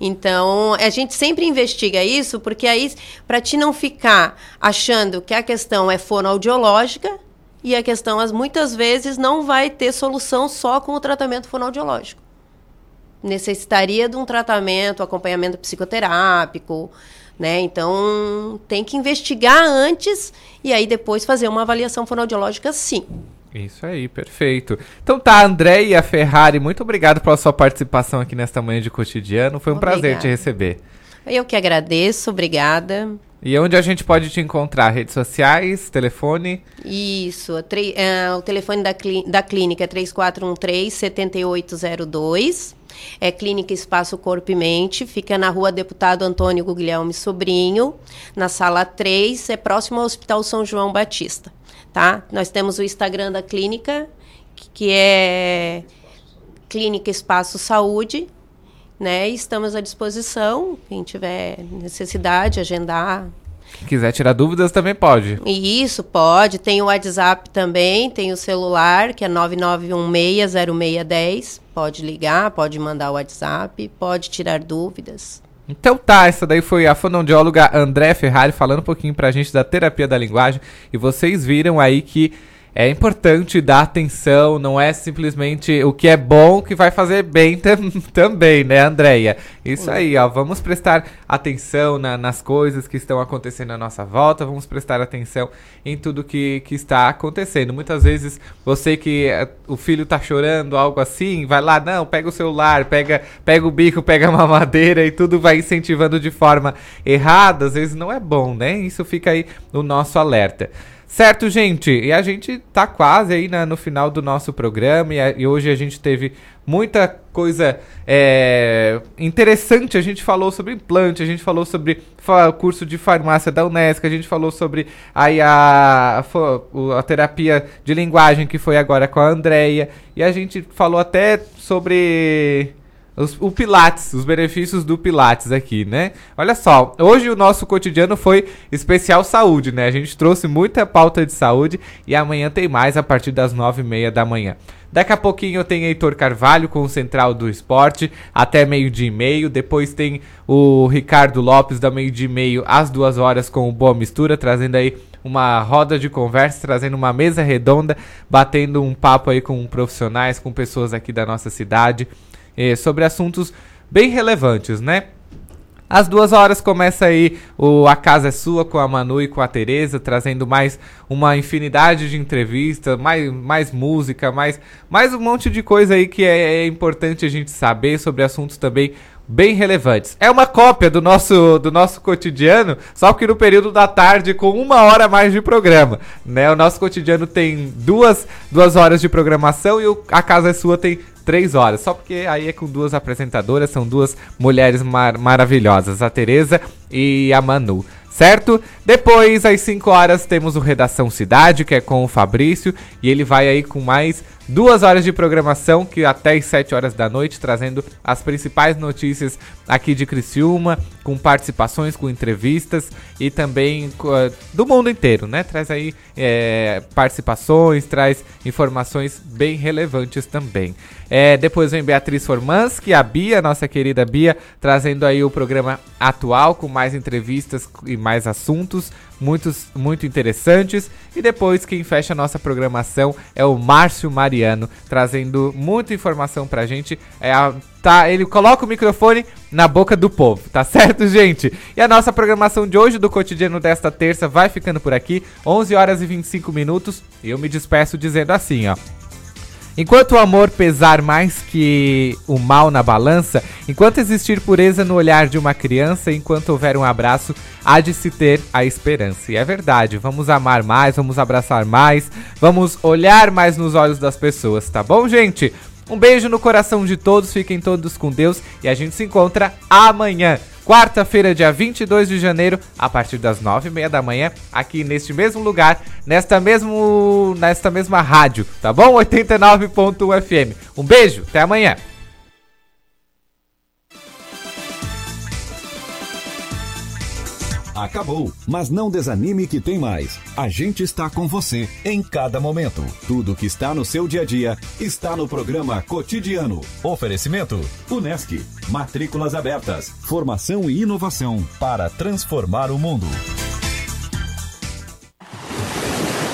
Então, a gente sempre investiga isso, porque aí, para ti não ficar achando que a questão é fonoaudiológica, e a questão, as, muitas vezes, não vai ter solução só com o tratamento fonoaudiológico. Necessitaria de um tratamento, acompanhamento psicoterápico, né? Então, tem que investigar antes e aí depois fazer uma avaliação fonoaudiológica, sim. Isso aí, perfeito. Então tá, Andréia Ferrari, muito obrigado pela sua participação aqui nesta manhã de cotidiano. Foi um Obrigada. prazer te receber. Eu que agradeço, obrigada. E onde a gente pode te encontrar? Redes sociais, telefone? Isso, é, o telefone da, da clínica é 3413-7802. É Clínica Espaço Corpo e Mente, fica na rua Deputado Antônio Guglielmo Sobrinho, na sala 3, é próximo ao Hospital São João Batista tá? Nós temos o Instagram da clínica, que é Clínica Espaço Saúde, né? Estamos à disposição, quem tiver necessidade, agendar. Quem quiser tirar dúvidas também pode. Isso, pode. Tem o WhatsApp também, tem o celular, que é 99160610. Pode ligar, pode mandar o WhatsApp, pode tirar dúvidas. Então tá, essa daí foi a fonoaudióloga André Ferrari falando um pouquinho pra gente da terapia da linguagem. E vocês viram aí que é importante dar atenção, não é simplesmente o que é bom que vai fazer bem tam [LAUGHS] também, né, Andréia? Isso aí, ó, vamos prestar atenção na, nas coisas que estão acontecendo à nossa volta, vamos prestar atenção em tudo que, que está acontecendo. Muitas vezes você que uh, o filho tá chorando, algo assim, vai lá, não, pega o celular, pega, pega o bico, pega a mamadeira [LAUGHS] e tudo vai incentivando de forma errada, às vezes não é bom, né? Isso fica aí no nosso alerta. Certo, gente? E a gente tá quase aí na, no final do nosso programa e, a, e, hoje a gente teve muita coisa é, interessante. A gente falou sobre implante, a gente falou sobre o curso de farmácia da Unesco, a gente falou sobre aí a, a, a terapia de linguagem que foi agora com a Andrea e a gente falou até sobre os, o Pilates, os benefícios do Pilates aqui, né? Olha só, hoje o nosso cotidiano foi especial saúde, né? A gente trouxe muita pauta de saúde e amanhã tem mais a partir das nove e meia da manhã. Daqui a pouquinho tem Heitor Carvalho com o Central do Esporte, até meio-dia e meio. Depois tem o Ricardo Lopes, da meio-dia e meio às duas horas, com o Boa Mistura, trazendo aí uma roda de conversa, trazendo uma mesa redonda, batendo um papo aí com profissionais, com pessoas aqui da nossa cidade eh, sobre assuntos bem relevantes, né? Às duas horas começa aí o A Casa é Sua com a Manu e com a Tereza, trazendo mais uma infinidade de entrevistas, mais, mais música, mais, mais um monte de coisa aí que é, é importante a gente saber sobre assuntos também bem relevantes. É uma cópia do nosso, do nosso cotidiano, só que no período da tarde com uma hora mais de programa. Né? O nosso cotidiano tem duas, duas horas de programação e o A Casa é Sua tem três horas. Só porque aí é com duas apresentadoras, são duas mulheres mar maravilhosas, a Tereza e a Manu certo? Depois, às 5 horas, temos o Redação Cidade, que é com o Fabrício, e ele vai aí com mais duas horas de programação, que até às 7 horas da noite, trazendo as principais notícias aqui de Criciúma, com participações, com entrevistas e também uh, do mundo inteiro, né? Traz aí é, participações, traz informações bem relevantes também. É, depois vem Beatriz Formanski, a Bia, nossa querida Bia, trazendo aí o programa atual com mais entrevistas e mais assuntos muitos, muito interessantes. E depois quem fecha a nossa programação é o Márcio Mariano, trazendo muita informação pra gente. É a, tá, ele coloca o microfone na boca do povo, tá certo, [LAUGHS] gente? E a nossa programação de hoje do cotidiano desta terça vai ficando por aqui, 11 horas e 25 minutos. E eu me despeço dizendo assim, ó. Enquanto o amor pesar mais que o mal na balança, enquanto existir pureza no olhar de uma criança, enquanto houver um abraço, há de se ter a esperança. E é verdade, vamos amar mais, vamos abraçar mais, vamos olhar mais nos olhos das pessoas, tá bom, gente? Um beijo no coração de todos, fiquem todos com Deus e a gente se encontra amanhã. Quarta-feira, dia 22 de janeiro, a partir das nove e meia da manhã, aqui neste mesmo lugar, nesta, mesmo, nesta mesma rádio, tá bom? 89.1 FM. Um beijo, até amanhã. Acabou, mas não desanime que tem mais. A gente está com você em cada momento. Tudo que está no seu dia a dia está no programa Cotidiano. Oferecimento: Unesc. Matrículas abertas. Formação e inovação para transformar o mundo.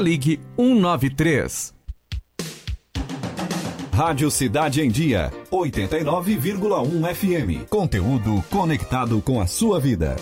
ligue 193. Rádio Cidade em Dia, 89,1 FM. Conteúdo conectado com a sua vida.